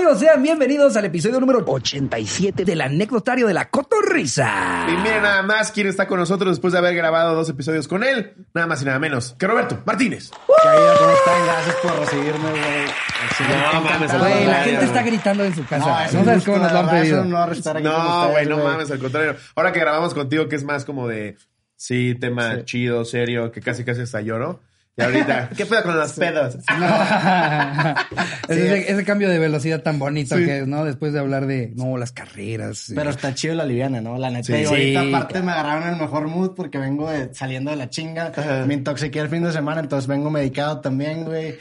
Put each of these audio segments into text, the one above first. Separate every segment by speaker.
Speaker 1: amigos? Sean bienvenidos al episodio número 87 del anecdotario de la cotorrisa.
Speaker 2: Y miren nada más quién está con nosotros después de haber grabado dos episodios con él. Nada más y nada menos que Roberto Martínez.
Speaker 3: Caída, ¿cómo están? Gracias por recibirme, güey.
Speaker 2: No mames, al
Speaker 1: Güey, la gente está gritando en su casa.
Speaker 3: es
Speaker 1: No,
Speaker 3: un
Speaker 1: sabes cómo nos lo han pedido.
Speaker 2: No,
Speaker 3: ustedes,
Speaker 2: güey, no mames, al contrario. Ahora que grabamos contigo, que es más como de, sí, tema
Speaker 3: Sí.
Speaker 2: chido, serio, que casi casi hasta lloro. Y ahorita, ¿qué pedo con los pedos?
Speaker 1: ese, ese cambio de velocidad tan bonito
Speaker 2: Sí.
Speaker 1: que es, ¿no? Después de hablar de, no, las carreras.
Speaker 3: Pero está chido la liviana, ¿no? La neta.
Speaker 2: Sí.
Speaker 3: y ahorita
Speaker 1: Sí,
Speaker 3: aparte me agarraron el mejor mood porque vengo de- saliendo de la chinga. Me intoxiqué el fin de semana, entonces vengo medicado también, güey.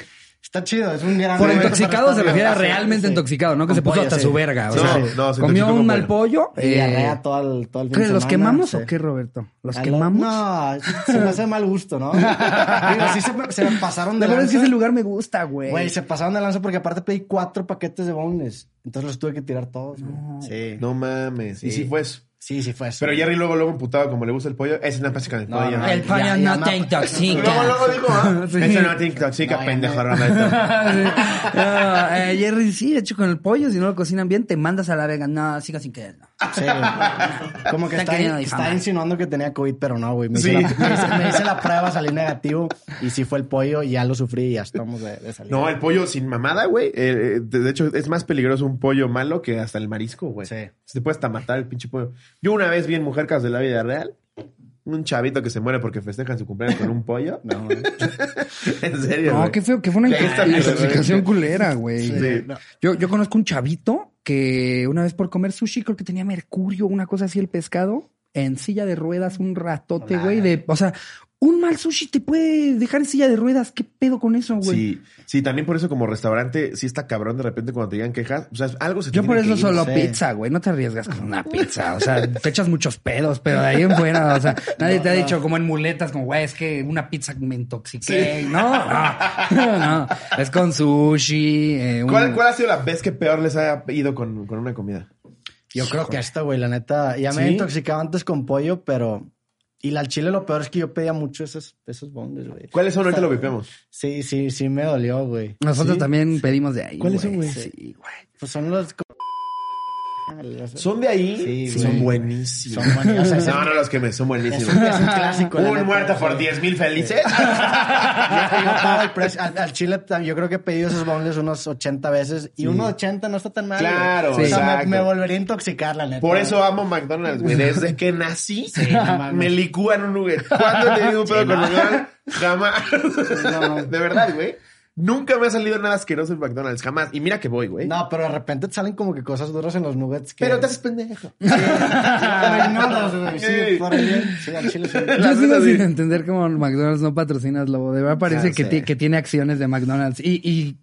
Speaker 3: Está chido, es un gran
Speaker 1: Por intoxicado se refiere a realmente
Speaker 3: Sí.
Speaker 1: intoxicado, ¿no? Que
Speaker 3: Con
Speaker 1: se puso
Speaker 3: pollo,
Speaker 1: hasta
Speaker 3: sí.
Speaker 1: su verga. O sea,
Speaker 2: sí. No, se
Speaker 1: comió un mal pollo.
Speaker 3: Y
Speaker 1: eh,
Speaker 3: todo el, todo el fin
Speaker 1: ¿qué,
Speaker 3: de
Speaker 1: ¿Los quemamos
Speaker 3: sí.
Speaker 1: o qué, Roberto? ¿Los
Speaker 3: A
Speaker 1: quemamos?
Speaker 3: No, se me hace mal gusto, ¿no? Digo, sí se, me- se me pasaron de
Speaker 1: La verdad es que
Speaker 3: lanza.
Speaker 1: ese lugar me gusta, güey.
Speaker 3: Güey, se pasaron de lanza porque aparte pedí cuatro paquetes de boneless. Entonces los tuve que tirar todos, güey. Sí.
Speaker 2: No mames. Y
Speaker 3: Sí.
Speaker 2: sí fue eso.
Speaker 3: Sí, sí fue eso.
Speaker 2: Pero Jerry luego, luego emputado, como le gusta el pollo, es una práctica de
Speaker 3: No,
Speaker 2: pollo.
Speaker 3: no,
Speaker 1: El pollo
Speaker 3: Ya,
Speaker 1: no te intoxica.
Speaker 2: Luego, luego dijo, ¿ah?
Speaker 1: Sí.
Speaker 2: Eso no te intoxica,
Speaker 3: No,
Speaker 2: pendejo.
Speaker 1: No, eh, Jerry, sí, de hecho, con el pollo, si no lo cocinan bien, te mandas a la verga. No, siga sin querer. no.
Speaker 3: Sí. Como que
Speaker 1: Está
Speaker 3: insinuando que tenía COVID, pero no, güey. Me,
Speaker 2: Sí.
Speaker 3: hice la, me, hice, me hice la prueba, salí negativo y sí fue el pollo y ya lo sufrí y ya estamos de, de salir.
Speaker 2: No, el pollo sin mamada, güey. eh, eh, de de hecho, es más peligroso un pollo malo que hasta el marisco, güey.
Speaker 3: Sí.
Speaker 2: Se te puede hasta matar el pinche pollo. Yo una vez vi en Mujercas de la vida real un chavito que se muere porque festejan su cumpleaños con un pollo.
Speaker 3: No, güey.
Speaker 2: en serio,
Speaker 1: No, qué feo, que fue una intoxicación culera, güey.
Speaker 2: Sí.
Speaker 3: no.
Speaker 1: Yo, yo conozco un chavito que una vez por comer sushi, creo que tenía mercurio, una cosa así, el pescado, en silla de ruedas, un ratote, güey. De, o sea, un mal sushi te puede dejar en silla de ruedas. ¿Qué pedo con eso, güey?
Speaker 2: Sí, sí, también por eso como restaurante, sí está cabrón de repente cuando te digan quejas. O sea, algo se
Speaker 1: Yo
Speaker 2: tiene
Speaker 1: por eso
Speaker 2: que ir.
Speaker 1: solo
Speaker 3: sí.
Speaker 1: pizza, güey. No te arriesgas con una pizza. O sea, te echas muchos pedos, pero de ahí en fuera, o sea, nadie te ha dicho como en muletas, como, güey, es que una pizza me intoxiqué. No, no, no. Es con sushi. eh, un-
Speaker 2: ¿Cuál, ¿Cuál ha sido la vez que peor les ha ido con, con una comida?
Speaker 3: Yo creo que esta, güey, la neta. Ya me
Speaker 2: ¿Sí?
Speaker 3: he intoxicado antes con pollo, pero. Y la al chile lo peor es que yo pedía mucho esos, esos bondes, güey.
Speaker 2: ¿Cuáles son? Ahorita lo vipeamos.
Speaker 3: Sí, sí, sí me dolió, güey.
Speaker 1: Nosotros
Speaker 2: ¿Sí?
Speaker 1: también pedimos de ahí.
Speaker 2: ¿Cuáles son, güey?
Speaker 1: Sí, güey.
Speaker 3: Pues son los.
Speaker 2: ¿Son de ahí?
Speaker 3: Sí,
Speaker 2: son buenísimos.
Speaker 3: Son buenos. O sea, es el-
Speaker 2: No, no los que me son
Speaker 3: Es
Speaker 2: buenísimos.
Speaker 3: un, es un clásico. la
Speaker 2: Un
Speaker 3: neta,
Speaker 2: muerto por
Speaker 3: sí.
Speaker 2: 10 mil felices.
Speaker 3: Yo. Al, al chile, yo creo que he pedido esos bonles unos 80 veces. Y uno de 80 no está tan mal.
Speaker 2: Claro,
Speaker 3: O sea, me, me volvería a intoxicar, la neta.
Speaker 2: Por eso amo McDonald's, güey. Desde que nací,
Speaker 3: no
Speaker 2: me licúan un nugget. ¿Cuándo he tenido un pedo
Speaker 3: Sí,
Speaker 2: con? Jamás.
Speaker 3: No.
Speaker 2: De verdad, güey. Nunca me ha salido nada asqueroso en McDonald's, jamás. Y mira que voy, güey.
Speaker 3: No, pero de repente te salen como que cosas duras en los nuggets. Que...
Speaker 2: Pero te haces pendejo.
Speaker 3: Sí, pero ignoras, güey. Sí,
Speaker 2: Sí.
Speaker 3: por bien. Sí, al chile sí.
Speaker 1: Yo sigo sin entender cómo McDonald's no patrocina Lobo. De verdad parece que, que tiene acciones de McDonald's. Y, y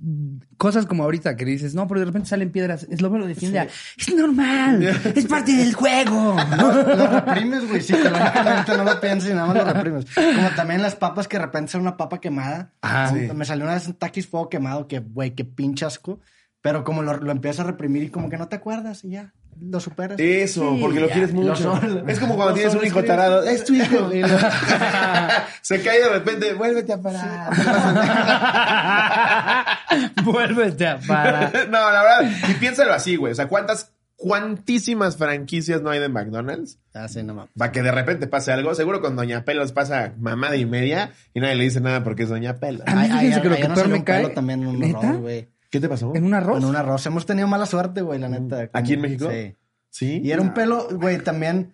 Speaker 1: cosas como ahorita que dices, no, pero de repente salen piedras. Es lo defiende. a, Es normal. es parte del juego.
Speaker 3: Lo reprimes, güey. Psicológicamente no lo piensas y nada más lo reprimes. Como también las papas que de repente son una papa quemada.
Speaker 1: Ajá.
Speaker 3: Sí. Me salió una vez un taquis fuego quemado que, güey, qué pinche asco. Pero como lo, lo empiezas a reprimir y como que no te acuerdas y ya, lo superas.
Speaker 2: Eso,
Speaker 1: Sí,
Speaker 2: porque lo
Speaker 1: ya.
Speaker 2: quieres mucho.
Speaker 3: Lo
Speaker 2: es como cuando tienes un hijo tarado. Es tu hijo. Se cae de repente, vuélvete a parar.
Speaker 1: Vuélvete a parar.
Speaker 2: no, la verdad. Y piénsalo así, güey. O sea, ¿cuántas, cuantísimas franquicias no hay de McDonald's?
Speaker 3: Ah, sí, no mames.
Speaker 2: Para que de repente pase algo. Seguro con Doña Pelos pasa mamada y media y nadie le dice nada porque es Doña Pelos.
Speaker 1: A mí fíjense que lo que me cae-
Speaker 3: también un güey.
Speaker 2: ¿Qué te pasó?
Speaker 1: ¿En un arroz?
Speaker 3: En un arroz. Hemos tenido mala suerte, güey, la neta.
Speaker 2: ¿Aquí en México?
Speaker 3: Sí.
Speaker 2: Sí.
Speaker 3: Y era un pelo, güey, también.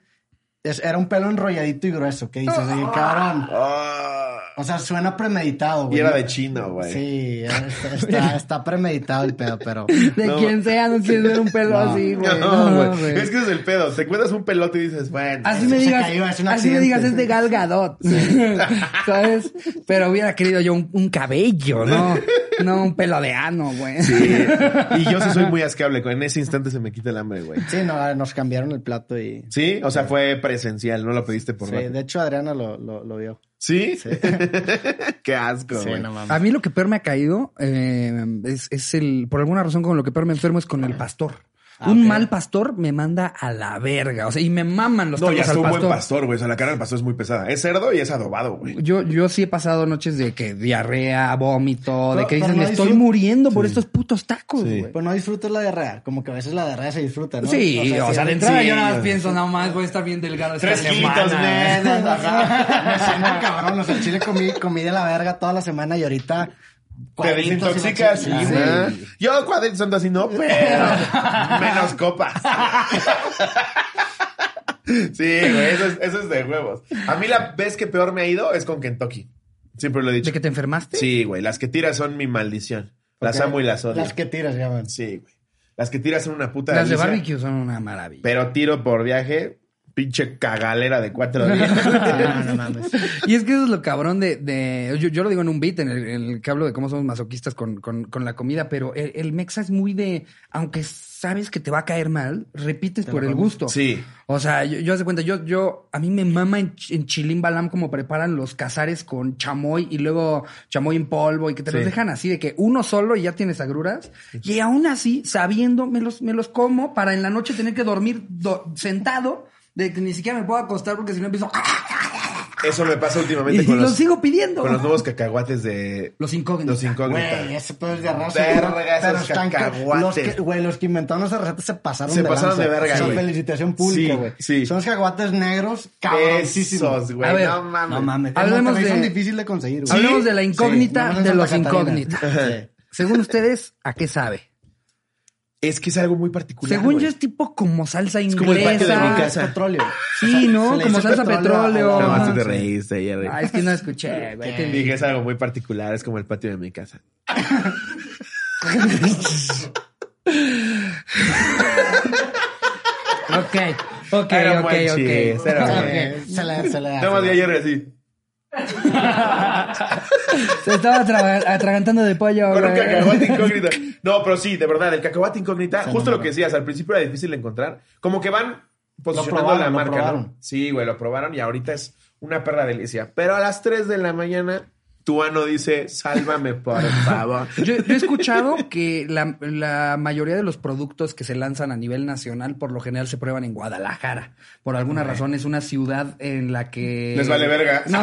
Speaker 3: es- era un pelo enrolladito y grueso. ¿Qué dices? Oye, cabrón. O sea, suena premeditado, güey.
Speaker 2: y era de chino, güey.
Speaker 3: Sí, está, está, premeditado el pedo, pero.
Speaker 1: De
Speaker 2: No.
Speaker 1: quien sea, no quieres ver un pelo
Speaker 3: No.
Speaker 1: así, güey.
Speaker 2: No,
Speaker 1: No,
Speaker 2: güey. es que es el pedo. Te cuentas un pelote y dices, bueno.
Speaker 1: Así
Speaker 3: Se-
Speaker 1: me
Speaker 3: se
Speaker 1: digas,
Speaker 3: cayó, es un
Speaker 1: así me digas es de Gal Gadot, ¿sabes? Pero hubiera querido yo un, un cabello, ¿no? No un pelo de ano, güey.
Speaker 2: Sí. Y yo sí soy muy asqueable. En ese instante se me quita el hambre, güey.
Speaker 3: Sí, no, nos cambiaron el plato y.
Speaker 2: Sí, o sea, fue presencial, no lo pediste por
Speaker 3: Sí, de hecho, Adriana lo, lo, lo vio.
Speaker 2: ¿Sí? Qué asco,
Speaker 3: Sí,
Speaker 2: güey.
Speaker 3: no mames.
Speaker 1: A mí lo que peor me ha caído eh, es, es el, por alguna razón con lo que peor me enfermo es con el pastor. Un
Speaker 3: ok.
Speaker 1: mal pastor me manda a la verga. O sea, y me maman los
Speaker 2: No,
Speaker 1: tacos
Speaker 2: ya está
Speaker 1: al
Speaker 2: un buen
Speaker 1: pastor.
Speaker 2: güey. O sea, la carne del pastor es muy pesada. Es cerdo y es adobado, güey.
Speaker 1: Yo, yo sí he pasado noches de que diarrea, vómito, de
Speaker 3: Pero-
Speaker 1: que
Speaker 3: pero
Speaker 1: dicen,
Speaker 3: no
Speaker 1: me estoy muriendo por estos putos tacos,
Speaker 2: Sí.
Speaker 1: güey.
Speaker 3: Pues no disfrutas la diarrea. Como que a veces la diarrea se disfruta, ¿no?
Speaker 1: Sí, o sea,
Speaker 3: sí,
Speaker 1: de entrada
Speaker 2: sí,
Speaker 1: yo nada más
Speaker 2: sí.
Speaker 1: pienso, nada más voy a estar bien delgado esta
Speaker 2: Tres
Speaker 1: semana.
Speaker 2: menos. ajá.
Speaker 3: Me siento cabrón. O sea, el chile comí, comí de la verga toda la semana y ahorita.
Speaker 2: Te desintoxicas, sí. Yo cuadritos son así, no, pero menos copas. sí, güey, eso es, eso es de huevos. A mí la vez que peor me ha ido es con Kentucky. Siempre lo he dicho.
Speaker 1: ¿De que te enfermaste?
Speaker 2: Sí, güey, las que tiras son mi maldición. Las amo y las odio.
Speaker 3: Las que tiras, ya van.
Speaker 2: Sí, güey. Las que tiras son una puta
Speaker 1: Las de barbecue son una maravilla.
Speaker 2: Pero tiro por viaje, pinche cagalera de cuatro días.
Speaker 3: No, no mames.
Speaker 1: Y es que eso es lo cabrón de... de- yo, yo lo digo en un beat, en el, en el que hablo de cómo somos masoquistas con, con- con la comida, pero el, el mexa es muy de... Aunque sabes que te va a caer mal, repites por el gusto.
Speaker 2: Sí.
Speaker 1: O sea, yo, yo hace cuenta, yo, yo, a mí me mama en, en Chilín Balam como preparan los cazares con chamoy y luego chamoy en polvo y que te los dejan así de que uno solo y ya tienes agruras. Y aún así, sabiendo, me los, me los como para en la noche tener que dormir do- sentado, de que ni siquiera me puedo acostar porque si no empiezo...
Speaker 2: Eso me pasa últimamente
Speaker 1: Y
Speaker 2: con
Speaker 1: los
Speaker 2: los,
Speaker 1: sigo pidiendo.
Speaker 2: con los nuevos cacahuates de...
Speaker 1: Los incógnitos.
Speaker 2: Los incógnitas.
Speaker 3: Güey, ese pedo es de raza.
Speaker 2: Verga, esos cacahuates.
Speaker 3: Los que, güey, los que inventaron esa receta se pasaron
Speaker 2: Se
Speaker 3: de
Speaker 2: pasaron
Speaker 3: lanza.
Speaker 2: de verga,
Speaker 3: Son
Speaker 2: güey.
Speaker 3: felicitación pública, güey.
Speaker 2: sí.
Speaker 3: Son los cacahuates negros cabroncísimos.
Speaker 2: Esos, güey. No mames.
Speaker 3: No mames.
Speaker 1: Hablemos de-
Speaker 3: Son difíciles de conseguir, güey.
Speaker 1: Hablemos de la incógnita
Speaker 3: Sí, no, no
Speaker 1: de los.
Speaker 3: Sí.
Speaker 1: Según ustedes, ¿a qué sabe?
Speaker 2: Es que es algo muy particular.
Speaker 1: Según
Speaker 2: güey.
Speaker 1: yo es tipo como salsa inglesa.
Speaker 2: como el patio de mi casa.
Speaker 3: es petróleo.
Speaker 1: Sí, ¿no? Como salsa petróleo.
Speaker 3: la-
Speaker 2: más te reíste.
Speaker 1: Ah, es que no escuché, güey. Te-
Speaker 2: Dije, es algo muy particular. Es como el patio de mi casa.
Speaker 1: Ok, ok, ok, ok.
Speaker 3: Se le, se le da.
Speaker 2: Nada más vi a Jerry así.
Speaker 1: Se estaba atra- atragantando de pollo,
Speaker 2: Con un cacahuate incógnita. No, pero sí, de verdad, el cacahuate incógnita,
Speaker 3: Se
Speaker 2: justo lo que decías, al principio era difícil de encontrar. Como que van posicionando
Speaker 3: probaron,
Speaker 2: la marca, ¿no? Sí, güey, lo probaron y ahorita es una perra delicia. Pero a las 3 de la mañana, tu ano dice, sálvame, por favor.
Speaker 1: Yo, yo he escuchado que la, la mayoría de los productos que se lanzan a nivel nacional por lo general se prueban en Guadalajara. Por alguna razón es una ciudad en la que...
Speaker 2: Les vale verga.
Speaker 1: No,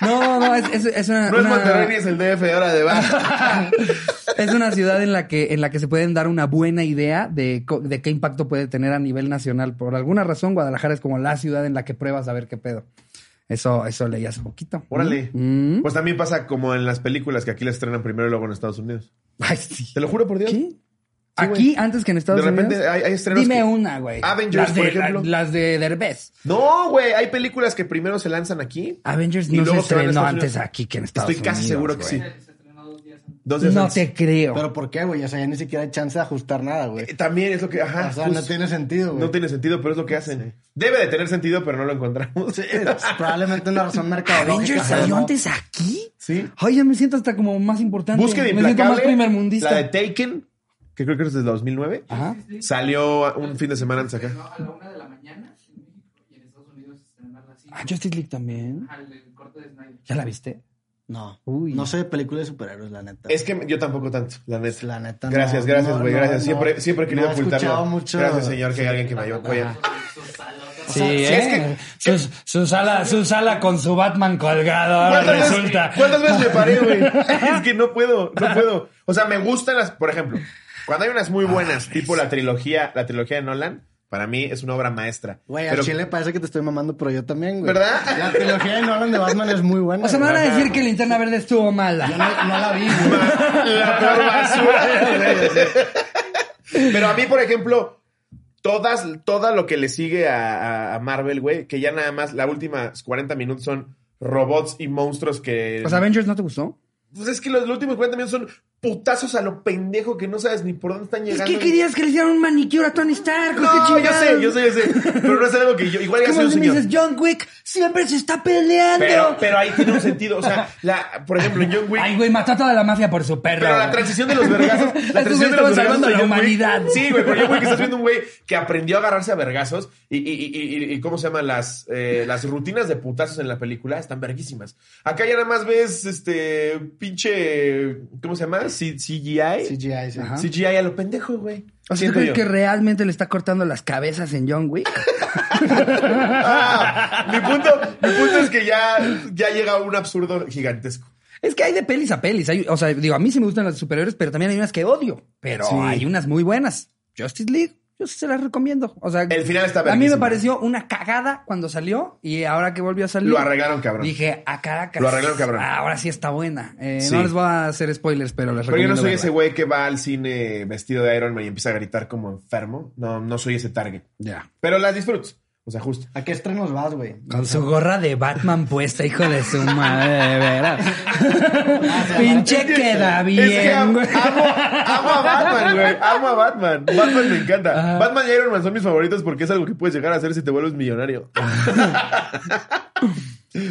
Speaker 1: no, no, es, es- es una...
Speaker 2: No es
Speaker 1: una-
Speaker 2: Monterrey ni es el DF, ahora de
Speaker 1: es una ciudad en la que en la que se pueden dar una buena idea de, de qué impacto puede tener a nivel nacional. Por alguna razón, Guadalajara es como la ciudad en la que pruebas a ver qué pedo. Eso, eso leí hace poquito.
Speaker 2: Órale.
Speaker 1: Mm.
Speaker 2: Pues también pasa como en las películas que aquí las estrenan primero y luego en Estados Unidos.
Speaker 1: Ay, sí.
Speaker 2: Te lo juro por Dios.
Speaker 1: ¿Qué?
Speaker 2: Sí,
Speaker 1: Aquí, antes que en Estados
Speaker 2: De repente
Speaker 1: Unidos.
Speaker 2: hay, hay estrenos.
Speaker 1: Dime
Speaker 2: que-
Speaker 1: una, güey.
Speaker 2: Avengers,
Speaker 1: las de,
Speaker 2: por ejemplo.
Speaker 1: la- las de Derbez.
Speaker 2: No, güey, hay películas que primero se lanzan aquí.
Speaker 1: Avengers no se estrenó antes
Speaker 2: Unidos.
Speaker 1: aquí que en Estados
Speaker 2: Estoy
Speaker 1: Unidos.
Speaker 2: casi seguro que sí. Dos días
Speaker 1: No
Speaker 2: antes.
Speaker 1: te creo.
Speaker 3: Pero ¿por qué, güey? O sea, ya ni siquiera hay chance de ajustar nada, güey.
Speaker 2: Eh, También es lo que. Ajá.
Speaker 3: O sea,
Speaker 2: justo.
Speaker 3: no tiene sentido, güey.
Speaker 2: No tiene sentido, pero es lo que hacen. Debe de tener sentido, pero no lo encontramos.
Speaker 3: Sí, es probablemente una razón mercadológica.
Speaker 1: ¿Avengers salió
Speaker 3: no.
Speaker 1: antes aquí?
Speaker 2: Sí.
Speaker 1: Ay, ya me siento hasta como más importante.
Speaker 2: Búsqueda
Speaker 1: me siento más
Speaker 2: implacable.
Speaker 1: primer mundista.
Speaker 2: La de Taken, que creo que es de 2009.
Speaker 1: Ajá.
Speaker 2: Salió un fin de semana antes acá.
Speaker 4: a la una de la mañana en México y en Estados Unidos estrenarla así.
Speaker 1: Ah, Justice League también.
Speaker 4: Al el corte de Snyder.
Speaker 1: ¿Ya la viste?
Speaker 3: No.
Speaker 1: Uy.
Speaker 3: No soy de películas de superhéroes, la neta.
Speaker 2: Es que yo tampoco tanto, la neta.
Speaker 3: La neta,
Speaker 2: Gracias,
Speaker 3: no,
Speaker 2: gracias, güey,
Speaker 3: no,
Speaker 2: gracias.
Speaker 3: no.
Speaker 2: siempre, siempre he querido ocultarlo.
Speaker 3: mucho-
Speaker 2: Gracias, señor, que hay alguien que me apoya.
Speaker 1: Sí,
Speaker 2: ¿eh? es que-
Speaker 1: su, su sala, su sala con su Batman colgado ahora
Speaker 2: ¿Cuántas
Speaker 1: resulta.
Speaker 2: veces, ¿Cuántas veces me paré, güey? Es que no puedo, no puedo. O sea, me gustan las, por ejemplo, cuando hay unas muy buenas, tipo la trilogía, la trilogía de Nolan, para mí es una obra maestra.
Speaker 3: Güey, al
Speaker 2: Pero-
Speaker 3: chile parece que te estoy mamando, pero yo también, güey.
Speaker 2: ¿Verdad?
Speaker 3: La trilogía de Nolan de Batman es muy buena.
Speaker 1: O sea, me van a decir que Linterna Verde estuvo mala.
Speaker 3: Yo no, no la vi, güey.
Speaker 2: la peor basura. Pero a mí, por ejemplo, todas, todo lo que le sigue a, a- Marvel, güey, que ya nada más, las últimas 40 minutos son robots y monstruos que...
Speaker 1: ¿Los Avengers no te gustó?
Speaker 2: Pues es que los, los últimos 40 minutos son putazos a lo pendejo que no sabes ni por dónde están
Speaker 1: Es
Speaker 2: llegando.
Speaker 1: que querías que le hicieran un manicure a Tony Stark. ¿o
Speaker 2: No,
Speaker 1: qué
Speaker 2: yo sé, yo sé, yo sé. Pero no es algo que yo... Igual ya
Speaker 1: Como
Speaker 2: soy un señor.
Speaker 1: dices, John Wick siempre se está peleando.
Speaker 2: Pero, pero ahí tiene un sentido. O sea, la, por ejemplo, en John Wick...
Speaker 1: Ay, güey, mató a toda la mafia por su perro.
Speaker 2: Pero la transición de los vergazos. La transición de los vergazos
Speaker 1: salvando
Speaker 2: de
Speaker 1: a la
Speaker 2: Wick-
Speaker 1: humanidad.
Speaker 2: Sí, güey, pero John Wick estás viendo un güey que aprendió a agarrarse a vergazos y, y, y, y- y- ¿cómo se llama? Las, eh, las rutinas de putazos en la película están verguísimas. Acá ya nada más ves, este, pinche, ¿cómo se llama? CGI.
Speaker 3: CGI, sí.
Speaker 1: Ajá.
Speaker 2: CGI a lo pendejo, güey.
Speaker 1: O sea, ¿tú crees
Speaker 2: yo.
Speaker 1: que realmente le está cortando las cabezas en John Wick?
Speaker 2: Ah, mi punto, mi punto es que ya, ya llega a un absurdo gigantesco.
Speaker 1: Es que hay de pelis a pelis. Hay- o sea, digo, a mí sí me gustan las superiores, pero también hay unas que odio. Pero
Speaker 2: Sí.
Speaker 1: hay unas muy buenas. Justice League, yo sí se las recomiendo. O sea,
Speaker 2: El final está
Speaker 1: A mí me pareció una cagada cuando salió y ahora que volvió a salir.
Speaker 2: Lo arreglaron, cabrón.
Speaker 1: Dije, a Caracas.
Speaker 2: Lo arreglaron, cabrón.
Speaker 1: Ahora sí está buena. Eh,
Speaker 2: Sí.
Speaker 1: No les voy a hacer spoilers, pero les
Speaker 2: Pero yo no
Speaker 1: recomiendo.
Speaker 2: soy
Speaker 1: verla.
Speaker 2: ese güey que va al cine vestido de Iron Man y empieza a gritar como enfermo. No, no soy ese target.
Speaker 1: Ya.
Speaker 2: Pero las disfruto. O sea, justo.
Speaker 3: ¿A qué estrenos vas, güey?
Speaker 1: Con su gorra de Batman puesta, hijo de su madre, de veras. Pinche queda
Speaker 2: Es que
Speaker 1: bien,
Speaker 2: amo,
Speaker 1: güey.
Speaker 2: amo, amo a Batman, güey. Amo a Batman. Batman me encanta. Batman y Iron Man son mis favoritos porque es algo que puedes llegar a hacer si te vuelves millonario.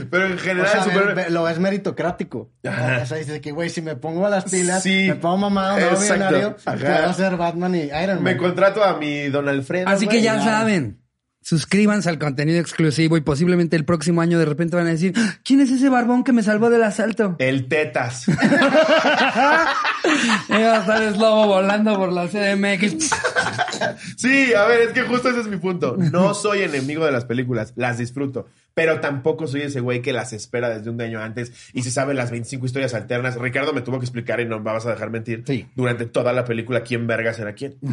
Speaker 2: Pero en
Speaker 3: O
Speaker 2: general,
Speaker 3: sea,
Speaker 2: super-
Speaker 3: ve- ve- lo es meritocrático.
Speaker 2: Ajá.
Speaker 3: O sea, dices que, güey, si me pongo a las pilas,
Speaker 2: Sí.
Speaker 3: me pongo mamado,
Speaker 2: Exacto.
Speaker 3: millonario, puedo ser Batman y Iron Man.
Speaker 2: me contrato a mi Don Alfredo.
Speaker 1: Así que ya saben. Suscríbanse al contenido exclusivo y posiblemente el próximo año de repente van a decir, "¡Ah! ¿quién es ese barbón que me salvó del asalto?
Speaker 2: El Tetas.
Speaker 1: Va a estar el lobo volando por la CDMX.
Speaker 2: Sí, a ver, es que justo ese es mi punto. No soy enemigo de las películas, las disfruto. Pero tampoco soy ese güey que las espera desde un año antes y se sabe las 25 historias alternas. Ricardo me tuvo que explicar y no me vas a dejar mentir.
Speaker 1: Sí.
Speaker 2: Durante toda la película, quién verga será quién.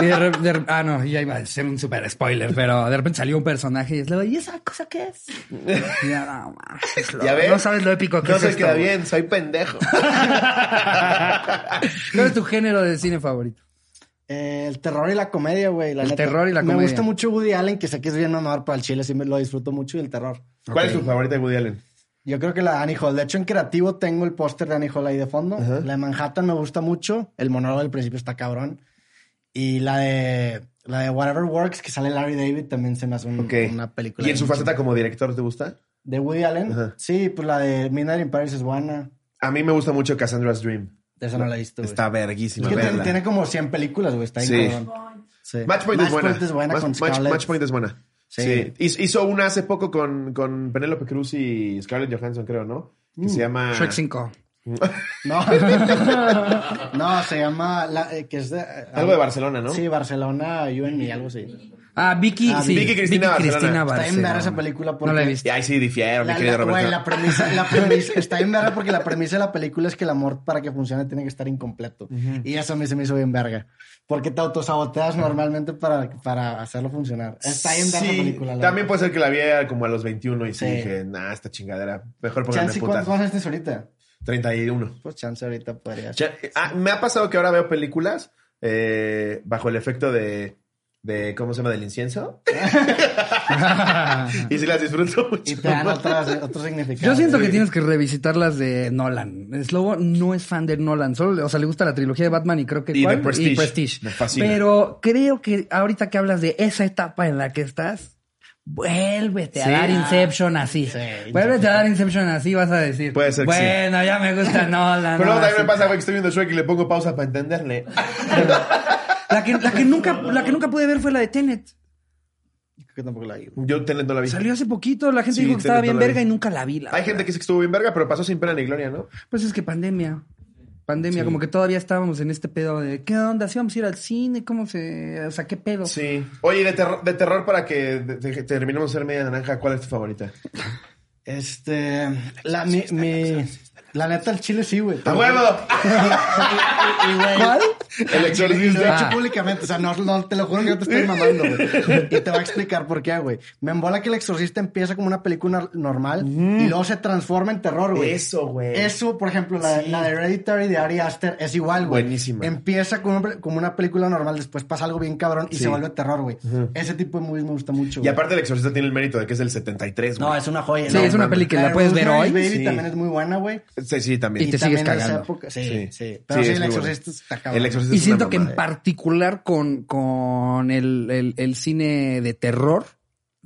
Speaker 1: Y de de ah, no, ya iba a ser un super spoiler, pero de repente salió un personaje y es luego, ¿y esa cosa qué es? Ya, no, mames, lo-
Speaker 2: Ya ves.
Speaker 1: no sabes lo épico que
Speaker 2: No
Speaker 1: es
Speaker 2: se
Speaker 1: esto,
Speaker 2: queda bien, soy pendejo.
Speaker 1: ¿Cuál es tu género de cine favorito?
Speaker 3: Eh, el terror y la comedia, güey. la
Speaker 1: El
Speaker 3: neta.
Speaker 1: terror y la
Speaker 3: Me
Speaker 1: comedia.
Speaker 3: gusta mucho Woody Allen, que sé que es bien honor para el chile, sí me lo disfruto mucho, y el terror.
Speaker 2: ¿Cuál es tu favorita de Woody Allen?
Speaker 3: Yo creo que la de Annie Hall. De hecho, en creativo tengo el póster de Annie Hall ahí de fondo. La de Manhattan me gusta mucho. El monólogo del principio está cabrón. Y la de la de Whatever Works, que sale Larry David, también se me hace un- una película.
Speaker 2: ¿Y en su faceta como director te gusta?
Speaker 3: ¿De Woody Allen? Sí, pues la de Midnight in Paris es buena.
Speaker 2: A mí me gusta mucho Cassandra's Dream.
Speaker 3: De esa no la he visto, güey.
Speaker 2: Está
Speaker 3: Es
Speaker 2: verguísima.
Speaker 3: que tiene, tiene como 100 películas, güey. Está
Speaker 2: Sí.
Speaker 3: Sí.
Speaker 2: Match Point es buena.
Speaker 3: es buena
Speaker 2: Match,
Speaker 3: con
Speaker 2: Match-
Speaker 3: Scarlett.
Speaker 2: Match Point es buena. Sí.
Speaker 3: Sí.
Speaker 2: Hizo- Hizo una hace poco con, con Penélope Cruz y Scarlett Johansson, creo, ¿no? Que
Speaker 3: Mm.
Speaker 2: se llama...
Speaker 1: Shrek 5.
Speaker 3: No. no, se llama... la- eh, que es de,
Speaker 2: Algo de Barcelona, ¿no?
Speaker 3: Sí, Barcelona, You and Me, algo así.
Speaker 1: Ah, Vicky,
Speaker 3: Ah,
Speaker 1: sí.
Speaker 2: Vicky Cristina Barcelona.
Speaker 3: Está bien ver
Speaker 1: Barcelona.
Speaker 3: esa película porque...
Speaker 1: No la he
Speaker 2: Y
Speaker 1: visto.
Speaker 2: ahí sí difiero, mi querido
Speaker 3: la-
Speaker 2: Roberto.
Speaker 3: güey, la premisa, la premisa está bien verga porque la premisa de la película es que el amor para que funcione tiene que estar incompleto. Y eso a mí se me hizo bien verga. Porque te autosaboteas normalmente para, para hacerlo funcionar. Está bien verga
Speaker 2: Sí,
Speaker 3: la película. la
Speaker 2: también
Speaker 3: verdad.
Speaker 2: puede ser que la vi como a los 21 y sí,
Speaker 3: Sí.
Speaker 2: dije, nah, esta chingadera. Mejor ponerme
Speaker 3: Chance,
Speaker 2: putas.
Speaker 3: ¿cuántos años tienes ahorita?
Speaker 2: 31.
Speaker 3: Pues chance ahorita podría
Speaker 2: Ya- ah, me ha pasado que ahora veo películas eh, bajo el efecto de, de, ¿cómo se llama? Del incienso. y sí las disfruto mucho.
Speaker 3: Y te dan otras, otros significados.
Speaker 1: Yo siento que tienes que revisitar las de Nolan. Slobo no es fan de Nolan, solo, o sea, le gusta la trilogía de Batman y creo que
Speaker 2: Y
Speaker 1: ¿cuál?
Speaker 2: The Prestige.
Speaker 1: Y Prestige.
Speaker 2: Me fascina.
Speaker 1: Pero creo que ahorita que hablas de esa etapa en la que estás, vuélvete
Speaker 3: Sí.
Speaker 1: a dar Inception así.
Speaker 3: Sí,
Speaker 1: vuélvete a dar Inception así, vas a decir.
Speaker 2: Puede ser que sí.
Speaker 1: Bueno, ya me gusta Nolan.
Speaker 2: Pero luego
Speaker 1: no,
Speaker 2: también me pasa, güey, que estoy viendo Shrek y le pongo pausa para entenderle.
Speaker 1: La que, la que nunca, la que nunca pude ver fue la de Tenet.
Speaker 3: Que tampoco la vi.
Speaker 2: Yo Tenet no la vi.
Speaker 1: Salió hace poquito, la gente
Speaker 2: Sí,
Speaker 1: dijo que estaba bien verga y nunca la vi. la
Speaker 2: Hay
Speaker 1: verdad.
Speaker 2: gente que dice que estuvo bien verga, pero pasó sin pena ni gloria, ¿no?
Speaker 1: Pues es que pandemia. Pandemia, como que todavía estábamos en este pedo de ¿qué onda? ¿Si vamos a ir al cine? ¿Cómo se...? O sea, ¿qué pedo?
Speaker 2: Sí. Oye, de, terror- de terror para que de- de- terminemos de ser media naranja, ¿cuál es tu favorita?
Speaker 3: Este. La, mi, mi- la neta, el chile sí, güey.
Speaker 2: ¡A huevo!
Speaker 3: Y, y, güey,
Speaker 1: ¿Cuál?
Speaker 2: El
Speaker 3: Lo he
Speaker 2: exorcista.
Speaker 3: hecho
Speaker 1: Ah.
Speaker 3: públicamente, o sea, no, no, te lo juro que no te estoy mamando, güey. Y te voy a explicar por qué, güey. Me embola que El Exorcista empieza como una película normal y luego se transforma en terror, güey.
Speaker 2: Eso, güey.
Speaker 3: Eso, por ejemplo, la, la de Hereditary de Ari Aster es igual, güey.
Speaker 2: Buenísima.
Speaker 3: Empieza como una, como una película normal, después pasa algo bien cabrón y
Speaker 2: Sí.
Speaker 3: se vuelve terror, güey. Ese tipo de movies me gusta mucho,
Speaker 2: Y aparte el exorcista tiene el mérito de que es del 73, güey.
Speaker 3: No, es una joya.
Speaker 1: Sí,
Speaker 3: no,
Speaker 1: es una que la
Speaker 3: de
Speaker 1: puedes ver hoy.
Speaker 3: Baby
Speaker 2: Sí.
Speaker 3: también es muy buena, güey.
Speaker 2: Sí, sí, también.
Speaker 1: Y te
Speaker 3: también
Speaker 1: sigues cagando.
Speaker 3: época- Sí,
Speaker 2: Sí.
Speaker 3: sí, Pero
Speaker 2: Sí,
Speaker 3: el exorcista
Speaker 2: bueno.
Speaker 3: está cabrón.
Speaker 2: El exorcista
Speaker 1: Y siento que en particular con, con el, el, el cine de terror,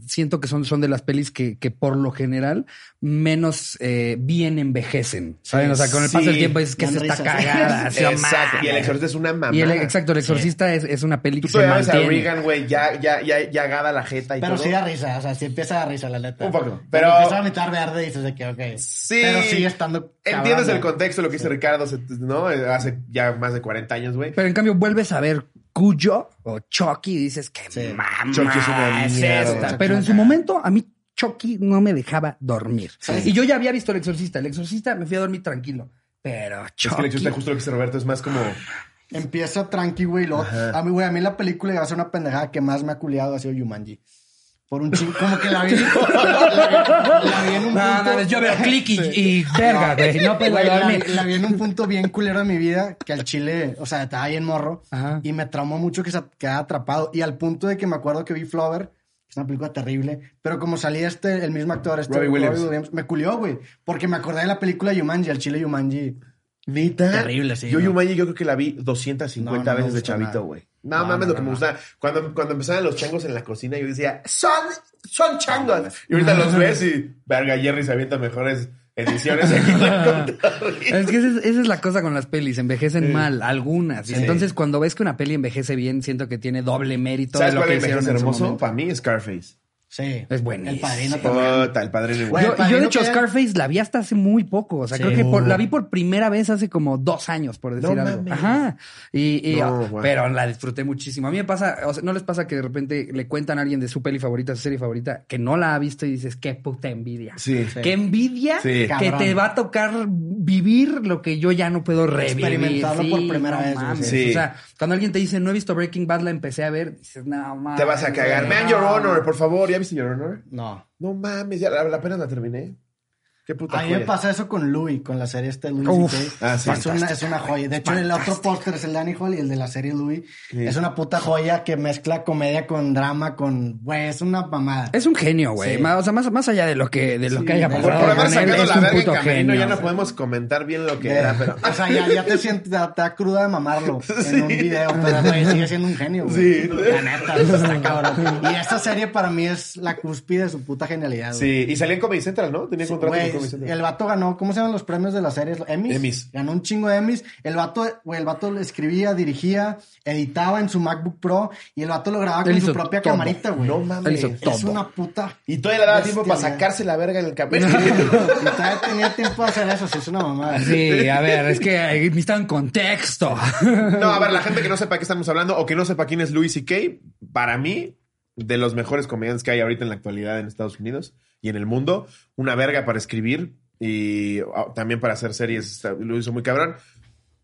Speaker 1: siento que son, son de las pelis que, que por lo general menos eh, bien envejecen. ¿Saben? o sea, con el paso del
Speaker 2: Sí.
Speaker 1: tiempo dices que se está cagada.
Speaker 2: Exacto. Y el exorcista es una mamá.
Speaker 1: Y el- exacto, el exorcista es, es una peli
Speaker 2: Tú
Speaker 1: que se
Speaker 2: ves a
Speaker 1: mantiene.
Speaker 2: Regan, güey, ya, ya, ya, ya gada la jeta y
Speaker 3: Pero
Speaker 2: todo.
Speaker 3: sí da risa, o sea, sí empieza a dar risa, la neta.
Speaker 2: Un poco,
Speaker 3: Cuando
Speaker 2: pero-
Speaker 3: empieza a mitad verde y dices de que, ok.
Speaker 2: Sí.
Speaker 3: Pero sigue estando.
Speaker 2: Entiendes
Speaker 3: cabrón,
Speaker 2: el contexto, lo que dice Ricardo, se- ¿no? Hace ya más de 40 años, güey.
Speaker 1: Pero en cambio vuelves a ver Cuyo o Chucky dices que
Speaker 3: Sí.
Speaker 1: mamá
Speaker 2: Chucky es una
Speaker 1: es esta.
Speaker 3: Chucky
Speaker 1: Pero en su momento a mí Chucky no me dejaba dormir.
Speaker 3: Sí.
Speaker 1: Y yo ya había visto El Exorcista. El Exorcista me fui a dormir tranquilo. Pero
Speaker 2: Es que
Speaker 1: Chucky...
Speaker 2: el exorcista, justo lo que dice Roberto, es más como...
Speaker 3: Empieza tranqui, güey. A mí, güey, a mí la película que va a ser una pendejada que más me ha culiado ha sido Yumanji. Por un chingo, como que la vi. la, la- la vi en un
Speaker 1: No,
Speaker 3: punto.
Speaker 1: no, yo veo click y, y verga, güey. No puedo
Speaker 3: Güey, la, vi- la vi en un punto bien culero de mi vida que al chile, o sea, estaba bien morro.
Speaker 1: Ajá.
Speaker 3: Y me traumó mucho que se quedara atrapado. Y al punto de que me acuerdo que vi Flower, que es una película terrible, pero como salía este, el mismo actor, este
Speaker 2: Robbie Williams.
Speaker 3: me culió, güey. Porque me acordé de la película Yumanji, al chile Yumanji.
Speaker 2: ¿Neta?
Speaker 3: Terrible, sí,
Speaker 2: Yo
Speaker 3: ¿no?
Speaker 2: Yumanji yo creo que la vi 250
Speaker 3: No, no
Speaker 2: veces de chavito, güey. No,
Speaker 3: No,
Speaker 2: mames,
Speaker 3: no,
Speaker 2: lo que me gustaba. Cuando, cuando empezaban los changos en la cocina, yo decía, son, son changos. Y ahorita los ves y, verga, Jerry se avienta mejores ediciones aquí.
Speaker 1: Es que esa es, esa es la cosa con las pelis, envejecen mal, algunas.
Speaker 2: Sí.
Speaker 1: entonces cuando ves que una peli envejece bien, siento que tiene doble mérito de
Speaker 2: ¿Sabes
Speaker 1: lo
Speaker 2: cuál
Speaker 1: que
Speaker 2: es
Speaker 1: hicieron en su
Speaker 2: hermoso? Para mí, Scarface.
Speaker 3: Sí.
Speaker 1: Es buenísimo.
Speaker 3: El padrino también.
Speaker 2: Puta, el padre de
Speaker 3: Güey,
Speaker 1: Yo,
Speaker 3: el padrino
Speaker 1: yo, de hecho,
Speaker 3: que-
Speaker 1: Scarface la vi hasta hace muy poco. O sea,
Speaker 3: Sí.
Speaker 1: creo que por- la vi por primera vez hace como dos años, por decir
Speaker 2: No
Speaker 1: algo.
Speaker 2: mames.
Speaker 1: Ajá. Y, y-
Speaker 2: No, güey.
Speaker 1: pero la disfruté muchísimo. A mí me pasa, o sea, ¿no les pasa que de repente le cuentan a alguien de su peli favorita, su serie favorita, que no la ha visto y dices, qué puta envidia?
Speaker 2: Sí.
Speaker 1: Qué envidia
Speaker 2: Sí.
Speaker 1: que
Speaker 3: Cabrón.
Speaker 1: te va a tocar vivir lo que yo ya no puedo revivir.
Speaker 3: Experimentarlo por primera
Speaker 1: no
Speaker 3: vez,
Speaker 1: mames.
Speaker 2: Sí.
Speaker 1: O sea, cuando alguien te dice, no he visto Breaking Bad, la empecé a ver, dices, no mames.
Speaker 2: Te vas a cagar. Man, Your
Speaker 1: no".
Speaker 2: Honor, por favor. ¿Ya viste Your Honor?
Speaker 3: No.
Speaker 2: No mames, ya la, apenas la terminé. Qué puta
Speaker 3: A mí me pasa eso con Louis, con la serie este Louis
Speaker 1: Uf,
Speaker 3: C.K.
Speaker 2: ah, sí.
Speaker 3: es, una, es una joya. De hecho, el otro póster es el de Annie Hall y el de la serie Louis. Es una puta joya que mezcla comedia con drama, con... Güey, es una mamada.
Speaker 1: Es un genio, güey.
Speaker 3: Sí.
Speaker 1: O sea, más, más allá de lo que, de lo que haya
Speaker 3: de-
Speaker 1: pasado.
Speaker 2: por haber sacado
Speaker 1: es
Speaker 2: la
Speaker 1: un
Speaker 2: verga en
Speaker 1: puto
Speaker 2: camerino,
Speaker 1: genio.
Speaker 2: ya no podemos comentar bien lo que
Speaker 3: De-
Speaker 2: era, pero...
Speaker 3: O sea, ya, ya te sientes, te, te da cruda de mamarlo en un video, pero güey, sigue siendo un genio, güey.
Speaker 2: Sí.
Speaker 3: La neta, está cabrón. Y esta serie para mí es la cúspide de su puta genialidad, güey.
Speaker 2: Sí, y salía en Comedy Central, ¿no? Tenía contrato
Speaker 3: El vato ganó, ¿cómo se llaman los premios de las series? Emmys.
Speaker 2: Emmys.
Speaker 3: Ganó un chingo de Emmys. El vato, güey, el vato escribía, dirigía, editaba en su MacBook Pro y el vato lo grababa
Speaker 1: Él
Speaker 3: con su propia
Speaker 1: todo.
Speaker 3: camarita, güey.
Speaker 2: No mames.
Speaker 3: Es una puta.
Speaker 2: Y todavía le daba tiempo para sacarse la verga en el
Speaker 3: y todavía tenía tiempo de hacer eso, sí, es una mamada.
Speaker 1: Sí, a ver, es que necesitan contexto.
Speaker 2: No, a ver, la gente que no sepa qué estamos hablando o que no sepa quién es Louis C.K., para mí, de los mejores comediantes que hay ahorita en la actualidad en Estados Unidos y en el mundo, una verga para escribir y ah, también para hacer series, lo hizo muy cabrón.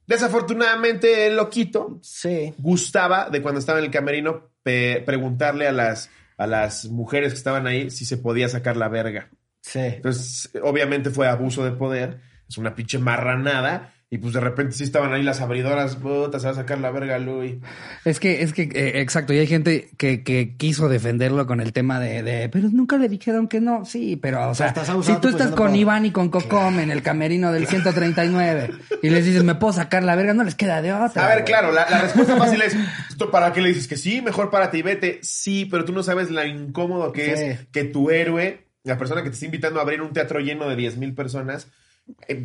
Speaker 2: Desafortunadamente, el loquito
Speaker 3: Sí.
Speaker 2: gustaba de cuando estaba en el camerino preguntarle a las, a las mujeres que estaban ahí si se podía sacar la verga.
Speaker 3: Sí.
Speaker 2: Entonces, obviamente fue abuso de poder, es una pinche marranada. Y pues de repente sí estaban ahí las abridoras, puta, se va a sacar la verga, Louis.
Speaker 1: Es que, es que, eh, exacto, y hay gente que, que quiso defenderlo con el tema de, de, pero nunca le dijeron que no. Sí, pero, o sea,
Speaker 3: estás
Speaker 1: si tú
Speaker 3: tu
Speaker 1: estás con. Iván y con Cocom en el camerino del 139 y les dices, me puedo sacar la verga, no les queda de otra.
Speaker 2: A ver, claro, la, la respuesta fácil es, ¿tú ¿para qué le dices que sí? Mejor párate y vete. Sí, pero tú no sabes lo incómodo que
Speaker 3: Sí.
Speaker 2: es que tu héroe, la persona que te está invitando a abrir un teatro lleno de 10 mil personas,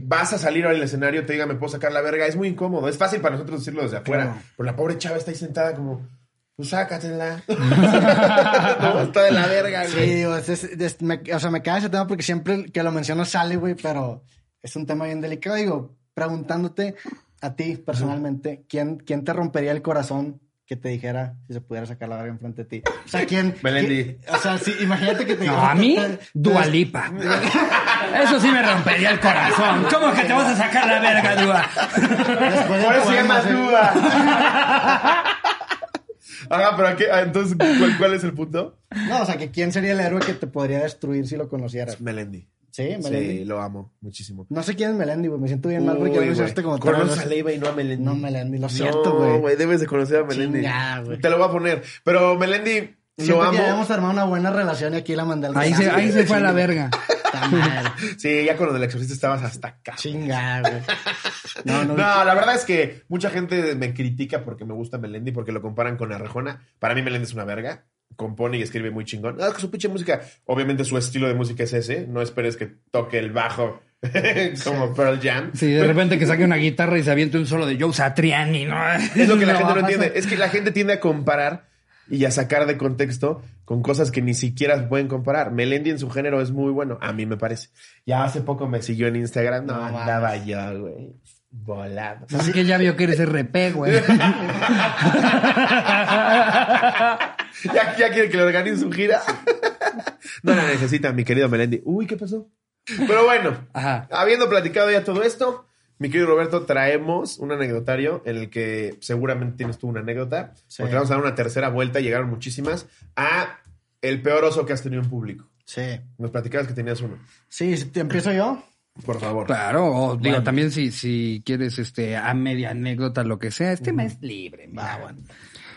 Speaker 2: vas a salir al escenario, te diga, me puedo sacar la verga. Es muy incómodo. Es fácil para nosotros decirlo desde afuera.
Speaker 3: Claro.
Speaker 2: Pero la pobre chava está ahí sentada como, pues sácatela. no, está de la verga,
Speaker 3: Sí,
Speaker 2: güey.
Speaker 3: digo, es- es- es- me- o sea, me cae ese tema porque siempre que lo menciono sale, güey, pero es un tema bien delicado. Digo, preguntándote a ti personalmente, ¿quién, quién te rompería el corazón que te dijera si se pudiera sacar la verga enfrente de ti? O sea, ¿quién?
Speaker 2: Melendi.
Speaker 3: quién- o sea, sí, imagínate que te
Speaker 1: No,
Speaker 3: dijera-
Speaker 1: a mí, Dualipa. Eso sí me rompería el corazón. ¿Cómo que te vas a sacar la verga, Dua?
Speaker 2: Por eso se llama
Speaker 3: sí.
Speaker 2: duda. Ajá, pero aquí, ah, entonces, ¿cuál, cuál es el punto?
Speaker 3: No, o sea, que quién sería el héroe que te podría destruir si lo conocieras.
Speaker 2: Melendi.
Speaker 3: Sí, Melendi.
Speaker 2: Sí, lo amo muchísimo.
Speaker 3: No sé quién es Melendi, güey. Me siento bien mal porque
Speaker 2: Uy,
Speaker 3: lo
Speaker 2: güey.
Speaker 3: mencionaste como tres
Speaker 2: Conoces a. Leiva y no a Melendi.
Speaker 3: No, Melendi, lo siento, güey.
Speaker 2: No, güey, debes de conocer a Melendi.
Speaker 3: Chingada, güey.
Speaker 2: Te lo voy a poner. Pero Melendi,
Speaker 3: Siento
Speaker 2: lo
Speaker 3: que
Speaker 2: amo.
Speaker 3: ya habíamos armado una buena relación y aquí la mandé al
Speaker 1: Ahí se, ahí se fue a la verga.
Speaker 2: Sí, ya con lo del exorcista estabas hasta acá.
Speaker 3: Chinga, güey. No, no,
Speaker 2: No, la verdad es que mucha gente me critica porque me gusta Melendi, porque lo comparan con Arjona. Para mí Melendi es una verga. Compone y escribe muy chingón. Ah, su pinche música. Obviamente su estilo de música es ese. No esperes que toque el bajo como Pearl Jam.
Speaker 1: Sí, de repente que saque una guitarra y se aviente un solo de Joe Satriani, ¿no?
Speaker 2: Es lo que la
Speaker 1: No
Speaker 2: gente no entiende. Es que la gente tiende a comparar y a sacar de contexto con cosas que ni siquiera se pueden comparar. Melendi en su género es muy bueno, a mí me parece. Ya hace poco me siguió en Instagram. No,
Speaker 3: No
Speaker 2: andaba yo, güey. Volado.
Speaker 1: Así que ya vio que eres RP, güey.
Speaker 2: ya, ya quiere que le organice su gira. no la necesita, mi querido Melendi. Uy, ¿qué pasó? Pero bueno,
Speaker 1: Ajá.
Speaker 2: habiendo platicado ya todo esto, mi querido Roberto, traemos un anecdotario en el que seguramente tienes tú una anécdota.
Speaker 3: Sí.
Speaker 2: Porque vamos a dar una tercera vuelta, llegaron muchísimas, a el peor oso que has tenido en público.
Speaker 3: Sí.
Speaker 2: Nos platicabas que tenías uno.
Speaker 3: Sí, si te empiezo yo.
Speaker 2: Por favor.
Speaker 1: Claro, o digo,
Speaker 3: Bueno.
Speaker 1: también si, si quieres este a media anécdota, lo que sea, este mes libre. mira.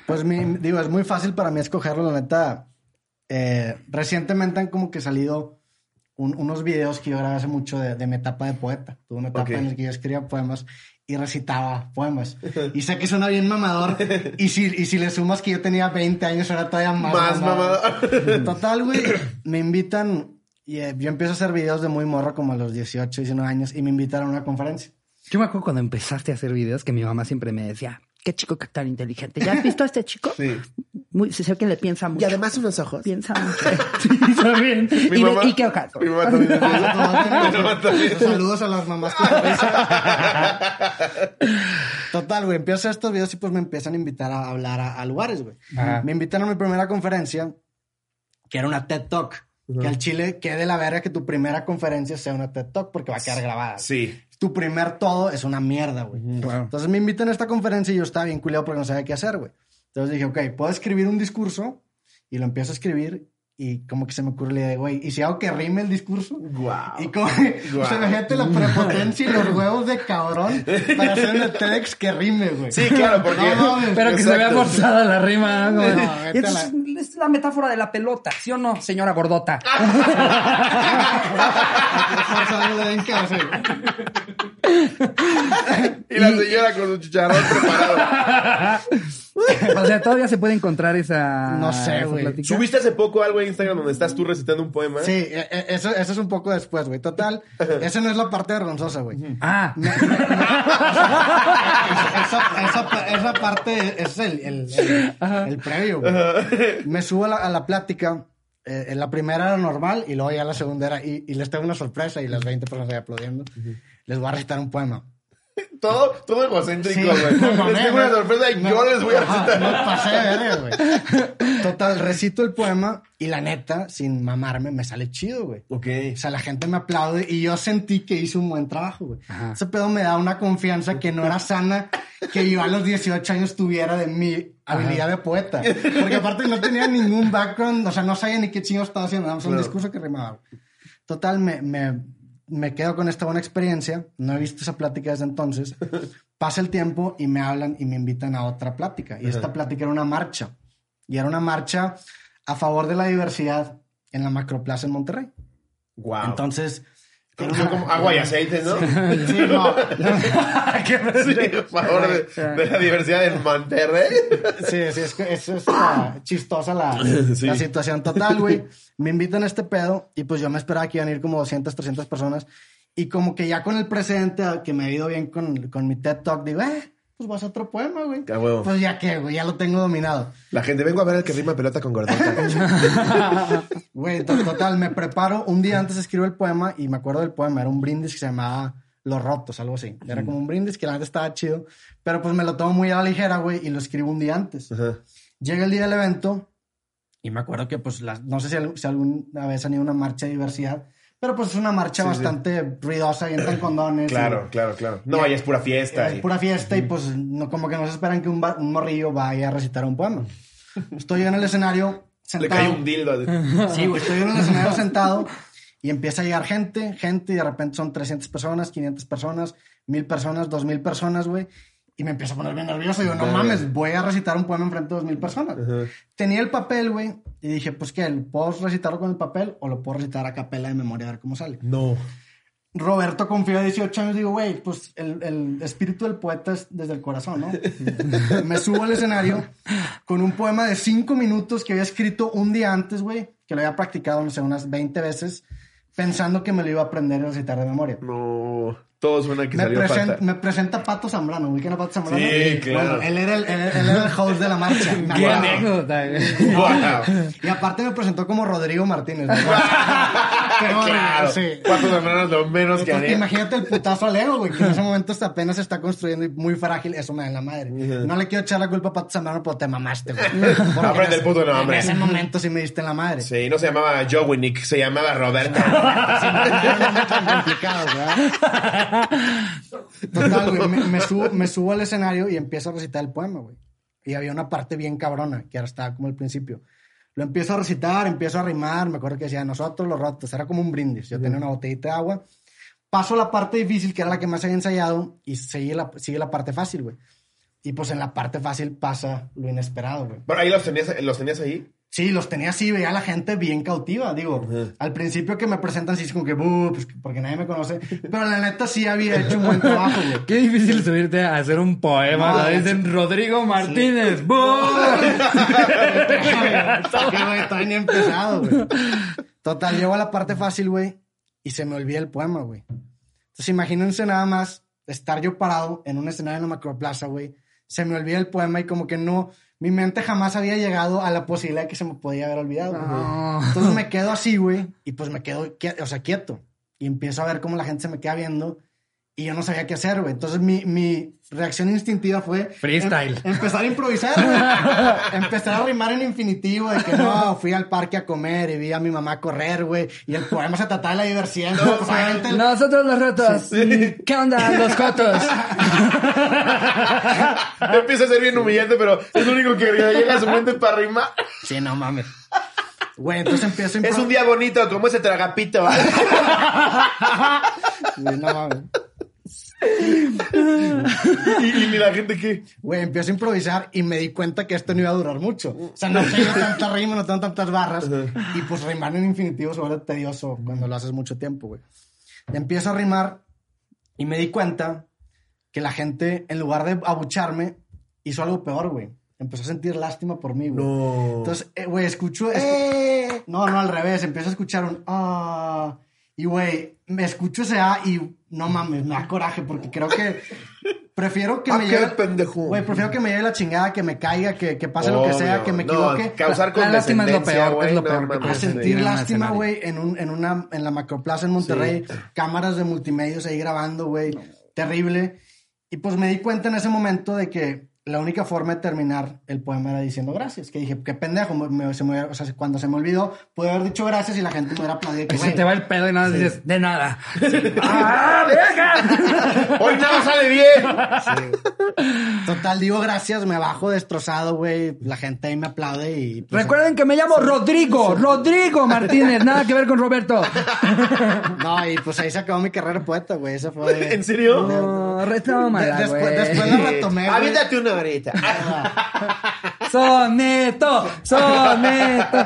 Speaker 3: Pues mi- digo, es muy fácil para mí escogerlo, la neta. Eh, recientemente han como que salido un- unos videos que yo grabé hace mucho de, de mi etapa de poeta. Tuve una etapa
Speaker 2: Ok.
Speaker 3: en la que yo escribía poemas y recitaba poemas. Y sé que suena bien mamador. Y si, y si le sumas que yo tenía 20 años, era todavía más,
Speaker 2: Más mamador.
Speaker 3: Total, güey. Me invitan y eh, yo empiezo a hacer videos de muy morro como a los 18, 19 años y me invitan a una conferencia.
Speaker 1: Yo me acuerdo cuando empezaste a hacer videos que mi mamá siempre me decía, qué chico que tan inteligente. ¿Ya has visto a este chico?
Speaker 2: Sí.
Speaker 1: Muy, se sé que le piensa mucho.
Speaker 2: Y además unos ojos.
Speaker 1: piensa mucho. sí, también.
Speaker 2: Mi
Speaker 1: y,
Speaker 2: mamá-
Speaker 1: y qué ocaso.
Speaker 2: Mi mamá también. Mi mamá también.
Speaker 3: Saludos a las mamás que Total, güey, empiezo a hacer estos videos y pues me empiezan a invitar a hablar a, a lugares, güey. Me invitan a mi primera conferencia, que era una TED Talk. Que al Chile quede la verga que tu primera conferencia sea una TED Talk porque va a quedar grabada.
Speaker 2: Sí.
Speaker 3: Tu primer todo es una mierda, güey.
Speaker 1: Claro.
Speaker 3: Entonces me invitan a esta conferencia y yo estaba bien culiado porque no sabía qué hacer, güey. Entonces dije, ok, puedo escribir un discurso y lo empiezo a escribir y como que se me ocurre la idea, güey, ¿y si hago que rime el discurso?
Speaker 2: Guau.
Speaker 3: Y como, o sea, imagínate la prepotencia y los huevos de cabrón para hacer una TEDx que rime, güey.
Speaker 2: Sí, claro, porque.
Speaker 3: No
Speaker 1: Pero que se vea forzada la rima. ¿no? Entonces, es la metáfora de la pelota, ¿sí o no, señora gordota?
Speaker 2: Y la señora con su chicharrón preparado.
Speaker 1: o sea, todavía se puede encontrar esa.
Speaker 3: No sé, güey.
Speaker 1: plática?
Speaker 2: ¿Subiste hace poco algo en Instagram donde estás tú recitando un poema?
Speaker 3: Sí, e- e- eso, eso es un poco después, güey. Total, esa no es la parte vergonzosa, güey.
Speaker 1: Ah,
Speaker 3: esa, esa, esa parte es el, el, el, el previo, güey. Me subo a la, a la plática. eh, en la primera era normal y luego ya la segunda era. Y, y les tengo una sorpresa y las 20 personas ahí aplaudiendo. Les voy a recitar un poema.
Speaker 2: Todo, todo egocéntrico,
Speaker 3: Sí,
Speaker 2: güey.
Speaker 3: mamé,
Speaker 2: les tengo una sorpresa y
Speaker 3: Me-
Speaker 2: yo les voy a
Speaker 3: Ajá,
Speaker 2: recitar.
Speaker 3: Me pasé de verga, güey. Total, recito el poema y la neta, sin mamarme, me sale chido, güey.
Speaker 2: Ok.
Speaker 3: O sea, la gente me aplaude y yo sentí que hice un buen trabajo, güey.
Speaker 1: Ajá.
Speaker 3: Ese pedo me da una confianza que no era sana que yo a los 18 años tuviera de mi habilidad de poeta. Porque aparte no tenía ningún background, o sea, no sabía ni qué chingo estaba haciendo, nada más un
Speaker 2: Claro.
Speaker 3: discurso que rimaba. Total, me, me, me quedo con esta buena experiencia. No he visto esa plática desde entonces. Pasa el tiempo y me hablan y me invitan a otra plática. Y esta plática era una marcha. Y era una marcha a favor de la diversidad en la Macroplaza en Monterrey.
Speaker 2: Wow.
Speaker 3: Entonces,
Speaker 2: como, son como agua y aceite, ¿no?
Speaker 3: sí, no,
Speaker 2: Sí, a favor de, de la diversidad en Monterrey.
Speaker 3: sí, sí, es, que es, es, chistosa la,
Speaker 2: Sí.
Speaker 3: la situación total, güey. Me invitan a este pedo y pues yo me esperaba que iban a ir como 200, 300 personas. Y como que ya con el presente, que me ha ido bien con, con mi TED Talk, digo, eh, pues vas a otro poema, güey.
Speaker 2: A huevo.
Speaker 3: Pues ya que, güey, ya lo tengo dominado.
Speaker 2: La gente, vengo a ver el que rima pelota con gordota.
Speaker 3: Güey, to- total, me preparo. Un día antes escribo el poema y me acuerdo del poema. Era un brindis que se llamaba Los Rotos, algo así. Era como un brindis que la neta estaba chido. Pero pues me lo tomo muy a la ligera, güey, y lo escribo un día antes.
Speaker 2: Ajá.
Speaker 3: Llega el día del evento y me acuerdo que, pues, las- no sé si, si alguna vez han ido a una marcha de diversidad, pero pues es una marcha
Speaker 2: Sí, sí.
Speaker 3: bastante ruidosa y entran condones.
Speaker 2: Claro, claro, claro. No, ahí es pura fiesta.
Speaker 3: Es
Speaker 2: y-
Speaker 3: pura fiesta y pues no, como que no se esperan que un, va- un morrillo vaya a recitar un poema. Estoy en el escenario
Speaker 2: Le
Speaker 3: sentado.
Speaker 2: cae un dildo.
Speaker 3: Sí, güey, estoy en el escenario sentado y empieza a llegar gente, gente, y de repente son 300 personas, 500 personas, 1000 personas, 2000 personas, güey. Y me empiezo a poner bien nervioso. Digo, no mames, voy a recitar un poema enfrente de 2000 personas.
Speaker 2: Ajá.
Speaker 3: Tenía el papel, güey, y dije, pues, ¿qué? ¿Puedo recitarlo con el papel o lo puedo recitar a capela de memoria a ver cómo sale?
Speaker 2: No.
Speaker 3: Roberto confía a 18 años, digo, güey, pues el, el espíritu del poeta es desde el corazón, ¿no? me subo al escenario con un poema de 5 minutos que había escrito un día antes, güey, que lo había practicado, no sé, unas 20 veces, pensando que me lo iba a aprender y recitar de memoria.
Speaker 2: No, todo suena que
Speaker 3: Me,
Speaker 2: salió
Speaker 3: presen-
Speaker 2: falta.
Speaker 3: me presenta Pato Zambrano, ¿ubican a Pato Zambrano?
Speaker 2: Sí, claro.
Speaker 3: Bueno, él era el, él, él era el host de la marcha.
Speaker 1: Qué anécdota.
Speaker 2: Wow.
Speaker 3: Y aparte me presentó como Rodrigo Martínez. ¿no? Qué horrible,
Speaker 2: claro.
Speaker 3: sí.
Speaker 2: Cuatro semanas lo menos que haría.
Speaker 3: imagínate el putazo al ego, güey, que en ese momento hasta apenas se está construyendo y muy frágil, eso me da en la madre. No le quiero echar la culpa a Pato Zambrano, pero te mamaste, güey. Porque
Speaker 2: Aprende
Speaker 3: en
Speaker 2: el puto nombre.
Speaker 3: En ese momento sí me diste en la madre.
Speaker 2: Sí, no se llamaba Joey Nick, se llamaba Roberto.
Speaker 3: Sí, no tan complicado, ¿verdad? Total, güey, me, me subo, me subo al escenario y empiezo a recitar el poema, güey. Y había una parte bien cabrona, que ahora estaba como el principio. Lo empiezo a recitar, empiezo a rimar, me acuerdo que decía, nosotros los rotos, era como un brindis. Yo tenía una botellita de agua. Paso la parte difícil, que era la que más había ensayado, y sigue la, sigue la parte fácil, güey. Y pues en la parte fácil pasa lo inesperado, güey.
Speaker 2: Bueno, ahí los tenías, los tenías ahí.
Speaker 3: Sí, los tenía así, veía a la gente bien cautiva. Digo, al principio que me presentan así, es como que, pues, porque nadie me conoce. Pero la neta sí había hecho un buen trabajo, güey.
Speaker 1: Qué difícil subirte a hacer un poema.
Speaker 3: No,
Speaker 1: Lo dicen Rodrigo Martínez. ¡Bu!
Speaker 3: Que, güey, todavía ni he empezado, güey. Total, llego a la parte fácil, güey, y se me olvida el poema, güey. Entonces, imagínense nada más estar yo parado en un escenario en la macroplaza, güey. Se me olvida el poema y como que no, mi mente jamás había llegado a la posibilidad de que se me podía haber olvidado.
Speaker 1: No.
Speaker 3: Entonces me quedo así, güey, y pues me quedo, o sea, quieto. Y empiezo a ver cómo la gente se me queda viendo y yo no sabía qué hacer, güey. Entonces mi, mi reacción instintiva fue...
Speaker 1: Freestyle.
Speaker 3: em- empezar a improvisar, güey. empezar a rimar en infinitivo de que no, fui al parque a comer y vi a mi mamá correr, güey. Y el poema se trataba de la diversión. güey. Pues, obviamente el-
Speaker 1: Nosotros los retos. ¿Qué onda, los cotos?
Speaker 2: Empieza a ser bien humillante, pero es lo único que llega a su mente para rimar.
Speaker 3: Sí, no mames. Güey, entonces empiezo a
Speaker 2: Es un
Speaker 3: improvisar.
Speaker 2: día bonito, como ese tragapito.
Speaker 3: no mames.
Speaker 2: Y, y la gente que.
Speaker 3: Güey, empiezo a improvisar y me di cuenta que esto no iba a durar mucho. O sea, no tengo tanta rima, no tengo tantas barras. Y pues rimar en infinitivo se vuelve tedioso cuando lo haces mucho tiempo, güey. Empiezo a rimar y me di cuenta que la gente, en lugar de abucharme, hizo algo peor, güey. Empezó a sentir lástima por mí, güey.
Speaker 2: No.
Speaker 3: Entonces, eh, güey, escucho... escu- No, no, al revés. Empiezo a escuchar un... Ah... Y, güey, me escucho ese A y no mames, me da coraje porque creo que prefiero que
Speaker 2: Ah,
Speaker 3: me lleve...
Speaker 2: pendejo.
Speaker 3: Güey, prefiero que me lleve la chingada, que me caiga, que, que pase lo que sea,
Speaker 2: Obvio.
Speaker 3: que me
Speaker 2: No,
Speaker 3: equivoque.
Speaker 2: causar
Speaker 1: La- la lástima es lo peor,
Speaker 2: güey,
Speaker 1: es lo
Speaker 2: no
Speaker 1: peor que
Speaker 2: mames,
Speaker 1: puedes
Speaker 2: sí.
Speaker 3: sentir lástima, güey, en, un, en, una, en la macroplaza en Monterrey, cámaras de multimedios ahí grabando, güey, terrible. Y pues me di cuenta en ese momento de que la única forma de terminar el poema era diciendo gracias. Que dije, qué pendejo, me- me- se me hubiera- o sea, cuando se me olvidó, pude haber dicho gracias y la gente me hubiera aplaudido. que,
Speaker 1: Y se te va el pedo y nada dices, de nada. ¡Ah, verga!
Speaker 2: Hoy nada sale bien.
Speaker 3: Total, digo gracias, me bajo destrozado, güey, la gente ahí me aplaude y... pues,
Speaker 1: Recuerden que me llamo Rodrigo, Rodrigo Martínez, nada que ver con Roberto.
Speaker 3: No, y pues ahí se acabó mi carrera de poeta, güey, eso fue...
Speaker 2: ¿En serio?
Speaker 1: No,
Speaker 3: De-
Speaker 1: retómala,
Speaker 3: después,
Speaker 1: güey.
Speaker 3: después la retomé,
Speaker 2: una говорите?
Speaker 1: Soneto, soneto.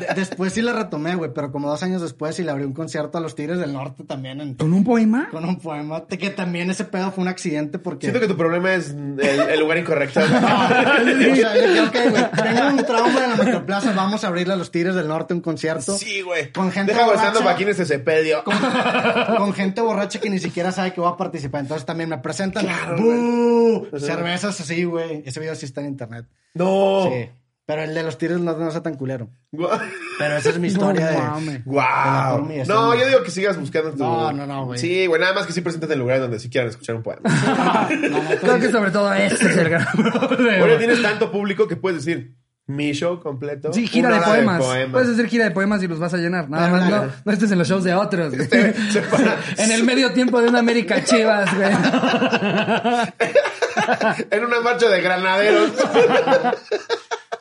Speaker 3: De- después sí la retomé, güey, pero como dos años después sí le abrí un concierto a los Tigres del Norte también en-
Speaker 1: ¿Con un poema?
Speaker 3: con un poema. de Que también ese pedo fue un accidente porque...
Speaker 2: Siento que tu problema es el, el lugar incorrecto.
Speaker 3: O sea, yo dije, ok, güey, tengo un trauma en la Metroplaza, vamos a abrirle a los Tigres del Norte un concierto.
Speaker 2: Sí, güey.
Speaker 3: Con gente
Speaker 2: Deja gozando
Speaker 3: borracha.
Speaker 2: para quién es ese pedio.
Speaker 3: Con gente borracha que ni siquiera sabe que voy a participar. Entonces también me presentan
Speaker 2: Claro,
Speaker 3: ¡Bú! cervezas así, güey. Ese video sí está en internet.
Speaker 2: No.
Speaker 3: Sí. Pero el de los Tigres no, no está tan culero. Pero esa es mi historia
Speaker 1: No
Speaker 3: de...
Speaker 2: Guau.
Speaker 3: eso
Speaker 2: No,
Speaker 3: no.
Speaker 2: yo digo que sigas buscando tu...
Speaker 3: No, no, no, güey.
Speaker 2: Sí, güey, nada más que sí preséntate en lugares donde sí quieran escuchar un poema.
Speaker 1: Creo que sobre todo ese es el gran problema.
Speaker 2: Ahora tienes tanto público que puedes decir mi show completo.
Speaker 1: Sí, gira de poemas.
Speaker 2: poemas.
Speaker 1: Puedes hacer gira de poemas y los vas a llenar. Nada
Speaker 3: Pero
Speaker 1: más no, no estés en los shows de otros. güey.
Speaker 2: para-
Speaker 1: en el medio tiempo de una América Chivas, güey.
Speaker 2: en una marcha de granaderos.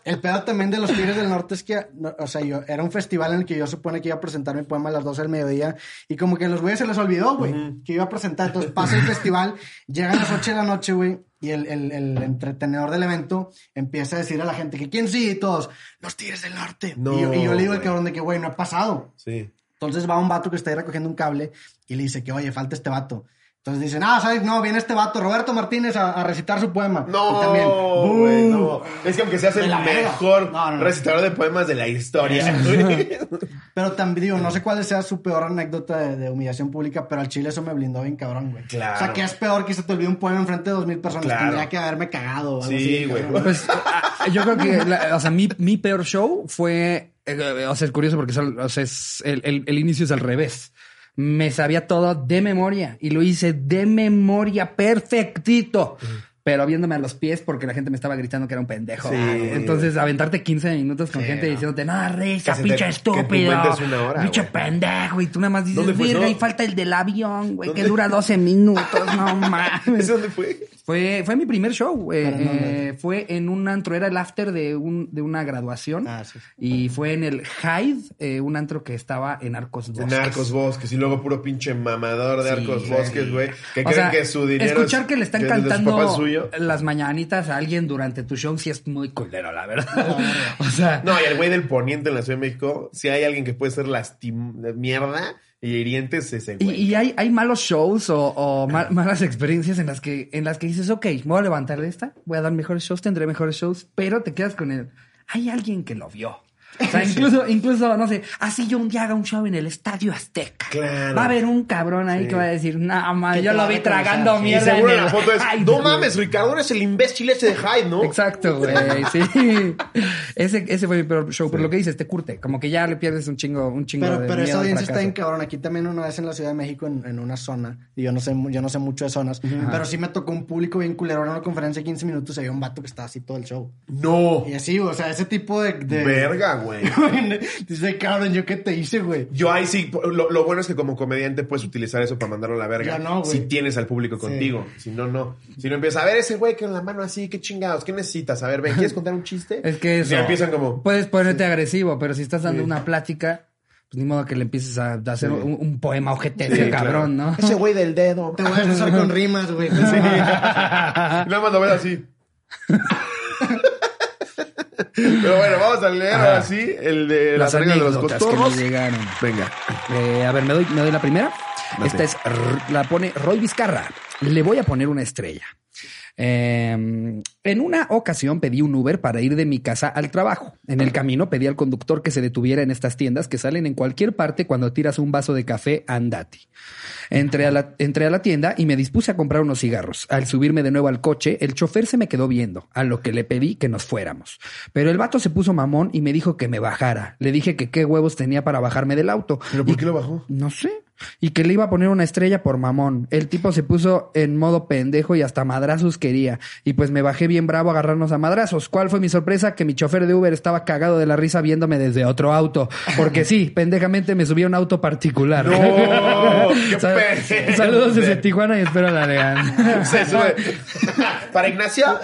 Speaker 3: El pedo también de los Tigres del Norte es que, no, o sea, yo, era un festival en el que yo supone que iba a presentar mi poema a las 12 del mediodía y como que a los güeyes se les olvidó, güey, que iba a presentar. Entonces pasa el festival, llegan las 8 de la noche, güey, y el, el, el entretenedor del evento empieza a decir a la gente que quién sí y todos, los Tigres del Norte.
Speaker 2: No,
Speaker 3: y, yo, y yo le digo al cabrón de que, güey, no ha pasado.
Speaker 2: Sí.
Speaker 3: Entonces va un vato que está ahí recogiendo un cable y le dice que, oye, falta este vato. Entonces dicen, ah, ¿sabes? No, viene este vato, Roberto Martínez, a, a recitar su poema.
Speaker 2: No,
Speaker 3: Y también,
Speaker 2: güey,
Speaker 3: ¡bú!
Speaker 2: no. Es que aunque seas el mejor
Speaker 3: No, no, no.
Speaker 2: recitador de poemas de la historia.
Speaker 3: Pero también digo, no sé cuál sea su peor anécdota de, de humillación pública, pero al chile eso me blindó bien cabrón, güey.
Speaker 2: Claro.
Speaker 3: O sea, que es peor que se te olvide un poema enfrente de dos mil personas.
Speaker 2: Claro.
Speaker 3: Tendría que haberme cagado. algo
Speaker 2: Sí, güey.
Speaker 1: Pues yo creo que, la- o sea, mi, mi peor show fue, eh, o sea, es curioso porque o sea, es- el, el- el inicio es al revés. Me sabía todo de memoria y lo hice de memoria perfectito. Pero viéndome a los pies porque la gente me estaba gritando que era un pendejo.
Speaker 2: Sí.
Speaker 1: Entonces, aventarte 15 minutos con
Speaker 3: Sí,
Speaker 1: gente
Speaker 3: no.
Speaker 1: diciéndote, no, risa, pinche estúpido. Pinche pendejo. Y tú nada más dices,
Speaker 2: ¿Dónde fue
Speaker 1: virga,
Speaker 2: eso?
Speaker 1: y falta el del avión, güey, que dura 12 minutos. No mames.
Speaker 2: ¿Ese dónde fue?
Speaker 1: Fue, fue mi primer show. eh,
Speaker 3: ¿Pero en
Speaker 1: eh, fue en un antro, era el after de, un, de una graduación.
Speaker 3: Ah, sí.
Speaker 1: Y fue en el Hyde, eh, un antro que estaba en Arcos Bosques.
Speaker 2: Narcos Bosques y luego puro pinche mamador de
Speaker 1: Sí,
Speaker 2: Arcos. Bosques, güey. Que
Speaker 1: O
Speaker 2: creen
Speaker 1: sea,
Speaker 2: que su dinero.
Speaker 1: escuchar
Speaker 2: es-
Speaker 1: que le están cantando
Speaker 2: papá es suyo.
Speaker 1: las mañanitas a alguien durante tu show sí es muy culero, la verdad. o sea,
Speaker 2: No, y el güey del poniente en la Ciudad de México, si hay alguien que puede ser lastim de mierda y hiriente, es ese
Speaker 1: Y,
Speaker 2: güey.
Speaker 1: y hay, hay malos shows o, o ma- malas experiencias en las que en las que dices, ok, me voy a levantar de esta, voy a dar mejores shows, tendré mejores shows, pero te quedas con el, hay alguien que lo vio. O sea, incluso, incluso, no sé, así yo un día haga un show en el Estadio Azteca.
Speaker 2: Claro.
Speaker 1: Va a haber un cabrón ahí
Speaker 2: Sí.
Speaker 1: que va a decir, no,
Speaker 3: Que
Speaker 1: yo lo vi tragando
Speaker 3: Y
Speaker 1: mierda.
Speaker 2: seguro
Speaker 1: en
Speaker 2: en la foto es,
Speaker 1: Hyde,
Speaker 2: no
Speaker 1: güey".
Speaker 2: mames, Ricardo, eres el imbécil ese de Hyde, ¿no?
Speaker 1: Exacto, güey, sí. Ese, ese fue mi peor show, pero lo que dices, te curte, como que ya le pierdes un chingo, un chingo
Speaker 3: Pero,
Speaker 1: de
Speaker 3: pero esa audiencia está bien cabrón. Aquí también una vez en la Ciudad de México, en, en una zona, y yo no sé, yo no sé mucho de zonas, pero sí me tocó un público bien culero en una conferencia de 15 minutos y había un vato que estaba así todo el show.
Speaker 2: No.
Speaker 3: Y así, o sea, ese tipo de... de
Speaker 2: Verga, güey.
Speaker 3: Dice, cabrón, ¿yo qué te hice, güey?
Speaker 2: Yo ahí sí, lo, lo bueno es que como comediante puedes utilizar eso para mandarlo a la verga.
Speaker 3: Yo no, güey.
Speaker 2: Si tienes al público contigo. Si no, no. Si no empiezas a ver ese güey con la mano así, qué chingados, ¿qué necesitas? A ver, ven, ¿quieres contar un chiste?
Speaker 1: Es que eso.
Speaker 2: Ya empiezan como.
Speaker 1: Puedes ponerte agresivo, pero si estás dando
Speaker 2: Sí.
Speaker 1: una plática, pues ni modo que le empieces a hacer
Speaker 2: Sí.
Speaker 1: un, un poema ojete,
Speaker 2: Sí,
Speaker 1: cabrón,
Speaker 2: claro.
Speaker 1: ¿no?
Speaker 2: Ese güey del dedo.
Speaker 3: Te voy a empezar con rimas, güey.
Speaker 2: Sí. Nada más lo ves así. Pero bueno, vamos a leer
Speaker 1: Ajá.
Speaker 2: así el de las,
Speaker 1: Las
Speaker 2: reglas de los
Speaker 1: que
Speaker 2: cotorros.
Speaker 1: me llegaron.
Speaker 2: Venga.
Speaker 1: Eh, a ver, me doy, me doy la primera.
Speaker 2: Date.
Speaker 1: Esta es, la pone Roy Vizcarra. Le voy a poner una estrella. Eh, en una ocasión pedí un Uber para ir de mi casa al trabajo. En el camino pedí al conductor que se detuviera en estas tiendas que salen en cualquier parte cuando tiras un vaso de café andati. Entré a, la, entré a la tienda y me dispuse a comprar unos cigarros. Al subirme de nuevo al coche, el chofer se me quedó viendo, a lo que le pedí que nos fuéramos. Pero el vato se puso mamón y me dijo que me bajara. Le dije que qué huevos tenía para bajarme del auto.
Speaker 2: ¿Pero por
Speaker 1: Y-
Speaker 2: qué lo bajó?
Speaker 1: no sé. Y que le iba a poner una estrella por mamón. El tipo se puso en modo pendejo y hasta madrazos quería. Y pues me bajé bien bravo a agarrarnos a madrazos. ¿Cuál fue mi sorpresa? Que mi chofer de Uber estaba cagado de la risa viéndome desde otro auto. Porque sí, pendejamente me subí a un auto particular.
Speaker 2: No, qué
Speaker 1: Sal-. Saludos desde Tijuana y espero la lean.
Speaker 2: Se sube. Para Ignacio.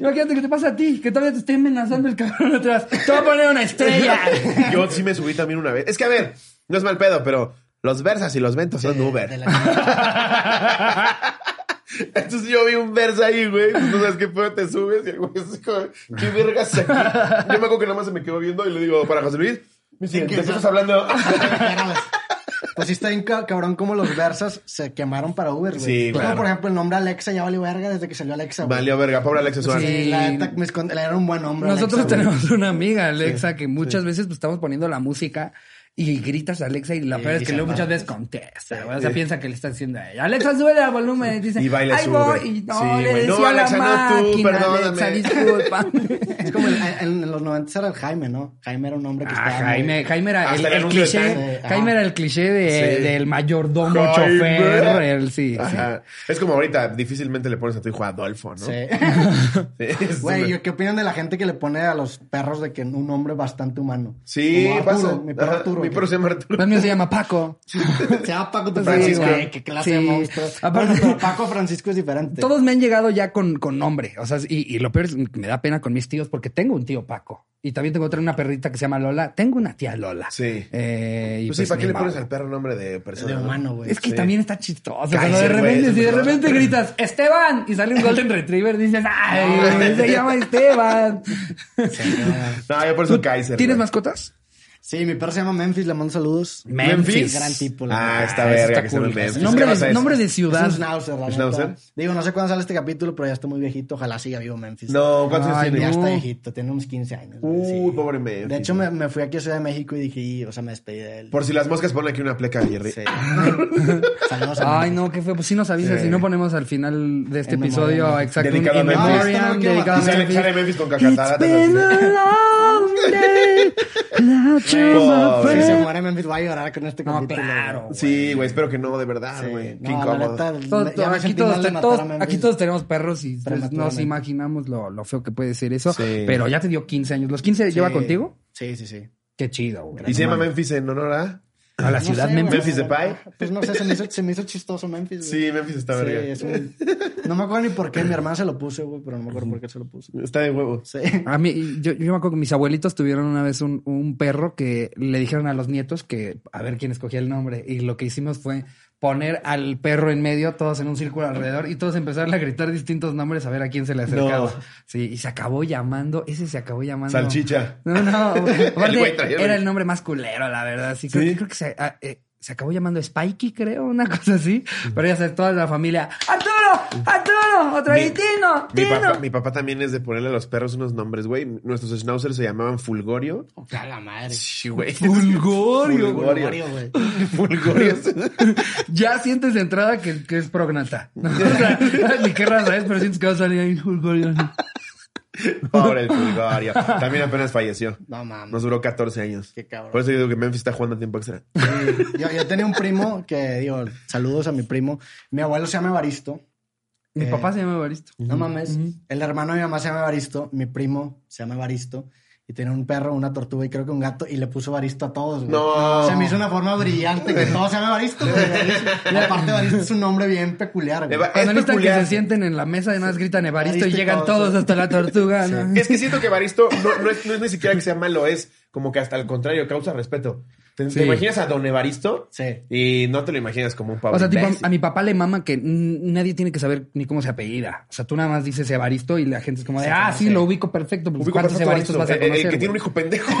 Speaker 1: Imagínate que te pasa a ti, que todavía te esté amenazando el cabrón atrás. Te voy a poner una estrella.
Speaker 2: Yo sí me subí también una vez. Es que a ver, no es mal pedo, pero los Versas y los Ventos son Uber. Entonces yo vi un Versa ahí, güey. Pues no sabes qué pedo te subes y el güey es como, ¿qué vergas aquí? Yo me acuerdo que nada más se me quedó viendo y le digo, para José Luis, me dice,
Speaker 3: ¿qué
Speaker 2: ¿de qué estás hablando?
Speaker 3: Pues sí está bien ca- cabrón como los Versas se quemaron para Uber, güey.
Speaker 2: Sí,
Speaker 3: Como,
Speaker 2: claro.
Speaker 3: por ejemplo, el nombre Alexa ya valió verga desde que salió Alexa, güey.
Speaker 2: Valió verga, pobre Alexa Suárez.
Speaker 3: Sí, la neta, me escond- era un buen nombre.
Speaker 1: Nosotros
Speaker 3: Alexa, güey.
Speaker 1: tenemos una amiga, Alexa, que muchas veces pues, estamos poniendo la música y gritas a Alexa y la peor es que luego muchas veces contesta. güey. O sea, piensa que le está diciendo a ella. Alexa, sube el volumen. Y dice,
Speaker 2: Y baila
Speaker 1: voy. Y no,
Speaker 2: Sí,
Speaker 1: le
Speaker 2: güey. No,
Speaker 1: decía a la
Speaker 2: Alexa, no tú, perdóname.
Speaker 1: Alexa, disculpa.
Speaker 3: Es como el- en, en los 90 era el Jaime, ¿no? Jaime era un hombre que
Speaker 1: Ah,
Speaker 3: estaba.
Speaker 1: Jaime,
Speaker 3: muy-
Speaker 1: Jaime era el,
Speaker 2: de
Speaker 1: cliché. Jaime era el cliché de,
Speaker 2: Sí.
Speaker 1: del mayordomo,
Speaker 2: Jaime.
Speaker 1: chofer. El, sí.
Speaker 2: Es como ahorita, difícilmente le pones a tu hijo Adolfo, ¿no?
Speaker 3: Sí. Güey,
Speaker 2: una-
Speaker 3: ¿yo ¿qué opinan de la gente que le pone a los perros de que un nombre bastante humano?
Speaker 2: Sí,
Speaker 3: Arturo,
Speaker 2: pasa.
Speaker 3: Mi perro Arturo.
Speaker 2: Mi perro se llama Arturo.
Speaker 1: El mío se llama Paco.
Speaker 3: Se llama Paco tu
Speaker 1: Sí,
Speaker 3: Francisco.
Speaker 1: güey.
Speaker 3: Güey, qué clase
Speaker 1: Sí.
Speaker 3: de monstruo.
Speaker 1: Aparte-
Speaker 3: Bueno, pero Paco Francisco es diferente.
Speaker 1: Todos me han llegado ya con, con nombre. O sea, y, y lo peor es que me da pena con mis tíos porque tengo un tío Paco. Y también tengo otra una perrita que se llama Lola. Tengo una tía Lola.
Speaker 2: Sí.
Speaker 1: Eh, y
Speaker 2: Pues sí,
Speaker 1: pues
Speaker 2: ¿para qué le pones al perro nombre de persona?
Speaker 3: de
Speaker 2: no?
Speaker 3: humano, güey.
Speaker 1: Es que
Speaker 2: Sí.
Speaker 1: también está chistoso. Cuando de repente,
Speaker 2: es
Speaker 1: si de repente gritas Esteban y sale un Golden Retriever, dices, ay, se llama Esteban.
Speaker 2: No, yo por eso Kaiser.
Speaker 1: ¿Tienes mascotas?
Speaker 3: Sí, mi perro se llama Memphis, le mando saludos.
Speaker 1: Memphis.
Speaker 3: Gran tipo. la
Speaker 2: Ah, está verga
Speaker 1: está
Speaker 2: que
Speaker 1: cool.
Speaker 2: Memphis.
Speaker 1: Nombre,
Speaker 2: ¿Qué pasa
Speaker 1: de, nombre de
Speaker 3: Es
Speaker 1: ciudad.
Speaker 3: un schnauzer, la
Speaker 2: ¿Schnauzer?
Speaker 3: Digo, no sé cuándo sale este capítulo, pero ya está muy viejito. Ojalá siga vivo Memphis.
Speaker 2: No, ¿cuántos años
Speaker 3: Ya
Speaker 2: tiene?
Speaker 1: no.
Speaker 3: está viejito, tiene unos 15 años.
Speaker 2: Uy,
Speaker 3: sí.
Speaker 2: pobre Memphis.
Speaker 3: De hecho, me, me fui aquí a Ciudad de México y dije, y, o sea, me despedí de él.
Speaker 2: Por si las moscas ponen aquí una pleca, Jerry.
Speaker 3: Sí. Saludos a
Speaker 1: Ay,
Speaker 3: Memphis.
Speaker 1: no, qué fue. Pues sí nos avisas.
Speaker 2: Sí.
Speaker 1: Si no ponemos al final de este
Speaker 3: En
Speaker 1: episodio, exacto,
Speaker 2: Dedicado a Memphis.
Speaker 1: dedicado a
Speaker 2: Y sale,
Speaker 1: Memphis.
Speaker 2: Memphis con
Speaker 1: It's
Speaker 3: Si se muere Memphis, voy a llorar con este
Speaker 1: No,
Speaker 3: capítulo.
Speaker 1: claro.
Speaker 3: güey.
Speaker 2: Sí, güey, espero que no, de verdad,
Speaker 3: Sí.
Speaker 2: güey. Qué
Speaker 3: No, neta,
Speaker 1: aquí, todos, aquí tenemos perros y pues, nos imaginamos lo, lo feo que puede ser eso.
Speaker 2: Sí.
Speaker 1: Pero ya te dio 15 años. ¿Los 15 lleva
Speaker 3: Sí.
Speaker 1: contigo?
Speaker 3: Sí, sí, sí.
Speaker 1: Qué chido, güey.
Speaker 2: Y se llama. Memphis en honor a.
Speaker 1: A la
Speaker 3: No
Speaker 1: ciudad
Speaker 3: sé,
Speaker 1: Memphis.
Speaker 2: Memphis de Pie.
Speaker 3: Pues no sé, se me hizo, se me hizo chistoso Memphis. güey.
Speaker 2: Sí, Memphis está
Speaker 3: Sí,
Speaker 2: verga.
Speaker 3: es un- No me acuerdo ni por qué. Mi hermana se lo puse, güey, pero no me acuerdo por qué se lo puso.
Speaker 2: Está de huevo.
Speaker 3: Sí.
Speaker 1: A mí, yo, yo me acuerdo que mis abuelitos tuvieron una vez un, un perro que le dijeron a los nietos que a ver quién escogía el nombre. Y lo que hicimos fue poner al perro en medio, todos en un círculo alrededor, y todos empezaron a gritar distintos nombres a ver a quién se le acercaba.
Speaker 2: No.
Speaker 1: Sí, y se acabó llamando, ese se acabó llamando.
Speaker 2: Salchicha.
Speaker 1: No, no, aparte era el nombre más culero, la verdad. Sí, creo,
Speaker 2: ¿Sí?
Speaker 1: creo que se, ah, eh, se acabó llamando Spikey, creo, una cosa así. Pero ya sabes, toda la familia, ¡Arturo! ¡Arturo! ¡Otra
Speaker 2: Mi-
Speaker 1: Tino!
Speaker 2: Mi
Speaker 1: ¡Tino!
Speaker 2: papá, mi papá también es de ponerle a los perros unos nombres, güey. Nuestros schnauzers se llamaban Fulgorio.
Speaker 3: A la madre.
Speaker 2: Sí, güey.
Speaker 1: Fulgorio.
Speaker 2: Fulgorio.
Speaker 3: güey.
Speaker 2: Fulgorio.
Speaker 1: Ya sientes de entrada que, que es prognata. ¿no? O sea, ni qué raza es, pero sientes que va a salir ahí Fulgorio.
Speaker 2: Pobre el Fulgorio. También apenas falleció.
Speaker 3: No mames.
Speaker 2: Nos duró 14 años.
Speaker 3: Qué cabrón.
Speaker 2: Por eso digo que Memphis está jugando a tiempo extra.
Speaker 3: Sí. Yo, yo tenía un primo que, digo, saludos a mi primo. Mi abuelo se llama Evaristo.
Speaker 1: Mi
Speaker 3: Eh,
Speaker 1: papá se llama Evaristo.
Speaker 3: No mames. El hermano de mi mamá se llama Evaristo. Mi primo se llama Evaristo. Y tiene un perro, una tortuga y creo que un gato. Y le puso Evaristo a todos, güey.
Speaker 2: No.
Speaker 3: Se me hizo una forma brillante que todos se llaman Evaristo, güey. Y aparte Evaristo es un nombre bien peculiar, güey.
Speaker 2: Eva-
Speaker 1: Cuando
Speaker 2: es
Speaker 1: necesitan que
Speaker 2: peculiar.
Speaker 1: se sienten en la mesa y nada más gritan Evaristo y
Speaker 3: Evaristo y
Speaker 1: llegan
Speaker 3: todos,
Speaker 1: hasta la tortuga. ¿no?
Speaker 2: Es que siento que Baristo no, no es, no es ni siquiera que sea malo, es como que hasta al contrario, causa respeto. ¿Te, imaginas a Don Evaristo?
Speaker 3: Sí.
Speaker 2: Y no te lo imaginas como un pavo.
Speaker 1: O sea, tipo, a mi papá le mama que nadie tiene que saber ni cómo se apellida. O sea, tú nada más dices Evaristo y la gente es como de,
Speaker 3: Sí,
Speaker 1: ah,
Speaker 3: sí.
Speaker 1: lo ubico perfecto. Pues,
Speaker 2: Ubico
Speaker 1: ¿Cuántos
Speaker 2: perfecto
Speaker 1: Evaristos vas a
Speaker 2: el-
Speaker 1: conocer?
Speaker 2: El, que tiene un hijo pendejo.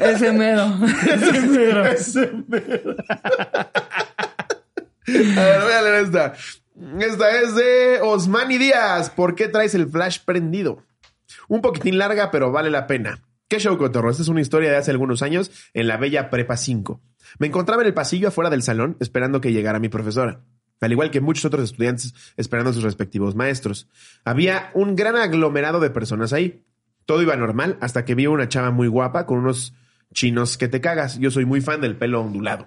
Speaker 1: Ese mero. Ese mero.
Speaker 2: Ese mero. A ver, voy a leer esta. Esta es de Osmani Díaz. ¿Por qué traes el flash prendido? Un poquitín larga, pero vale la pena. ¿Qué show, Cotorro? Esta es una historia de hace algunos años en la bella Prepa 5. Me encontraba en el pasillo afuera del salón esperando que llegara mi profesora. Al igual que muchos otros estudiantes esperando a sus respectivos maestros. Había un gran aglomerado de personas ahí. Todo iba normal hasta que vi una chava muy guapa con unos chinos que te cagas. Yo soy muy fan del pelo ondulado.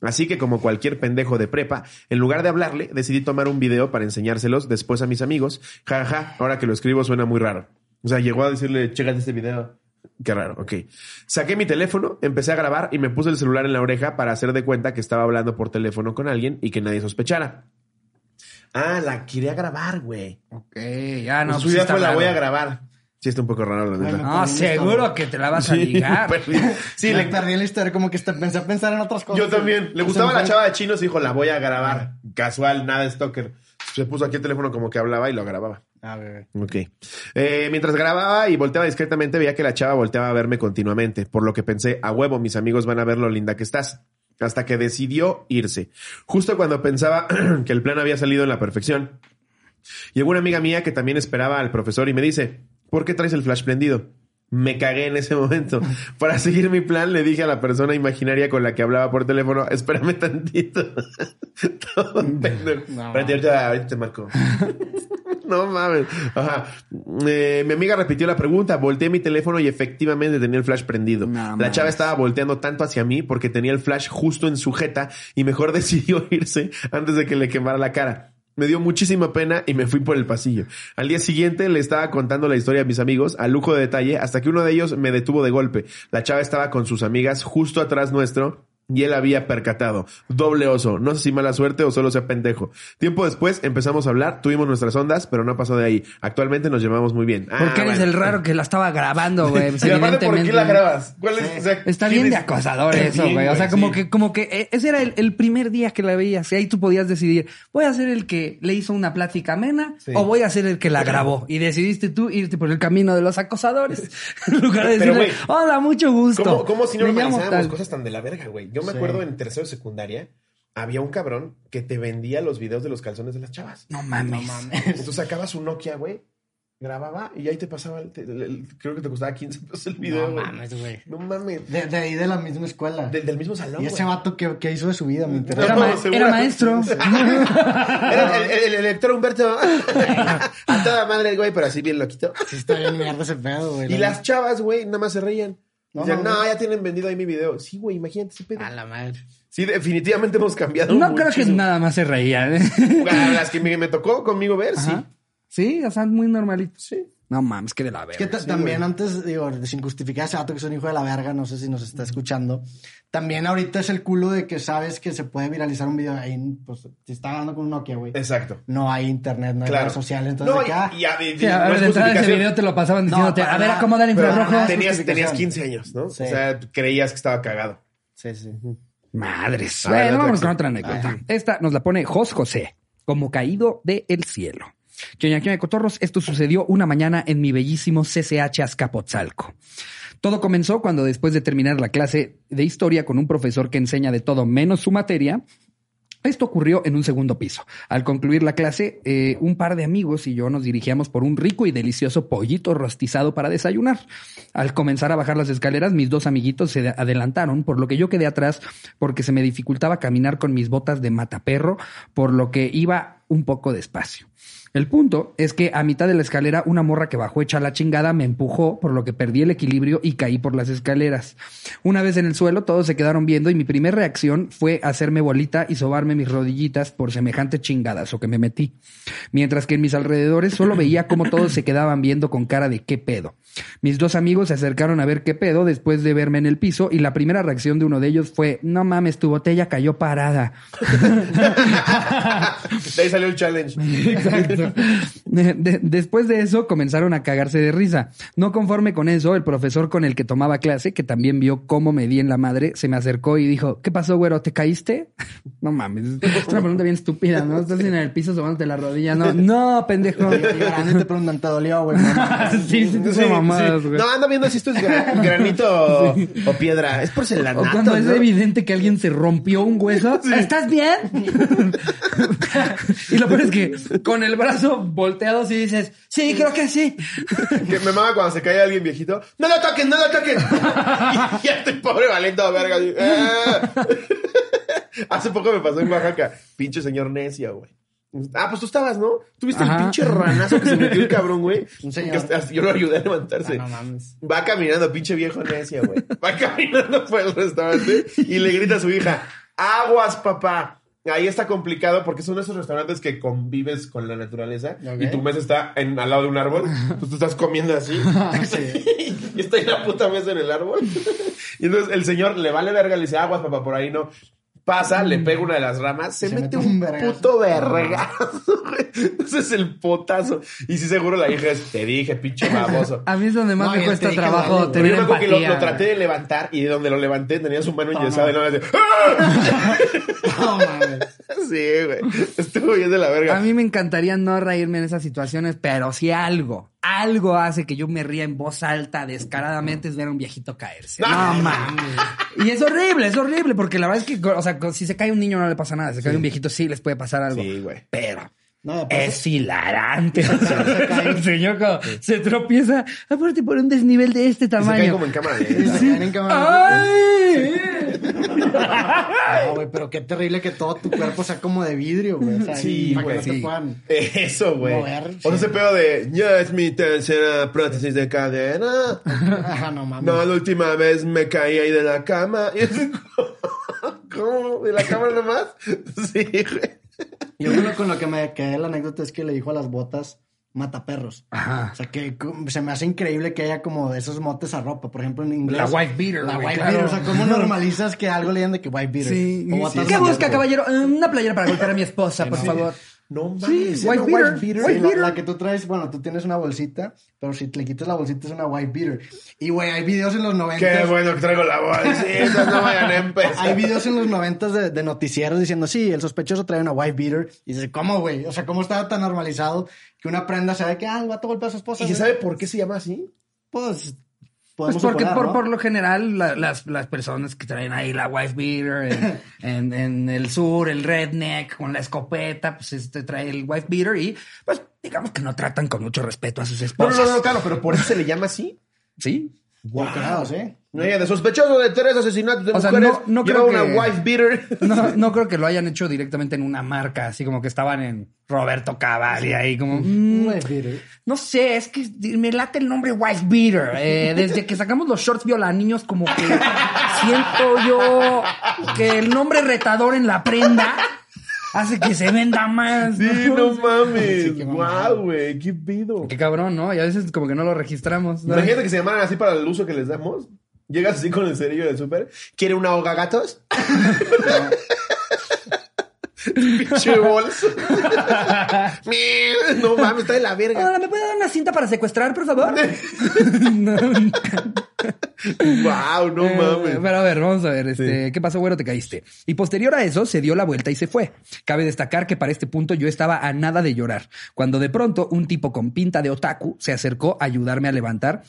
Speaker 2: Así que como cualquier pendejo de prepa, en lugar de hablarle, decidí tomar un video para enseñárselos después a mis amigos. Ja, ja, ahora que lo escribo suena muy raro. O sea, llegó a decirle, chécate este video. Qué raro, ok. Saqué mi teléfono, empecé a grabar y me puse el celular en la oreja para hacer de cuenta que estaba hablando por teléfono con alguien y que nadie sospechara. Ah, la quería grabar, güey.
Speaker 1: Ok, ya no.
Speaker 2: Pues su idea fue la voy a grabar. Sí, está un poco raro, la neta.
Speaker 3: Bueno,
Speaker 1: No, seguro que te la vas a ligar.
Speaker 2: perdí. Sí,
Speaker 3: le
Speaker 2: le,
Speaker 3: perdí la historia, como que este- pensé a pensar en otras cosas.
Speaker 2: yo también. Le
Speaker 3: Se
Speaker 2: gustaba la chava de chinos y dijo, la voy a grabar. Casual, nada de stalker. Se puso aquí el teléfono como que hablaba y lo grababa.
Speaker 3: A ver.
Speaker 2: Ok. Eh, mientras grababa y volteaba discretamente, veía que la chava volteaba a verme continuamente, por lo que pensé, a huevo, mis amigos van a ver lo linda que estás. Hasta que decidió irse. Justo cuando pensaba que el plan había salido en la perfección. Llegó una amiga mía que también esperaba al profesor y me dice, ¿por qué traes el flash prendido? Me cagué en ese momento. Para seguir mi plan, le dije a la persona imaginaria con la que hablaba por teléfono, espérame tantito. Todo.
Speaker 3: No.
Speaker 2: Ahorita, ahorita te marco. No mames. Ajá. Eh, mi amiga repitió la pregunta, volteé mi teléfono y efectivamente tenía el flash prendido.
Speaker 1: No
Speaker 2: la chava estaba volteando tanto hacia mí porque tenía el flash justo en su jeta y mejor decidió irse antes de que le quemara la cara. Me dio muchísima pena y me fui por el pasillo. Al día siguiente le estaba contando la historia a mis amigos, a lujo de detalle, hasta que uno de ellos me detuvo de golpe. La chava estaba con sus amigas justo atrás nuestro Y él había percatado. Doble oso. No sé si mala suerte o solo sea pendejo. Tiempo después empezamos a hablar, tuvimos nuestras ondas, pero no pasó de ahí. Actualmente nos llevamos muy bien. Ah,
Speaker 1: Porque eres
Speaker 2: bueno.
Speaker 1: el raro que la estaba grabando, güey. Pues,
Speaker 2: ¿por qué la grabas? ¿Cuál es? o sea,
Speaker 1: Está
Speaker 2: ¿quién
Speaker 1: bien de acosador eso, güey. O sea, como
Speaker 2: sí.
Speaker 1: que, como que eh, ese era el, el primer día que la veías. Y ahí tú podías decidir, voy a ser el que le hizo una plática amena
Speaker 2: Sí.
Speaker 1: o voy a ser el que la grabó. Y decidiste tú irte por el camino de los acosadores. en lugar de
Speaker 2: Pero,
Speaker 1: decirle,
Speaker 2: güey,
Speaker 1: hola, mucho gusto.
Speaker 2: ¿Cómo, cómo si no
Speaker 1: Me llamo
Speaker 2: normalizábamos
Speaker 1: tal.
Speaker 2: cosas tan de la verga, güey? Yo me
Speaker 3: Sí.
Speaker 2: acuerdo en tercero de secundaria, había un cabrón que te vendía los videos de los calzones de las chavas.
Speaker 1: No mames.
Speaker 2: Entonces sacabas un Nokia, güey, grababa y ahí te pasaba, el, te- el- el- creo que te costaba 15 pesos el video,
Speaker 3: No mames, güey.
Speaker 2: No mames.
Speaker 3: De, de ahí de la misma escuela.
Speaker 2: Del, del mismo salón,
Speaker 3: y ese
Speaker 2: güey.
Speaker 3: vato que, que hizo de su vida, me interesa.
Speaker 1: Era,
Speaker 2: No,
Speaker 1: ma-
Speaker 2: seguro.
Speaker 1: era maestro.
Speaker 2: Era el, el, el Héctor Humberto. A toda madre, güey, pero así bien loquito.
Speaker 3: Sí está bien mierda ese pedo, güey.
Speaker 2: Y las chavas, güey, nada más se reían.
Speaker 3: No, no,
Speaker 2: no, ya tienen vendido ahí mi video. Sí, güey, imagínate ese pedo.
Speaker 3: A la madre.
Speaker 2: Sí, definitivamente hemos cambiado
Speaker 1: No creo que nada más se reía. ¿eh?
Speaker 2: Las que me, me tocó conmigo ver, sí.
Speaker 1: Ajá. Sí, o sea, muy normalito.
Speaker 2: Sí.
Speaker 1: No mames, que de la
Speaker 3: Es que
Speaker 1: verga.
Speaker 3: ta- también antes, digo, sin justificar ese vato que es un hijo de la verga, no sé si nos está escuchando. También ahorita es el culo de que sabes que se puede viralizar un video ahí, pues, si está grabando con un Nokia, güey.
Speaker 2: Exacto.
Speaker 3: No hay internet, no hay
Speaker 2: Claro.
Speaker 3: redes sociales, entonces
Speaker 2: no,
Speaker 3: acá.
Speaker 2: y, y, a- y-
Speaker 1: Sí, a
Speaker 2: no
Speaker 1: ver,
Speaker 2: es
Speaker 1: de ese video te lo pasaban diciéndote, a ver, acomoda el infrarrojo.
Speaker 2: tenías, tenías 15 años, ¿no?
Speaker 3: Sí.
Speaker 2: O sea, creías que estaba cagado.
Speaker 3: Sí, sí.
Speaker 1: Madres. Bueno, vamos con otra anécdota. Esta nos la pone Jos José, como caído del cielo. Quioña, quioña, cotorros, esto sucedió una mañana en mi bellísimo CCH Azcapotzalco. Todo comenzó cuando después de terminar la clase de historia con un profesor que enseña de todo menos su materia, esto ocurrió en un segundo piso. Al concluir la clase, eh, un par de amigos y yo nos dirigíamos por un rico y delicioso pollito rostizado para desayunar. Al comenzar a bajar las escaleras, mis dos amiguitos se de- adelantaron, por lo que yo quedé atrás porque se me dificultaba caminar con mis botas de mataperro, por lo que iba un poco despacio. El punto es que a mitad de la escalera una morra que bajó hecha la chingada me empujó, por lo que perdí el equilibrio y caí por las escaleras. Una vez en el suelo todos se quedaron viendo y mi primera reacción fue hacerme bolita y sobarme mis rodillitas por semejante chingadazo que me metí. Mientras que en mis alrededores solo veía cómo todos se quedaban viendo con cara de qué pedo. Mis dos amigos se acercaron a ver qué pedo después de verme en el piso y la primera reacción de uno de ellos fue, no mames, tu botella cayó parada.
Speaker 2: De ahí salió el challenge.
Speaker 1: Exacto. De- de- después de eso comenzaron a cagarse de risa. No conforme con eso, el profesor con el que tomaba clase, que también vio cómo me di en la madre, se me acercó y dijo, ¿qué pasó, güero? ¿Te caíste? No mames, es una pregunta bien estúpida, ¿no? Estás en el piso tomándote la rodilla. No, no, pendejo.
Speaker 3: Llorando y te preguntan, ¿te dolió, güey?
Speaker 1: sí, sí, Sí, mamadas,
Speaker 2: sí.
Speaker 1: güey.
Speaker 2: No, ando viendo si esto es gra- granito o, o piedra. Es porcelanato,
Speaker 1: O cuando es
Speaker 2: ¿no?
Speaker 1: evidente que alguien se rompió un hueso. ¿Estás bien? y lo peor es que con el brazo volteado sí dices, sí, creo que sí.
Speaker 2: Que me mama cuando se cae alguien viejito. ¡No lo toquen, no lo toquen! y ya estoy pobre valento, verga. así, ¡ah! Hace poco me pasó en Oaxaca. Pinche señor necio, güey. Ah, pues tú estabas, ¿no? Tuviste el pinche ranazo que se metió el cabrón, güey. Yo lo ayudé a levantarse.
Speaker 3: Ah, no mames.
Speaker 2: Va caminando, pinche viejo necio, güey. Va caminando por el restaurante y le grita a su hija, aguas, papá. Ahí está complicado porque son esos restaurantes que convives con la naturaleza y tu mesa está en, al lado de un árbol. Pues tú estás comiendo así. y está ahí la puta mesa en el árbol. y entonces el señor le vale verga, le dice, aguas, papá, por ahí no. Pasa, le pega una de las ramas, se,
Speaker 3: Se
Speaker 2: mete
Speaker 3: mete
Speaker 2: un
Speaker 3: un vergazo.
Speaker 2: puto vergazo, güey. Entonces el potazo. Y sí, seguro la hija es, te dije, pinche baboso.
Speaker 1: A mí es donde más
Speaker 3: No,
Speaker 1: me cuesta
Speaker 3: te dije,
Speaker 1: trabajo.
Speaker 2: Pero
Speaker 1: tener
Speaker 2: yo me acuerdo que lo,
Speaker 1: empatía.
Speaker 2: lo traté de levantar y de donde lo levanté tenía su mano
Speaker 3: No,
Speaker 2: enyesada
Speaker 3: no.
Speaker 2: y no me decía, ¡Ah!
Speaker 3: No mames.
Speaker 2: Sí, güey. Estuvo bien de la verga.
Speaker 1: A mí me encantaría no reírme en esas situaciones, pero si algo, algo hace que yo me ría en voz alta descaradamente es ver a un viejito caerse. No, mames. Y es horrible, es horrible, porque la verdad es que, o sea, si se cae un niño no le pasa nada, si se cae un viejito sí les puede pasar algo.
Speaker 2: Sí, güey.
Speaker 1: Pero
Speaker 3: No, aparte-
Speaker 1: es hilarante. O sea,
Speaker 3: Se cae.
Speaker 1: el señor cuando se tropieza, aparte por un desnivel de este
Speaker 2: Y se cae
Speaker 1: tamaño.
Speaker 2: como en cámara
Speaker 3: Sí, se caen en cámara.
Speaker 1: ¡Ay!
Speaker 3: No, güey, pero qué terrible que todo tu cuerpo sea como de vidrio, güey. O sea,
Speaker 2: Sí,
Speaker 3: para
Speaker 2: güey,
Speaker 3: que no te
Speaker 1: sí.
Speaker 3: puedan.
Speaker 2: Eso, güey.
Speaker 3: Mover,
Speaker 2: O sea,
Speaker 3: sí.
Speaker 2: ese pedo de, ya es mi tercera prótesis de cadena.
Speaker 3: Ajá, no mames.
Speaker 2: No, la última vez me caí ahí de la cama. ¿Cómo? ¿De la cama nomás? Sí, güey.
Speaker 3: Yo lo, con lo que me quedé la anécdota es que le dijo a las botas mataperros.
Speaker 1: Ajá.
Speaker 3: O sea, que se me hace increíble que haya como esos motes a ropa. Por ejemplo, en inglés.
Speaker 1: La wife beater,
Speaker 3: La
Speaker 1: claro.
Speaker 3: beater. O sea, ¿cómo normalizas que algo le digan de que wife beater?
Speaker 1: Sí.
Speaker 3: O botas
Speaker 1: ¿Qué busca, caballero? Eh, Una playera para golpear a mi esposa, por favor.
Speaker 2: No mames.
Speaker 1: Sí,
Speaker 2: ¿se
Speaker 1: white beater.
Speaker 3: Sí,
Speaker 1: White
Speaker 3: la,
Speaker 1: beater.
Speaker 3: la que tú traes, bueno, tú tienes una bolsita, pero si te le quitas la bolsita es una white beater. Y güey, hay videos en los 90.
Speaker 2: Qué bueno que traigo la bolsita, no vayan a empezar.
Speaker 3: Hay videos en los 90 de, de noticieros diciendo, sí, el sospechoso trae una white beater. Y dices, ¿cómo, güey? O sea, ¿cómo estaba tan normalizado que una prenda sabe que, ah, el vato golpea a su esposa?
Speaker 2: ¿Y se sabe por qué se llama así?
Speaker 3: Pues,
Speaker 1: Pues porque
Speaker 3: suponer,
Speaker 1: por,
Speaker 3: ¿no?
Speaker 1: por lo general la- las, las personas que traen ahí la wife beater en, en- en el sur, el redneck con la escopeta, pues este trae el wife beater y pues digamos que no tratan con mucho respeto a sus esposas.
Speaker 2: no, no, no, claro, pero por eso se le llama así.
Speaker 1: Sí.
Speaker 3: Creo, sí.
Speaker 2: No, de sospechoso de tres asesinatos de
Speaker 1: O sea,
Speaker 2: mujeres.
Speaker 1: no- no
Speaker 2: lleva
Speaker 1: creo
Speaker 2: una
Speaker 1: que-
Speaker 2: wife beater.
Speaker 1: No, no creo que lo hayan hecho directamente en una marca, así como que estaban en Roberto Cavalli ahí como... mm. No sé, es que me late el nombre Wife Beater. Eh, desde que sacamos los shorts viola niños, como que siento yo que el nombre retador en la prenda hace que se venda más.
Speaker 2: Sí, no mames.
Speaker 3: Sí, qué mamada.
Speaker 2: Guau, güey, qué pido.
Speaker 1: Qué cabrón, ¿no? Y a veces como que no lo registramos. ¿no?
Speaker 2: Imagínate que se llamaran así para el uso que les damos. Llegas así con el cerillo del súper. ¿Quiere una hoga gatos? Pinche bolso. no mames, está de la verga.
Speaker 1: Ahora, ¿me puede dar una cinta para secuestrar, por favor? No.
Speaker 2: Wow, no
Speaker 1: Eh,
Speaker 2: mames.
Speaker 1: Pero a ver, vamos a ver, este, ¿qué pasó, güero? Te caíste. Y posterior a eso, se dio la vuelta y se fue. Cabe destacar que para este punto yo estaba a nada de llorar, cuando de pronto un tipo con pinta de otaku se acercó a ayudarme a levantar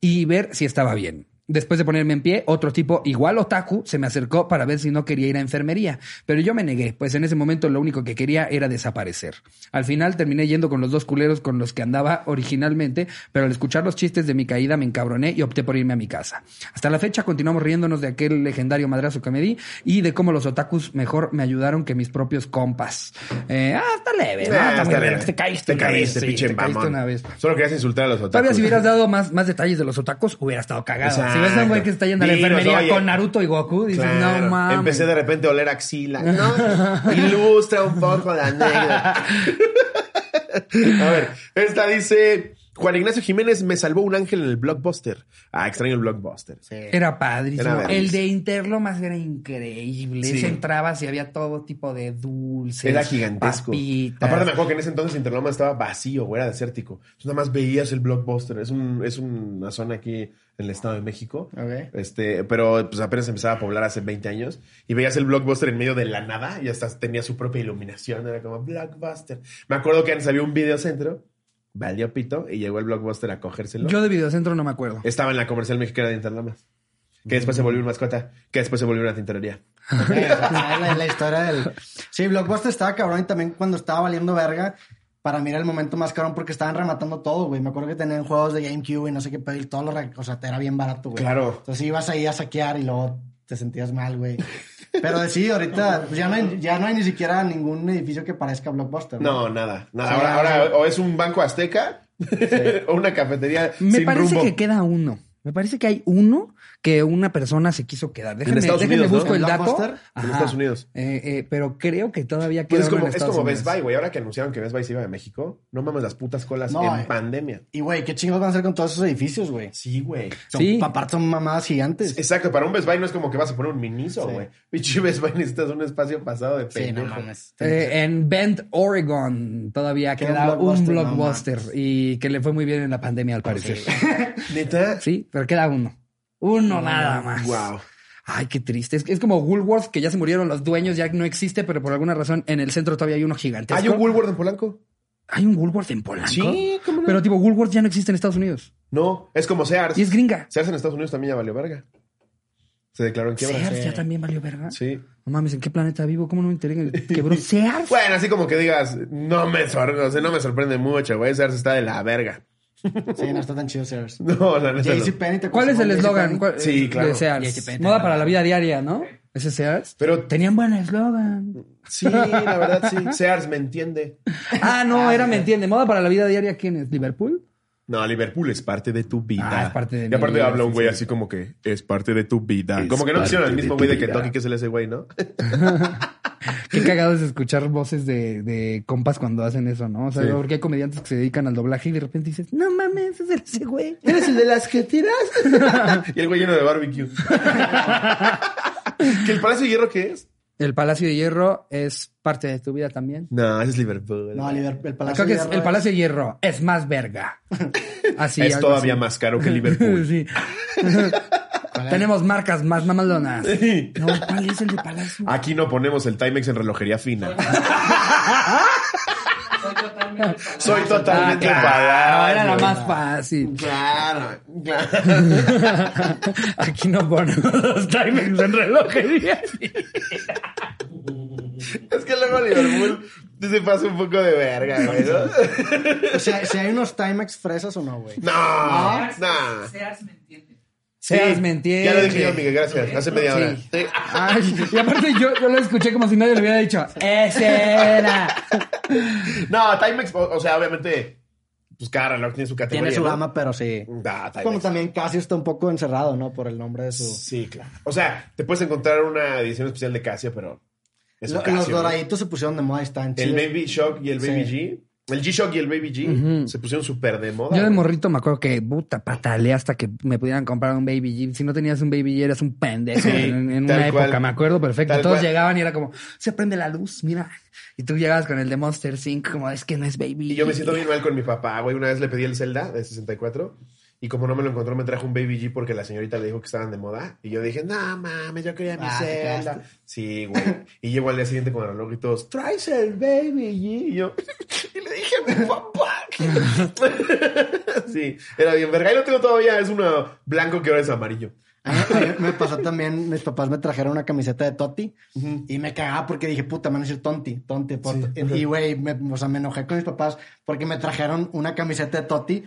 Speaker 1: y ver si estaba bien. Después de ponerme en pie, otro tipo igual otaku se me acercó para ver si no quería ir a enfermería, pero yo me negué, pues en ese momento lo único que quería era desaparecer. Al final terminé yendo con los dos culeros con los que andaba originalmente, pero al escuchar los chistes de mi caída me encabroné y opté por irme a mi casa. Hasta la fecha continuamos riéndonos de aquel legendario madrazo que me di y de cómo los otakus mejor me ayudaron que mis propios compas. Eh, ah, está leve, ¿no?
Speaker 2: Ah,
Speaker 1: Está muy. Te caíste
Speaker 2: Te
Speaker 1: una vez,
Speaker 2: caíste,
Speaker 1: sí, te caíste una vez.
Speaker 2: Solo querías insultar a los otakus.
Speaker 1: Todavía si hubieras dado más, más detalles de los otakus, hubiera estado cagado.
Speaker 2: Exacto.
Speaker 1: Si ves a un güey que está yendo a la
Speaker 2: Dinos,
Speaker 1: enfermería
Speaker 2: oye.
Speaker 1: con Naruto y Goku, dices,
Speaker 2: Claro.
Speaker 1: no mames.
Speaker 2: Empecé de repente a oler axila. No, ilustra un poco la anécdota. a ver, esta dice... Juan Ignacio Jiménez me salvó un ángel en el blockbuster. Ah, extraño el blockbuster.
Speaker 1: Era padrísimo.
Speaker 2: Era
Speaker 1: el de Interlomas era increíble.
Speaker 2: Sí.
Speaker 1: Ese entrabas y había todo tipo de dulces.
Speaker 2: Era gigantesco.
Speaker 1: papitas.
Speaker 2: Aparte me acuerdo que en ese entonces Interloma estaba vacío, güey, era desértico. Entonces nada más veías el blockbuster. Es, un, es una zona aquí en el Estado de México.
Speaker 3: Ok.
Speaker 2: Este, pero pues apenas empezaba a poblar hace 20 años. Y veías el blockbuster en medio de la nada y hasta tenía su propia iluminación. Era como blockbuster. Me acuerdo que antes había un videocentro. Valió pito y llegó el blockbuster a cogérselo.
Speaker 1: Yo de Videocentro no me acuerdo.
Speaker 2: Estaba en la comercial mexicana de Interlomas. Que después se volvió un mascota. Que después se volvió una tintorería.
Speaker 3: La, la historia del... Sí, Blockbuster estaba cabrón y también cuando estaba valiendo verga, para mí era el momento más cabrón porque estaban rematando todo, güey. Me acuerdo que tenían juegos de GameCube y no sé qué pedo y todo lo... O sea, te era bien barato, güey.
Speaker 2: Claro.
Speaker 3: Entonces ibas ahí a saquear y luego te sentías mal, güey. Pero sí, ahorita pues ya, no hay, ya no hay ni siquiera ningún edificio que parezca Blockbuster.
Speaker 2: No, nada. nada.
Speaker 3: Sí,
Speaker 2: ahora,
Speaker 3: ahora-
Speaker 2: ahora o es un banco azteca o una cafetería
Speaker 1: Me
Speaker 2: sin
Speaker 1: parece
Speaker 2: rumbo.
Speaker 1: que queda uno. Me parece que hay uno que una persona se quiso quedar. Déjenme,
Speaker 2: Estados
Speaker 1: déjenme
Speaker 2: Unidos, ¿no?
Speaker 1: busco el
Speaker 3: ¿En
Speaker 1: dato.
Speaker 2: En. Estados Unidos.
Speaker 1: Eh, eh, pero creo que todavía
Speaker 2: Pues
Speaker 1: queda
Speaker 2: es
Speaker 1: uno
Speaker 2: como,
Speaker 1: en
Speaker 2: es
Speaker 1: Estados
Speaker 2: como Best. Buy, güey. Ahora que anunciaron que Best Buy se iba de México, no mames las putas colas
Speaker 3: No,
Speaker 2: en
Speaker 3: eh.
Speaker 2: pandemia.
Speaker 3: Y, güey, ¿qué chingos van a hacer con todos esos edificios, güey?
Speaker 2: Sí, güey.
Speaker 3: Son,
Speaker 1: Sí.
Speaker 3: Aparte son mamadas gigantes.
Speaker 2: Exacto, para un Best Buy no es como que vas a poner un miniso,
Speaker 3: Sí.
Speaker 2: güey. Pinche Best Buy necesitas un espacio pasado de
Speaker 3: Sí, no
Speaker 2: pendejo.
Speaker 3: mames.
Speaker 1: Eh, en Bend, Oregon, todavía
Speaker 3: Queda un Blockbuster, no
Speaker 1: y que le fue muy bien en la pandemia al parecer.
Speaker 2: ¿Neta?
Speaker 1: Sí, pero queda uno. Uno nada más.
Speaker 2: Wow.
Speaker 1: Ay, qué triste. Es, es como Woolworth, que ya se murieron los dueños, ya no existe, pero por alguna razón en el centro todavía hay uno gigantesco.
Speaker 2: ¿Hay un Woolworth en Polanco?
Speaker 1: ¿Hay un Woolworth en Polanco?
Speaker 2: Sí, ¿cómo no?
Speaker 1: Pero tipo, Woolworth ya no existe en Estados Unidos.
Speaker 2: No, es como Sears.
Speaker 1: Y es gringa.
Speaker 2: Sears en Estados Unidos también ya valió verga. Se declaró en quiebra.
Speaker 1: Sears
Speaker 2: Sí.
Speaker 1: ya también valió verga.
Speaker 2: Sí.
Speaker 1: No mames, ¿en qué planeta vivo? ¿Cómo no me enteré? que ¿Quebró Sears?
Speaker 2: Bueno, así como que digas, no me, sor- o sea, no me sorprende mucho, güey. Sears está de la verga.
Speaker 3: Sí, no está tan chido Sears.
Speaker 2: No, la neta. no.
Speaker 3: JCPenney, ¿te
Speaker 1: ¿Cuál es el eslogan?
Speaker 2: Sí,
Speaker 1: eh,
Speaker 2: claro.
Speaker 1: De Sears. Moda para la vida diaria, ¿no? Ese Sears.
Speaker 2: Pero
Speaker 1: Tenían buen eslogan.
Speaker 2: sí, la verdad sí. Sears me entiende.
Speaker 1: Ah, no, era, me entiende. Moda para la vida diaria, ¿quién es? ¿Liverpool?
Speaker 2: No, Liverpool es parte de tu vida.
Speaker 1: Ah, es parte de
Speaker 2: Y aparte
Speaker 1: vida,
Speaker 2: habla un güey
Speaker 1: sí.
Speaker 2: así como que es parte de tu vida.
Speaker 5: Es
Speaker 2: como que no quisieron al
Speaker 5: parte
Speaker 2: mismo güey de. Kentucky que es el ese güey, ¿no?
Speaker 1: Qué cagado es escuchar voces de, de compas cuando hacen eso, ¿no? O sea,
Speaker 2: Sí.
Speaker 1: porque hay comediantes que se dedican al doblaje y de repente dices, no mames, es ese güey.
Speaker 2: ¿Eres el de las que tiras? y el güey lleno de barbecue. ¿Que el Palacio de Hierro qué es?
Speaker 1: El Palacio de Hierro es parte de tu vida también.
Speaker 2: No, ese es Liverpool.
Speaker 3: No, Liverpool, el Palacio
Speaker 1: Creo que
Speaker 3: de
Speaker 1: es-
Speaker 3: Hierro
Speaker 1: el Palacio de Hierro es más verga. Así,
Speaker 2: es todavía
Speaker 1: así.
Speaker 2: más caro que Liverpool.
Speaker 1: sí. Tenemos marcas más mamalonas. No, ¿cuál es el de Palacio?
Speaker 2: Aquí no ponemos el Timex en relojería fina.
Speaker 4: Soy totalmente.
Speaker 2: Soy totalmente
Speaker 1: Ah, claro,
Speaker 2: pagado.
Speaker 1: era la más fácil.
Speaker 2: Claro, claro.
Speaker 1: Aquí no ponemos los timings en relojería.
Speaker 2: Es que luego Liverpool se pasa un poco de verga, güey. ¿no?
Speaker 3: O sea, si hay unos Timex fresas o no, güey.
Speaker 2: No,
Speaker 4: Sears,
Speaker 2: no. Sí,
Speaker 1: me entiende.
Speaker 2: Ya lo dije yo, Miguel, gracias. Hace media hora.
Speaker 1: Sí. Ay, y aparte yo, yo lo escuché como si nadie le hubiera dicho, ese era.
Speaker 2: No, Timex, o, o sea, obviamente, pues cada reloj tiene su categoría.
Speaker 3: Tiene su
Speaker 2: ¿no?
Speaker 3: gama, pero sí.
Speaker 2: Da, Timex.
Speaker 3: Como también Casio está un poco encerrado, ¿no? Por el nombre de su...
Speaker 2: Sí, claro. O sea, te puedes encontrar una edición especial de Casio, pero es
Speaker 3: Lo-
Speaker 2: Casio,
Speaker 3: los
Speaker 2: ¿no?
Speaker 3: doraditos se pusieron de moda y están
Speaker 2: El
Speaker 3: chidos.
Speaker 2: Baby Shock y el Baby
Speaker 3: Sí.
Speaker 2: G. El G-Shock y el Baby G se pusieron súper de moda.
Speaker 1: Yo de morrito me acuerdo que puta pataleé hasta que me pudieran comprar un Baby G. Si no tenías un Baby G eras un pendejo
Speaker 2: Sí,
Speaker 1: en, en una época,
Speaker 2: cual.
Speaker 1: me acuerdo perfecto.
Speaker 2: Tal
Speaker 1: Todos
Speaker 2: cual.
Speaker 1: llegaban y era como, se prende la luz, mira. Y tú llegabas con el de Monster Inc. como, es que no es Baby
Speaker 2: Y yo me
Speaker 1: G".
Speaker 2: siento bien mal con mi papá, güey. Una vez le pedí el Zelda de 64 y como no me lo encontró, me trajo un Baby G porque la señorita le dijo que estaban de moda. Y yo dije, no mames, yo quería mi
Speaker 3: Ah, quedaste.
Speaker 2: Sí, güey. Y llego al día siguiente con el reloj y todos, traes el Baby G. Y yo, y le dije a mi papá. sí, era bien verga. Y lo tengo todavía, es uno blanco que ahora es amarillo.
Speaker 3: A mí- me pasó también, mis papás me trajeron una camiseta de Totti y me cagaba porque dije, puta, me van a decir Tonti, Tonti.
Speaker 2: Sí,
Speaker 3: y güey, me- o sea, me enojé con mis papás porque me trajeron una camiseta de Totti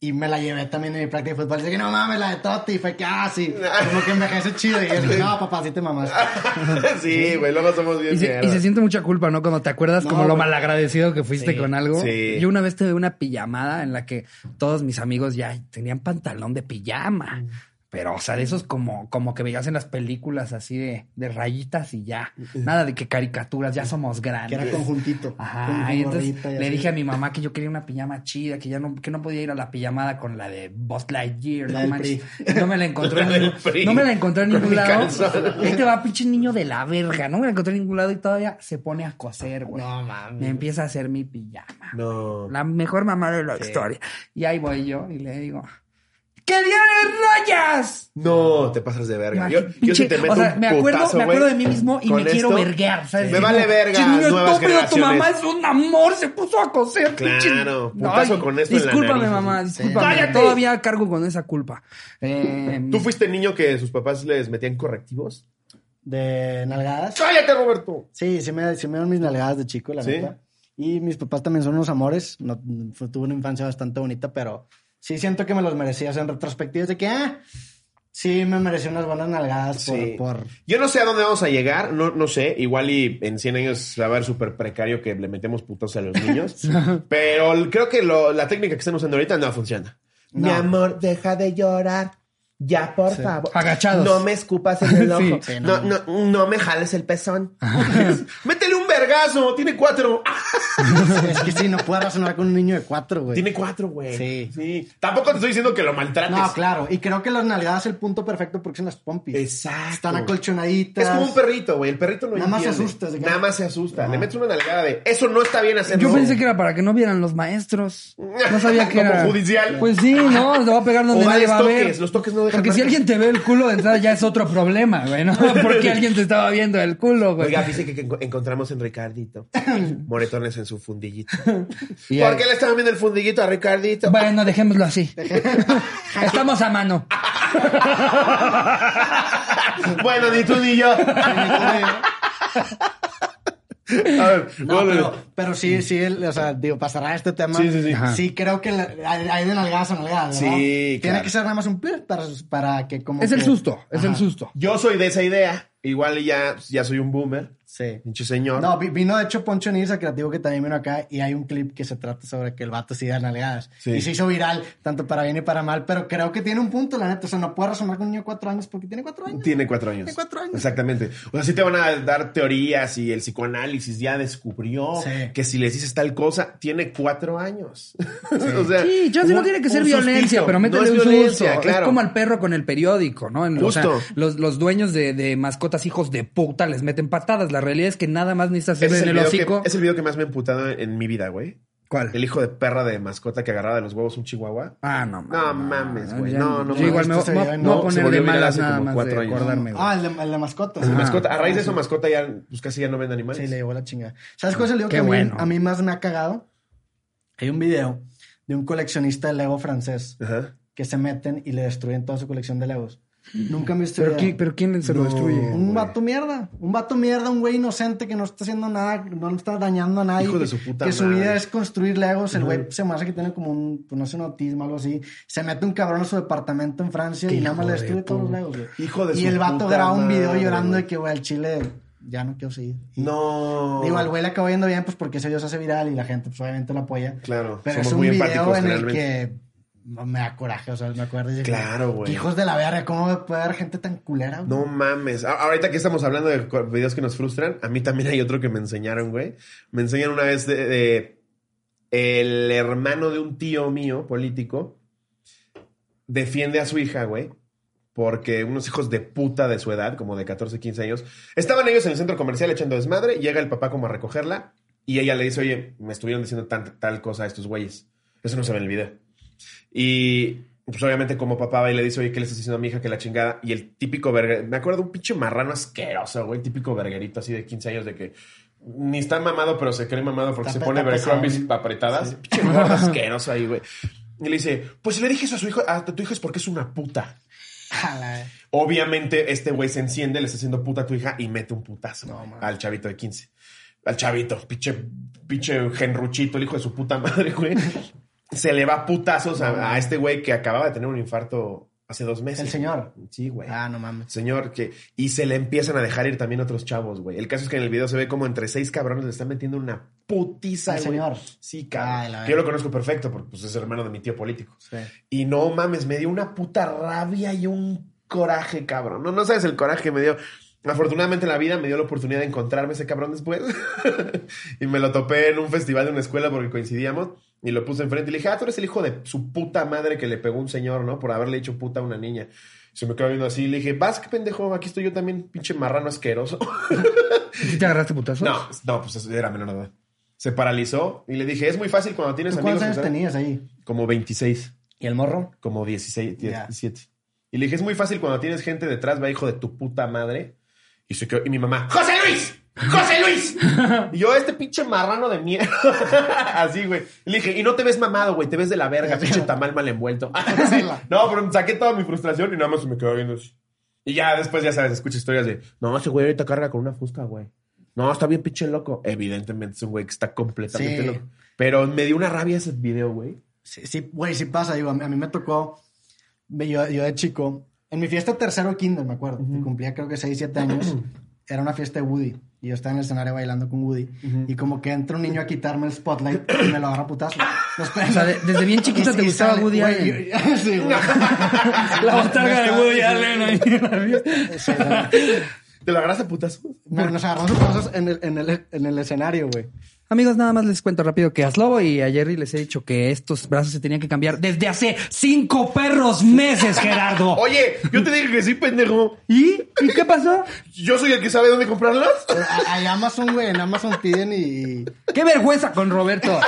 Speaker 3: y me la llevé también en mi práctica de fútbol. Dije, no mames, la de Totti. Y fue que, ah, sí, como que envejece chido. Y yo dije, no, papá, sí te mamás.
Speaker 2: sí, güey, luego somos bien
Speaker 1: Y se, y
Speaker 2: mierda.
Speaker 1: se siente mucha culpa, ¿no? Cuando te acuerdas
Speaker 3: No,
Speaker 1: como lo malagradecido que fuiste
Speaker 3: Sí,
Speaker 1: con algo.
Speaker 2: sí.
Speaker 1: Yo una vez tuve una pijamada en la que todos mis amigos ya tenían pantalón de pijama. Pero, o sea, de esos como, como que veías en las películas así de, de rayitas y ya. Nada de que caricaturas, ya somos
Speaker 3: Que
Speaker 1: grandes.
Speaker 3: era conjuntito.
Speaker 1: Ajá,
Speaker 3: con-
Speaker 1: y
Speaker 3: con
Speaker 1: entonces
Speaker 3: y
Speaker 1: le
Speaker 3: así.
Speaker 1: dije a mi mamá que yo quería una pijama chida, que ya no, que no podía ir a la pijamada con la de Buzz Lightyear,
Speaker 3: La
Speaker 1: no manches. No me la encontré en
Speaker 2: La
Speaker 1: no me la encontré en ningún lado.
Speaker 2: calzón.
Speaker 1: Ahí te va, pinche niño de la verga. No me la encontré en ningún lado y todavía se pone a coser, güey.
Speaker 3: No mames.
Speaker 1: Me empieza a hacer mi pijama.
Speaker 2: No.
Speaker 1: La mejor mamá de la historia. Y ahí voy yo y le digo, ¡Que tiene rayas!
Speaker 2: No, te pasas de verga. Yo, yo te meto
Speaker 1: o sea,
Speaker 2: un
Speaker 1: me acuerdo,
Speaker 2: putazo,
Speaker 1: me acuerdo
Speaker 2: güey,
Speaker 1: de mí mismo y me quiero verguear, ¿sabes?
Speaker 2: Me vale verga,
Speaker 1: "Pinche niño estúpido, tu
Speaker 2: generaciones".
Speaker 1: mamá es un amor, se puso a coser. pinche-
Speaker 2: Claro, putazo con esto en la
Speaker 1: Discúlpame,
Speaker 2: nariz,
Speaker 1: mamá, discúlpame.
Speaker 2: ¡Cállate!
Speaker 1: Todavía cargo con esa culpa. Eh,
Speaker 2: ¿Tú fuiste niño que sus papás les metían correctivos?
Speaker 3: De nalgadas.
Speaker 2: ¡Cállate, Roberto!
Speaker 3: Sí, sí me, sí me dieron mis nalgadas de chico, la
Speaker 2: ¿Sí?
Speaker 3: neta. Y mis papás también son unos amores. No, fue- tuve una infancia bastante bonita, pero sí siento que me los merecía. O sea, en retrospectiva es de que, ah, sí me merecía unas buenas nalgadas por...
Speaker 2: Sí.
Speaker 3: por...
Speaker 2: Yo no sé a dónde vamos a llegar, no, no sé. Igual y en 100 años va a ver súper precario que le metemos putos a los niños. pero creo que lo- la técnica que están usando ahorita no funciona.
Speaker 3: No.
Speaker 2: Mi amor, deja de llorar. Ya, por
Speaker 3: Sí.
Speaker 2: favor.
Speaker 1: Agachados.
Speaker 2: No me escupas en el ojo.
Speaker 3: Sí,
Speaker 2: no,
Speaker 3: no.
Speaker 2: no, no me jales el pezón. Métele un vergazo. Tiene cuatro.
Speaker 3: es que sí, no puedo razonar con un niño de cuatro, güey.
Speaker 2: Tiene cuatro, güey.
Speaker 3: Sí.
Speaker 2: Sí. Tampoco te estoy diciendo que lo maltrates.
Speaker 3: No, claro. Y creo que las nalgadas es el punto perfecto porque son las pompis.
Speaker 2: Exacto.
Speaker 3: Están acolchonaditas.
Speaker 2: Es como un perrito, güey. El perrito no
Speaker 3: Nada más se asusta,
Speaker 2: Nada más se asusta. Le metes una nalgada de eso no está bien hacerlo.
Speaker 1: Yo pensé que era para que no vieran los maestros. No sabía que
Speaker 2: Como
Speaker 1: era.
Speaker 2: judicial.
Speaker 1: Pues sí, no, te va a pegar donde
Speaker 2: O
Speaker 1: nadie va a ver.
Speaker 2: toques, los toques no
Speaker 1: Porque si alguien te ve el culo de entrada ya es otro problema, güey, ¿no? Porque alguien te estaba viendo el culo, güey.
Speaker 2: Oiga, dice que, que enco- encontramos en Ricardito moretones en su fundillito.
Speaker 1: Y
Speaker 2: ¿Por
Speaker 1: ahí-
Speaker 2: qué le estaban viendo el fundillito a Ricardito?
Speaker 1: Bueno, dejémoslo así. Estamos a mano.
Speaker 2: bueno, ni tú ni yo. A ver,
Speaker 3: No,
Speaker 2: bueno,
Speaker 3: pero, pero sí, sí, el- o sea, digo, para cerrar este tema.
Speaker 2: Sí, sí, sí.
Speaker 3: Sí, creo que hay, de nalgadas a nalgadas, ¿verdad?
Speaker 2: Sí,
Speaker 3: Tiene
Speaker 2: claro.
Speaker 3: que ser nada más un plus para, para que como
Speaker 1: Es el
Speaker 3: que-
Speaker 1: susto, es el
Speaker 3: Ajá.
Speaker 1: susto.
Speaker 2: Yo soy de esa idea. Igual ya, ya soy un boomer.
Speaker 3: Sí.
Speaker 2: Pinche señor.
Speaker 3: No, vi- vino de hecho Poncho Nisa, creativo que también vino acá, y hay un clip que se trata sobre que el vato sí da nalgadas.
Speaker 2: Sí.
Speaker 3: Y se hizo viral, tanto para bien y para mal, pero creo que tiene un punto, la neta. O sea, no puede razonar con un niño de cuatro años porque tiene cuatro años.
Speaker 2: Tiene cuatro años.
Speaker 3: Tiene cuatro años.
Speaker 2: Exactamente. O sea, sí te van a dar teorías y el psicoanálisis ya descubrió
Speaker 3: Sí.
Speaker 2: que si les dices tal cosa, tiene cuatro años. o sea,
Speaker 1: Sí, yo sí no tiene que ser violencia, pero métele
Speaker 2: No es
Speaker 1: un
Speaker 2: violencia,
Speaker 1: susto.
Speaker 2: claro.
Speaker 1: Es como al perro con el periódico, ¿no? En- o sea,
Speaker 2: Justo.
Speaker 1: los, los dueños de, de mascotas hijos de puta les meten patadas. La realidad es que nada más necesitas
Speaker 2: Ese
Speaker 1: hacerle
Speaker 2: es,
Speaker 1: en
Speaker 2: el
Speaker 1: el
Speaker 2: video
Speaker 1: hocico.
Speaker 2: que, es el video que más me ha emputado en, mi vida, güey.
Speaker 1: ¿Cuál?
Speaker 2: El hijo de perra de mascota que agarraba de los huevos un chihuahua.
Speaker 1: Ah, no mames.
Speaker 2: No mames, güey. No, no
Speaker 1: yo igual me, voy a
Speaker 2: no, se
Speaker 1: poner de malas
Speaker 2: hace
Speaker 1: nada
Speaker 2: como
Speaker 1: más
Speaker 2: cuatro
Speaker 1: de
Speaker 2: años.
Speaker 1: acordarme, güey.
Speaker 3: Ah, el de, el de mascotas.
Speaker 2: El de
Speaker 1: Ajá.
Speaker 2: mascota. A raíz de eso, mascota ya, pues casi ya no vende animales.
Speaker 3: Sí, le llevó la chingada. ¿Sabes cuál es el video que a mí,
Speaker 1: bueno.
Speaker 3: a mí más me ha cagado? Hay un video de un coleccionista de Lego francés
Speaker 2: Ajá.
Speaker 3: que se meten y le destruyen toda su colección de Legos. Nunca me visto
Speaker 1: ¿Pero, quién, ¿Pero quién se lo destruye?
Speaker 3: Un
Speaker 2: güey.
Speaker 3: vato mierda. Un vato mierda, un güey inocente que no está haciendo nada, no está dañando a nadie.
Speaker 2: Hijo de
Speaker 3: que-
Speaker 2: su puta
Speaker 3: Que su
Speaker 2: madre.
Speaker 3: vida es construir Legos. El güey se me hace que tiene como un, pues no sé, un autismo, algo así. Se mete un cabrón a su departamento en Francia y nada más le
Speaker 1: de
Speaker 3: destruye todos los Legos, güey.
Speaker 2: Hijo de
Speaker 3: Y
Speaker 2: su
Speaker 3: el vato
Speaker 2: puta
Speaker 3: graba un video
Speaker 2: madre,
Speaker 3: llorando
Speaker 2: güey.
Speaker 3: de que, güey, al chile ya no quiero seguir. Y-
Speaker 2: No.
Speaker 3: Digo, al güey le acabó yendo bien, pues porque ese video se hace viral y la gente, pues obviamente lo apoya.
Speaker 2: Claro,
Speaker 3: Pero
Speaker 2: somos
Speaker 3: es un
Speaker 2: muy
Speaker 3: video en el que me da coraje, o sea, me acuerdo. y
Speaker 2: Claro, güey.
Speaker 3: Hijos de la verga, ¿cómo puede haber gente tan culera? güey?
Speaker 2: No mames. A- Ahorita que estamos hablando de videos que nos frustran, a mí también hay otro que me enseñaron, güey. Me enseñan una vez de, de- el hermano de un tío mío político defiende a su hija, güey. Porque unos hijos de puta de su edad, como de 14, 15 años, estaban ellos en el centro comercial echando desmadre, llega el papá como a recogerla y ella le dice, oye, me estuvieron diciendo tan- tal cosa a estos güeyes. Eso no se ve en el video. Y pues obviamente como papá va y le dice, oye, ¿qué le estás diciendo a mi hija? Que la chingada. Y el típico verga, me acuerdo de un pinche marrano asqueroso, güey, típico verguerito así de 15 años de que ni está mamado, pero se cree mamado porque
Speaker 3: Está
Speaker 2: se pone
Speaker 3: pesado.
Speaker 2: apretadas. Pinche gordo asqueroso ahí, güey. Y le dice, pues le dije eso a su hijo, a tu hijo es porque es una puta. Obviamente este güey se enciende, le está haciendo puta a tu hija y mete un putazo
Speaker 3: No,
Speaker 2: al chavito de 15. Al chavito, pinche, pinche genruchito, el hijo de su puta madre, güey. Se le va putazos a, a este güey que acababa de tener un infarto hace dos meses.
Speaker 3: ¿El señor?
Speaker 2: Sí, güey.
Speaker 3: Ah, no mames.
Speaker 2: Señor, que. Y se le empiezan a dejar ir también otros chavos, güey. El caso es que en el video se ve como entre seis cabrones le están metiendo una putiza,
Speaker 3: ¿Al señor?
Speaker 2: Sí, cabrón. Que yo lo conozco perfecto porque pues, es hermano de mi tío político.
Speaker 3: Sí.
Speaker 2: Y no mames, me dio una puta rabia y un coraje, cabrón. No, no sabes el coraje que me dio. Afortunadamente en la vida me dio la oportunidad de encontrarme ese cabrón después. y me lo topé en un festival de una escuela porque coincidíamos. Y lo puse enfrente y le dije, ah, tú eres el hijo de su puta madre que le pegó un señor, ¿no? Por haberle dicho puta a una niña. Se me quedó viendo así y le dije, vas, qué pendejo, aquí estoy yo también, pinche marrano asqueroso.
Speaker 1: ¿Sí te agarraste putazos?
Speaker 2: no, no, pues era menor de edad. Se paralizó y le dije, es muy fácil cuando tienes
Speaker 3: ¿Tú
Speaker 2: amigos.
Speaker 3: cuántos años tenías ahí?
Speaker 2: Como 26
Speaker 3: ¿Y el morro?
Speaker 2: como 16,
Speaker 3: Ya.
Speaker 2: 17. Y le dije, es muy fácil cuando tienes gente detrás, va hijo de tu puta madre. Y se quedó, y mi mamá, ¡José Luis! ¡José Luis! y yo, este pinche marrano de mierda. Así, güey. Y le dije, y no te ves mamado, güey, te ves de la verga, pinche tamal mal envuelto. Así. No, pero saqué toda mi frustración y nada más se me quedó viendo así. Y ya después, ya sabes, escucho historias de, no, ese güey ahorita carga con una fusca, güey. No, está bien pinche loco. Evidentemente es un güey que está completamente
Speaker 3: Sí.
Speaker 2: loco. Pero me dio una rabia ese video, güey.
Speaker 3: Sí, sí, güey, sí pasa. Digo, a mí, a mí me tocó, yo, yo de chico, en mi fiesta tercero kinder, me acuerdo, que cumplía creo que 6, 7 años, era una fiesta de Woody. Y yo estaba en el escenario bailando con Woody. Y como que entra un niño a quitarme el spotlight y me lo agarra a putazo.
Speaker 1: O sea, de- desde bien chiquito te gustaba Woody Allen.
Speaker 3: sí, güey.
Speaker 1: La botarga de Woody Allen ahí.
Speaker 3: Sí.
Speaker 2: ¿Te lo agarras a putazos?
Speaker 3: Me- Nos agarramos a putazos en el, en el, en el escenario, güey.
Speaker 1: Amigos, nada más les cuento rápido que a Slobo y a Jerry les he dicho que estos brazos se tenían que cambiar desde hace cinco perros meses, Gerardo.
Speaker 2: Oye, yo te dije que sí, pendejo.
Speaker 1: ¿Y? ¿Y qué pasó?
Speaker 2: ¿Yo soy el que sabe dónde comprarlas?
Speaker 3: A- Hay Amazon, güey, en Amazon piden y...
Speaker 1: ¡Qué vergüenza con Roberto!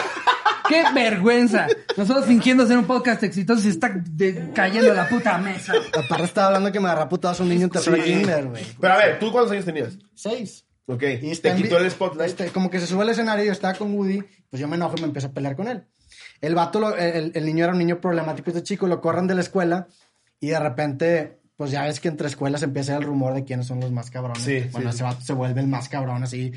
Speaker 1: ¡Qué vergüenza! Nosotros fingiendo ser un podcast exitoso y se está de- cayendo la puta mesa.
Speaker 3: Aparte estaba hablando que me agarra a putazo un niño en kinder, güey.
Speaker 2: Pero a ver, ¿tú cuántos años tenías?
Speaker 3: Seis.
Speaker 2: Ok. Te quitó el spotlight.
Speaker 3: este, como que se sube al escenario y yo estaba con Woody, pues yo me enojo y me empiezo a pelear con él. El vato, lo- el, el niño era un niño problemático, este chico, lo corran de la escuela y de repente, pues ya ves que entre escuelas empieza el rumor de quiénes son los más cabrones.
Speaker 2: Sí,
Speaker 3: bueno,
Speaker 2: sí,
Speaker 3: ese vato se vuelve el más cabrón así.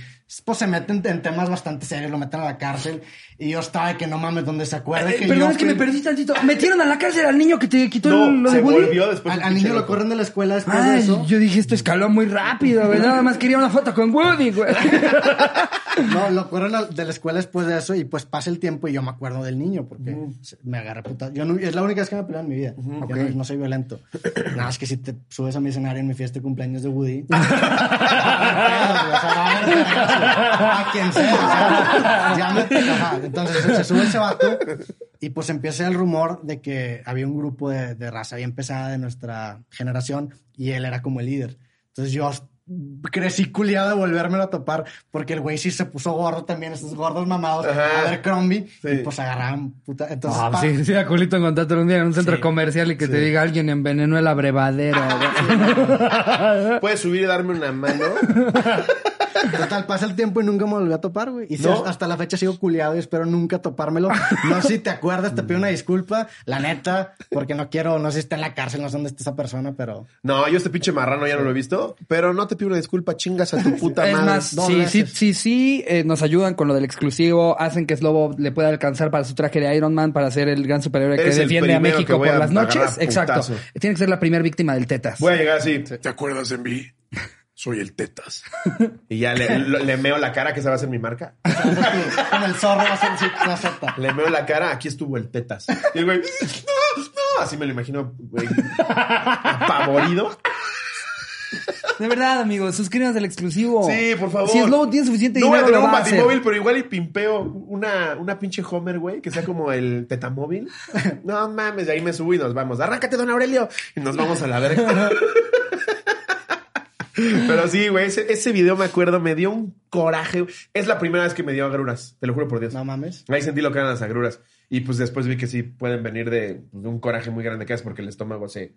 Speaker 3: Pues se meten en temas bastante serios, lo meten a la cárcel. Y yo estaba de que no mames, donde se acuerde
Speaker 1: Eh,
Speaker 3: que
Speaker 1: perdón,
Speaker 3: yo
Speaker 1: es que me perdí tantito. ¿Metieron a la cárcel al niño que te quitó
Speaker 2: No,
Speaker 1: lo
Speaker 2: se
Speaker 1: de Woody?
Speaker 2: volvió después.
Speaker 3: Al, al niño lo corren de la escuela después de
Speaker 1: Ay,
Speaker 3: eso.
Speaker 1: yo dije, esto escaló muy rápido, güey. Nada más quería una foto con Woody, güey.
Speaker 3: No, lo corren de la escuela después de eso y pues pasa el tiempo y yo me acuerdo del niño porque se- me agarra puta. Yo no- es la única vez que me peleado en mi vida. Yo
Speaker 1: Ok.
Speaker 3: no, no soy violento. Nada más que si te subes a mi escenario en mi fiesta de cumpleaños de Woody. a quien sea. Entonces se sube ese vato y pues empieza el rumor de que había un grupo de, de raza bien pesada de nuestra generación y él era como el líder. Entonces yo crecí culiado de volvérmelo a topar porque el güey sí se puso gordo también, esos gordos mamados,
Speaker 2: Ajá.
Speaker 3: a ver Crombie
Speaker 2: Sí.
Speaker 3: y pues agarraban puta. Entonces,
Speaker 1: Ah,
Speaker 3: pa-
Speaker 1: sí, sí, a culito encontrarte un día en un centro
Speaker 3: Sí.
Speaker 1: comercial y que te diga alguien envenenó el abrevadero. güey.
Speaker 2: Puedes subir y darme una mano.
Speaker 3: Total, pasa el tiempo y nunca me volví a topar, güey. Y
Speaker 2: ¿No?
Speaker 3: hasta la fecha sigo culiado y espero nunca topármelo. No sé si te acuerdas, te pido una disculpa, la neta, porque no quiero, no sé si está en la cárcel, no sé dónde está esa persona, pero...
Speaker 2: No, yo este pinche marrano ya no lo he visto, pero no te pido una disculpa, chingas a tu puta
Speaker 1: Es
Speaker 2: madre.
Speaker 1: más, sí, sí, sí, sí, eh, nos ayudan con lo del exclusivo, hacen que Slobo le pueda alcanzar para su traje de Iron Man, para ser el gran superhéroe que
Speaker 2: Eres
Speaker 1: defiende a México por
Speaker 2: a
Speaker 1: las noches. Exacto.
Speaker 2: putazo.
Speaker 1: Tiene que ser la primera víctima del Tetas.
Speaker 2: Voy a llegar así.
Speaker 5: ¿Te acuerdas de mí? Soy el Tetas.
Speaker 2: Y ya le, le meo la cara, que esa va a ser mi marca.
Speaker 3: Con el zorro va a ser la sota.
Speaker 2: Le meo la cara, aquí estuvo el tetas. Y el güey, no, no. Así me lo imagino, güey. Apavorido.
Speaker 1: De verdad, amigos, suscríbanse al exclusivo.
Speaker 2: Sí, por favor.
Speaker 1: Si Slobo tiene suficiente
Speaker 2: No voy a
Speaker 1: dinero,
Speaker 2: tener un batimóvil, pero igual y pimpeo una, una pinche Homer, güey, que sea como el tetamóvil. No mames, de ahí me subo y nos vamos. Arráncate, don Aurelio. Y nos vamos a la verga. Pero sí, güey, ese, ese video me acuerdo, me dio un coraje. Es la primera vez que me dio agruras, te lo juro por Dios.
Speaker 3: No mames.
Speaker 2: Ahí sentí lo que eran las agruras. Y pues después vi que sí pueden venir de, de un coraje muy grande que es porque el estómago se,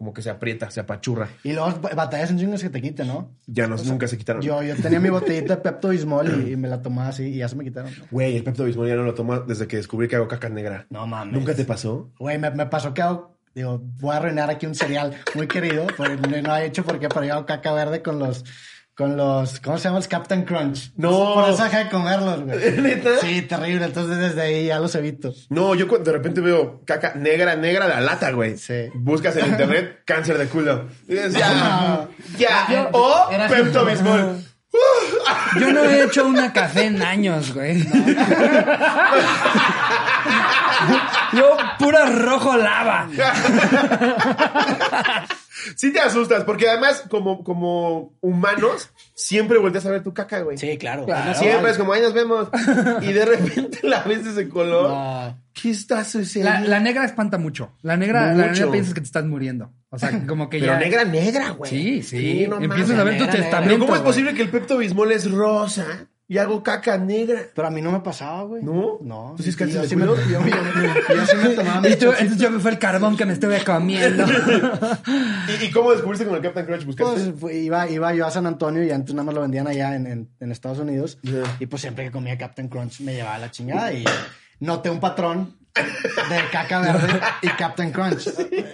Speaker 2: como que se aprieta, se apachurra.
Speaker 3: Y luego batallas en chingos que te quiten, ¿no?
Speaker 2: Ya nos, nunca se quitaron.
Speaker 3: Yo, yo tenía mi botellita de Pepto Bismol y, y me la tomaba así y ya se me quitaron.
Speaker 2: Güey, el Pepto Bismol ya no lo tomo desde que descubrí que hago caca negra.
Speaker 3: No mames.
Speaker 2: ¿Nunca te pasó?
Speaker 3: Güey, me, me pasó que hago, digo, voy a arruinar aquí un cereal muy querido, pero no, no he hecho porque pero yo hago caca verde con los, con los, ¿cómo se llama? Los Captain Crunch.
Speaker 2: No.
Speaker 3: Por eso dejé de comerlos, güey.
Speaker 2: ¿Neta?
Speaker 3: Sí, terrible. Entonces desde ahí ya los evito.
Speaker 2: No, yo cuando de repente veo caca negra, negra de la lata, güey.
Speaker 3: Sí.
Speaker 2: Buscas en internet cáncer de culo. Y dices, ya,
Speaker 3: Ah.
Speaker 2: ya.
Speaker 3: Yo-
Speaker 2: o Pepto. Bismol.
Speaker 1: Yo no he hecho una café en años, güey. Yo pura rojo lava.
Speaker 2: Sí te asustas, porque además, como, como humanos, siempre volteas a ver tu caca, güey.
Speaker 3: Sí, claro.
Speaker 1: Claro.
Speaker 2: Siempre es como, ahí nos vemos. Y de repente la ves de ese color.
Speaker 3: No.
Speaker 2: ¿Qué está sucediendo?
Speaker 1: La, la negra espanta mucho. La negra, la negra piensas que te estás muriendo. O sea, como que
Speaker 2: Pero
Speaker 1: ya.
Speaker 2: negra, negra, güey.
Speaker 1: Sí, sí.
Speaker 2: no
Speaker 1: Empiezas a ver tu
Speaker 3: negra, negra.
Speaker 1: testamento.
Speaker 2: Pero ¿cómo es posible que el Pepto Bismol es rosa y hago caca negra?
Speaker 3: Pero a mí no me pasaba, güey.
Speaker 2: ¿No?
Speaker 3: No.
Speaker 2: ¿Tú sí es
Speaker 3: Y
Speaker 2: cáncer
Speaker 3: yo sí me-
Speaker 2: culo?
Speaker 3: yo- yo- yo- yo sí me tomaba
Speaker 1: tú- entonces yo me fue el carbón que me estuve comiendo.
Speaker 2: ¿Y, y cómo descubriste con el Captain Crunch? ¿Buscaste?
Speaker 3: Pues iba, iba yo a San Antonio y antes nada más lo vendían allá en, en- en Estados Unidos. Y pues siempre que comía Captain Crunch me llevaba la chingada y noté un patrón de caca verde y Captain Crunch.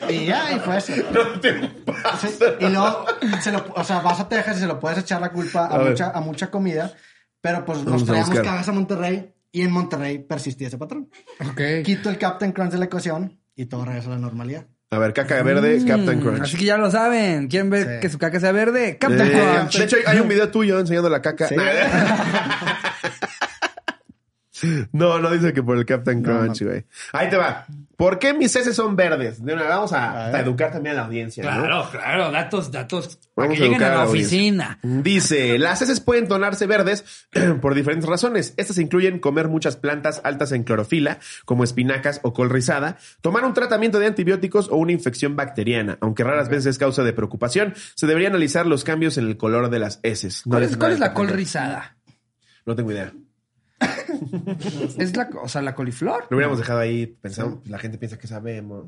Speaker 3: Y ya, y fue eso.
Speaker 2: no te pases.
Speaker 3: Y luego, se lo, o sea, vas a Texas y se lo puedes echar la culpa a, mucha, a mucha comida, pero pues
Speaker 2: Vamos
Speaker 3: nos traíamos cagas a Monterrey y en Monterrey persistía ese patrón.
Speaker 1: ok.
Speaker 3: Quito el Captain Crunch de la ecuación y todo regresa a la normalidad.
Speaker 2: A ver, caca verde, Captain
Speaker 1: Mm,
Speaker 2: Crunch.
Speaker 1: Así que ya lo saben. ¿Quieren ver
Speaker 3: Sí.
Speaker 1: que su caca sea verde? Captain
Speaker 2: Eh,
Speaker 1: Crunch.
Speaker 2: de hecho, hay- hay un video tuyo enseñando la caca.
Speaker 3: Sí.
Speaker 2: No, no dice que por el Captain Crunch,
Speaker 3: no.
Speaker 2: güey. Ahí te va. ¿Por qué mis heces son verdes? De una, vamos a, educar también a la audiencia. ¿no?
Speaker 1: Claro, claro. Datos, datos. Para
Speaker 2: Vamos
Speaker 1: que
Speaker 2: a
Speaker 1: lleguen a
Speaker 2: a
Speaker 1: la oficina.
Speaker 2: Dice, las heces pueden tornarse verdes por diferentes razones. Estas incluyen comer muchas plantas altas en clorofila, como espinacas o col rizada, tomar un tratamiento de antibióticos o una infección bacteriana, aunque raras veces es causa de preocupación. Se debería analizar los cambios en el color de las heces. No
Speaker 1: ¿Cuál es, cuál es la col rizada?
Speaker 2: No tengo idea.
Speaker 1: Es la, o sea, la coliflor.
Speaker 2: Lo hubiéramos dejado ahí pensando, la gente piensa que sabemos.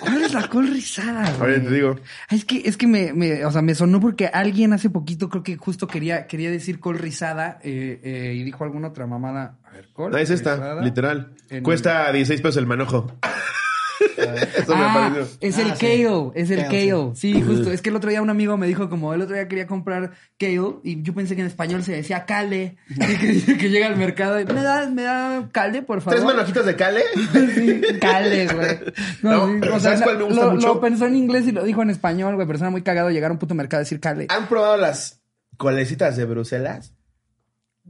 Speaker 1: ¿Cuál es la col rizada? güey?
Speaker 2: Te digo.
Speaker 1: Es que, es que me, me- o sea, me sonó porque alguien hace poquito creo que justo quería, quería decir col rizada eh, eh, y dijo alguna otra mamada. A ver, col
Speaker 2: Ah, es esta, literal.
Speaker 1: En-
Speaker 2: Cuesta 16 pesos el manojo. Eso me
Speaker 1: Ah,
Speaker 2: pareció.
Speaker 1: es
Speaker 3: Ah,
Speaker 1: el
Speaker 3: sí.
Speaker 1: kale, es el
Speaker 3: Kale,
Speaker 1: kale. Sí, justo. Es que el otro día un amigo me dijo como el otro día quería comprar kale y yo pensé que en español se decía cale. Y que llega al mercado y me da, me da calde, por favor.
Speaker 2: ¿Tres manojitos de cale?
Speaker 1: Sí, cale, güey. No,
Speaker 2: No,
Speaker 1: sí, o sea,
Speaker 2: ¿sabes cuál me gusta
Speaker 1: lo,
Speaker 2: mucho?
Speaker 1: lo pensó en inglés y lo dijo en español, güey, pero suena muy cagado llegar a un puto mercado a decir cale.
Speaker 2: ¿Han probado las colecitas de Bruselas?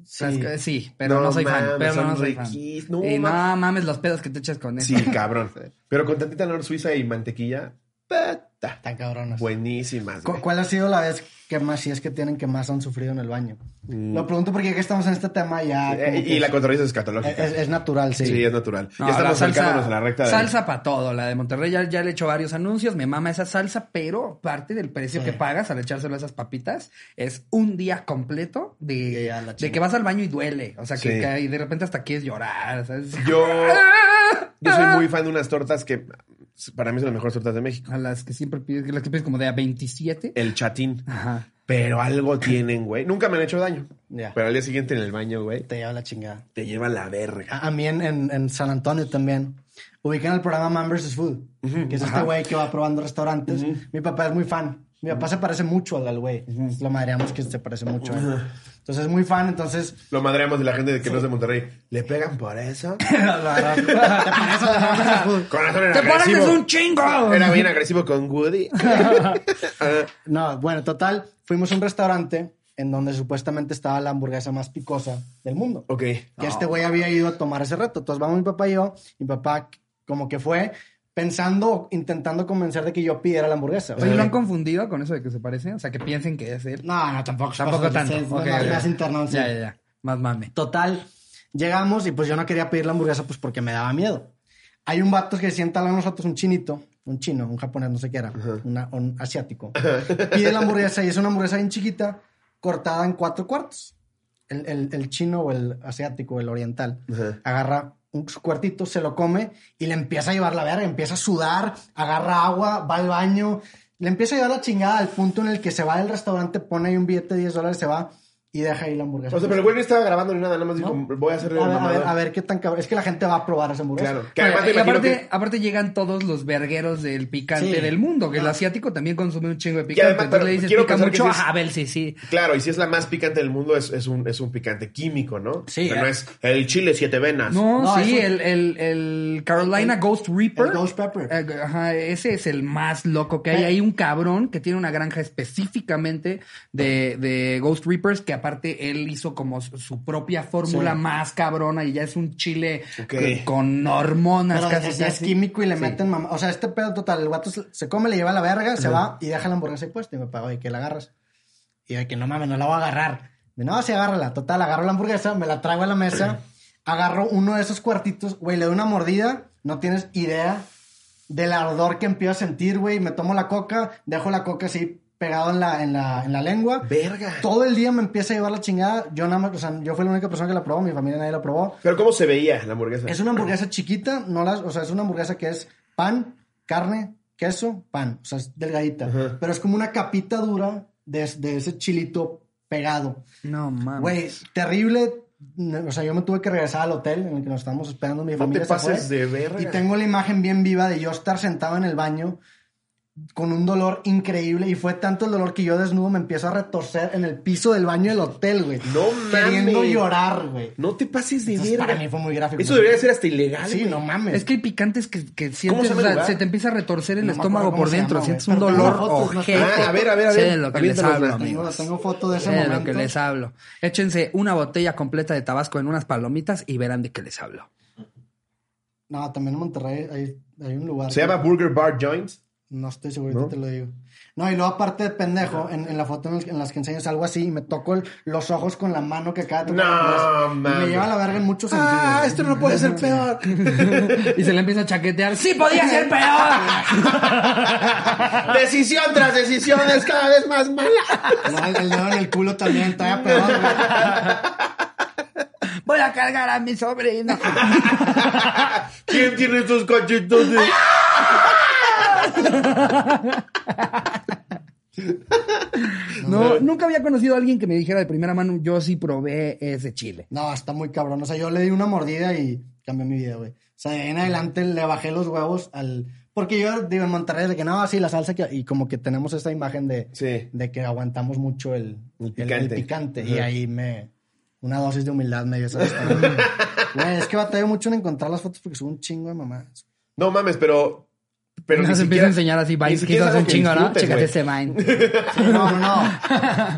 Speaker 1: Sí, sí pero no,
Speaker 2: No
Speaker 1: soy fan. Pero
Speaker 2: son
Speaker 1: no soy fan.
Speaker 2: no
Speaker 1: y no
Speaker 2: mames.
Speaker 1: los pedos que te echas con eso.
Speaker 2: Sí, cabrón. Pero con tantita nor suiza y mantequilla, puta,
Speaker 3: Están cabronas.
Speaker 2: buenísimas.
Speaker 3: ¿Cu-
Speaker 2: güey.
Speaker 3: ¿Cuál ha sido la vez que más, si es que tienen, que más han sufrido en el baño? Lo pregunto porque ya que estamos en este tema ya...
Speaker 2: Mm. Eh, y la cotorriza es escatológica.
Speaker 3: es- es natural, sí.
Speaker 2: sí. es natural.
Speaker 1: No,
Speaker 2: ya estamos
Speaker 1: la salsa,
Speaker 2: acercándonos a la recta de...
Speaker 1: Salsa para todo. La de Monterrey ya, ya le he hecho varios anuncios. Me mama esa salsa, pero parte del precio
Speaker 3: Sí.
Speaker 1: que pagas al echárselo a esas papitas es un día completo de, de que vas al baño y duele. O sea, que,
Speaker 2: Sí.
Speaker 1: que- y de repente hasta quieres llorar. ¿sabes?
Speaker 2: Yo, yo soy muy fan de unas tortas que para mí son las mejores tortas de México.
Speaker 1: A las que siempre pides, las que pides como de a 27.
Speaker 2: El chatín.
Speaker 1: Ajá.
Speaker 2: Pero algo tienen, güey. Nunca me han hecho daño.
Speaker 3: Ya.
Speaker 2: Pero al día siguiente en el baño, güey,
Speaker 3: Te lleva la chingada.
Speaker 2: te lleva la verga.
Speaker 3: A, a mí en, en- en San Antonio también ubican el programa Man vs. Food, que es este güey que va probando restaurantes. Mi papá es muy fan. Mi papá se parece mucho al güey. Lo madreamos que se parece mucho. Entonces es muy fan, entonces...
Speaker 2: Lo madreamos de la gente que no es de Monterrey. ¿Le pegan por eso? Con razón era
Speaker 1: ¡Te
Speaker 2: agresivo.
Speaker 1: pareces un chingo!
Speaker 2: Era bien agresivo con Woody. Ah,
Speaker 3: No, bueno, total, fuimos a un restaurante en donde supuestamente estaba la hamburguesa más picosa del mundo.
Speaker 2: ok.
Speaker 3: Que este güey había ido a tomar ese reto. Entonces vamos mi papá y yo. Mi papá como que fue pensando, intentando convencer de que yo pidiera la hamburguesa. O sea,
Speaker 1: Oye, ¿lo han confundido con eso de que se parece? O sea, que piensen que es él.
Speaker 3: No, no, tampoco.
Speaker 1: Tampoco tanto.
Speaker 3: sí,
Speaker 1: Ok,
Speaker 3: más, más interno, sí.
Speaker 1: Ya, ya, ya. Más mame.
Speaker 3: Total, llegamos y pues yo no quería pedir la hamburguesa pues porque me daba miedo. Hay un vato que sienta a nosotros, un chinito, un chino, un japonés, no sé qué era, una- un asiático. Pide la hamburguesa y es una hamburguesa bien chiquita, cortada en cuatro cuartos. El, el- el chino o el asiático, el oriental,
Speaker 2: Ajá.
Speaker 3: agarra un, cuartito, se lo come y le empieza a llevar la verga, empieza a sudar, agarra agua, va al baño, le empieza a llevar la chingada al punto en el que se va del restaurante, pone ahí un billete de 10 dólares, se va y deja ahí la hamburguesa.
Speaker 2: O sea, pero el güey no estaba grabando ni nada, nada más dijo,
Speaker 3: ¿No?
Speaker 2: voy a hacerle
Speaker 3: a
Speaker 2: el
Speaker 3: ver, a ver, a ver qué tan cabrón. Es que la gente va a probar esa hamburguesa.
Speaker 2: Claro. Que además
Speaker 1: aparte,
Speaker 2: que...
Speaker 1: aparte llegan todos los vergueros del picante
Speaker 3: Sí.
Speaker 1: del mundo, que el
Speaker 3: No.
Speaker 1: asiático también consume un chingo de picante.
Speaker 2: además,
Speaker 1: Entonces le dices,
Speaker 2: quiero
Speaker 1: pica mucho,
Speaker 2: sí es-
Speaker 1: ah, Abel, sí, sí.
Speaker 2: Claro, y si es la más picante del mundo, es, es, un, es un picante químico, ¿no?
Speaker 3: Sí,
Speaker 2: Que no
Speaker 3: eh.
Speaker 2: es el chile siete venas.
Speaker 1: No,
Speaker 3: No,
Speaker 1: sí, el, el, el Carolina
Speaker 3: El-
Speaker 1: Ghost Reaper.
Speaker 3: el Ghost Pepper.
Speaker 1: Eh, ajá, ese es el más loco que hay.
Speaker 3: Eh.
Speaker 1: Hay un cabrón que tiene una granja específicamente de, de Ghost Reapers que aparte él hizo como su, propia fórmula
Speaker 3: Sí.
Speaker 1: más cabrona y ya es un chile
Speaker 2: Ok.
Speaker 1: que- con hormonas
Speaker 3: Pero
Speaker 1: casi.
Speaker 3: es, es químico y le
Speaker 1: Sí.
Speaker 3: meten mamá. O sea, este pedo total, el vato se, come, le lleva la verga, se va y deja la hamburguesa ahí puesta. Y me paga, oye, que la agarras. Y yo, que no mames, no la voy a agarrar. Y, no, sí, agárrala. Total, agarro la hamburguesa, me la traigo a la mesa, agarro uno de esos cuartitos, güey, le doy una mordida, no tienes idea del ardor que empiezo a sentir, güey. Me tomo la coca, dejo la coca así pegado en la, en la, en la lengua.
Speaker 2: Verga.
Speaker 3: Todo el día me empieza a llevar la chingada. Yo nada más, o sea, yo fui la única persona que la probó, mi familia nadie la probó.
Speaker 2: Pero ¿cómo se veía la hamburguesa?
Speaker 3: Es una hamburguesa chiquita, no las, o sea, es una hamburguesa que es pan, carne, queso, pan, o sea, es delgadita,
Speaker 2: Ajá.
Speaker 3: pero es como una capita dura de, de ese chilito pegado.
Speaker 1: No mames.
Speaker 3: Güey, terrible. O sea, yo me tuve que regresar al hotel en el que nos estábamos esperando. Mi
Speaker 2: No
Speaker 3: familia
Speaker 2: te
Speaker 3: se
Speaker 2: pases
Speaker 3: fue.
Speaker 2: de verga.
Speaker 3: Y tengo la imagen bien viva de yo estar sentado en el baño con un dolor increíble. Y fue tanto el dolor que yo desnudo me empiezo a retorcer en el piso del baño del hotel, güey.
Speaker 2: No
Speaker 3: Queriendo
Speaker 2: mames.
Speaker 3: llorar, güey.
Speaker 2: No te pases de
Speaker 3: Entonces,
Speaker 2: verga.
Speaker 3: para mí fue muy gráfico.
Speaker 2: Eso debería ser hasta ilegal.
Speaker 3: Sí,
Speaker 2: güey.
Speaker 3: no mames.
Speaker 1: Es que hay picantes que, que
Speaker 2: ¿Cómo
Speaker 1: sientes,
Speaker 2: se
Speaker 1: o sea, se te empieza a retorcer el
Speaker 3: No
Speaker 1: estómago por dentro,
Speaker 3: llama,
Speaker 1: sientes un
Speaker 3: Pero
Speaker 1: dolor
Speaker 3: no
Speaker 1: ojete.
Speaker 2: Ah, a ver, a ver, a
Speaker 1: Sé
Speaker 2: ver.
Speaker 1: de lo que les hablo,
Speaker 3: Tengo,
Speaker 1: amigos.
Speaker 3: tengo foto de ese
Speaker 1: Sé de
Speaker 3: momento.
Speaker 1: lo que les hablo. Échense una botella completa de tabasco en unas palomitas y verán de qué les hablo.
Speaker 3: No, también en Monterrey hay, hay un lugar.
Speaker 2: Se
Speaker 3: que-
Speaker 2: llama Burger Bar Joints.
Speaker 3: No estoy seguro,
Speaker 2: ¿No?
Speaker 3: te lo digo. No, y luego aparte de pendejo, en, en la foto en, el- en las que enseñas algo así, y me toco el- los ojos con la mano que acaba de tocar.
Speaker 2: No, mames.
Speaker 3: Me lleva la verga en muchos sentidos.
Speaker 2: Ah, esto no puede ser peor.
Speaker 1: y se le empieza a chaquetear. ¡Sí podía ser peor!
Speaker 2: decisión tras decisión es cada vez más mala.
Speaker 3: No, el, el dedo en el culo también, todavía peor. güey.
Speaker 1: Voy a cargar a mi sobrino.
Speaker 2: ¿Quién tiene estos cachetos de...
Speaker 1: No, nunca había conocido a alguien que me dijera de primera mano, yo sí probé ese chile.
Speaker 3: No, está muy cabrón. O sea, yo le di una mordida y cambió mi vida, güey. O sea, de ahí en adelante le bajé los huevos al... Porque yo digo en Monterrey de que no, así la salsa que... Y como que tenemos esta imagen de,
Speaker 2: Sí.
Speaker 3: de que aguantamos mucho el,
Speaker 2: El
Speaker 3: el-
Speaker 2: picante.
Speaker 3: Y ahí me... Una dosis de humildad me dio esa Güey, es que batallo mucho en encontrar las fotos porque son un chingo de mamás.
Speaker 2: No mames, pero. Pero
Speaker 1: Nos empieza a enseñar así, Vines, que hace un
Speaker 2: que
Speaker 1: chingo, ¿no?
Speaker 2: disfrutes,
Speaker 1: Chécate
Speaker 2: güey.
Speaker 1: ese Vine.
Speaker 3: Sí, no, no, no.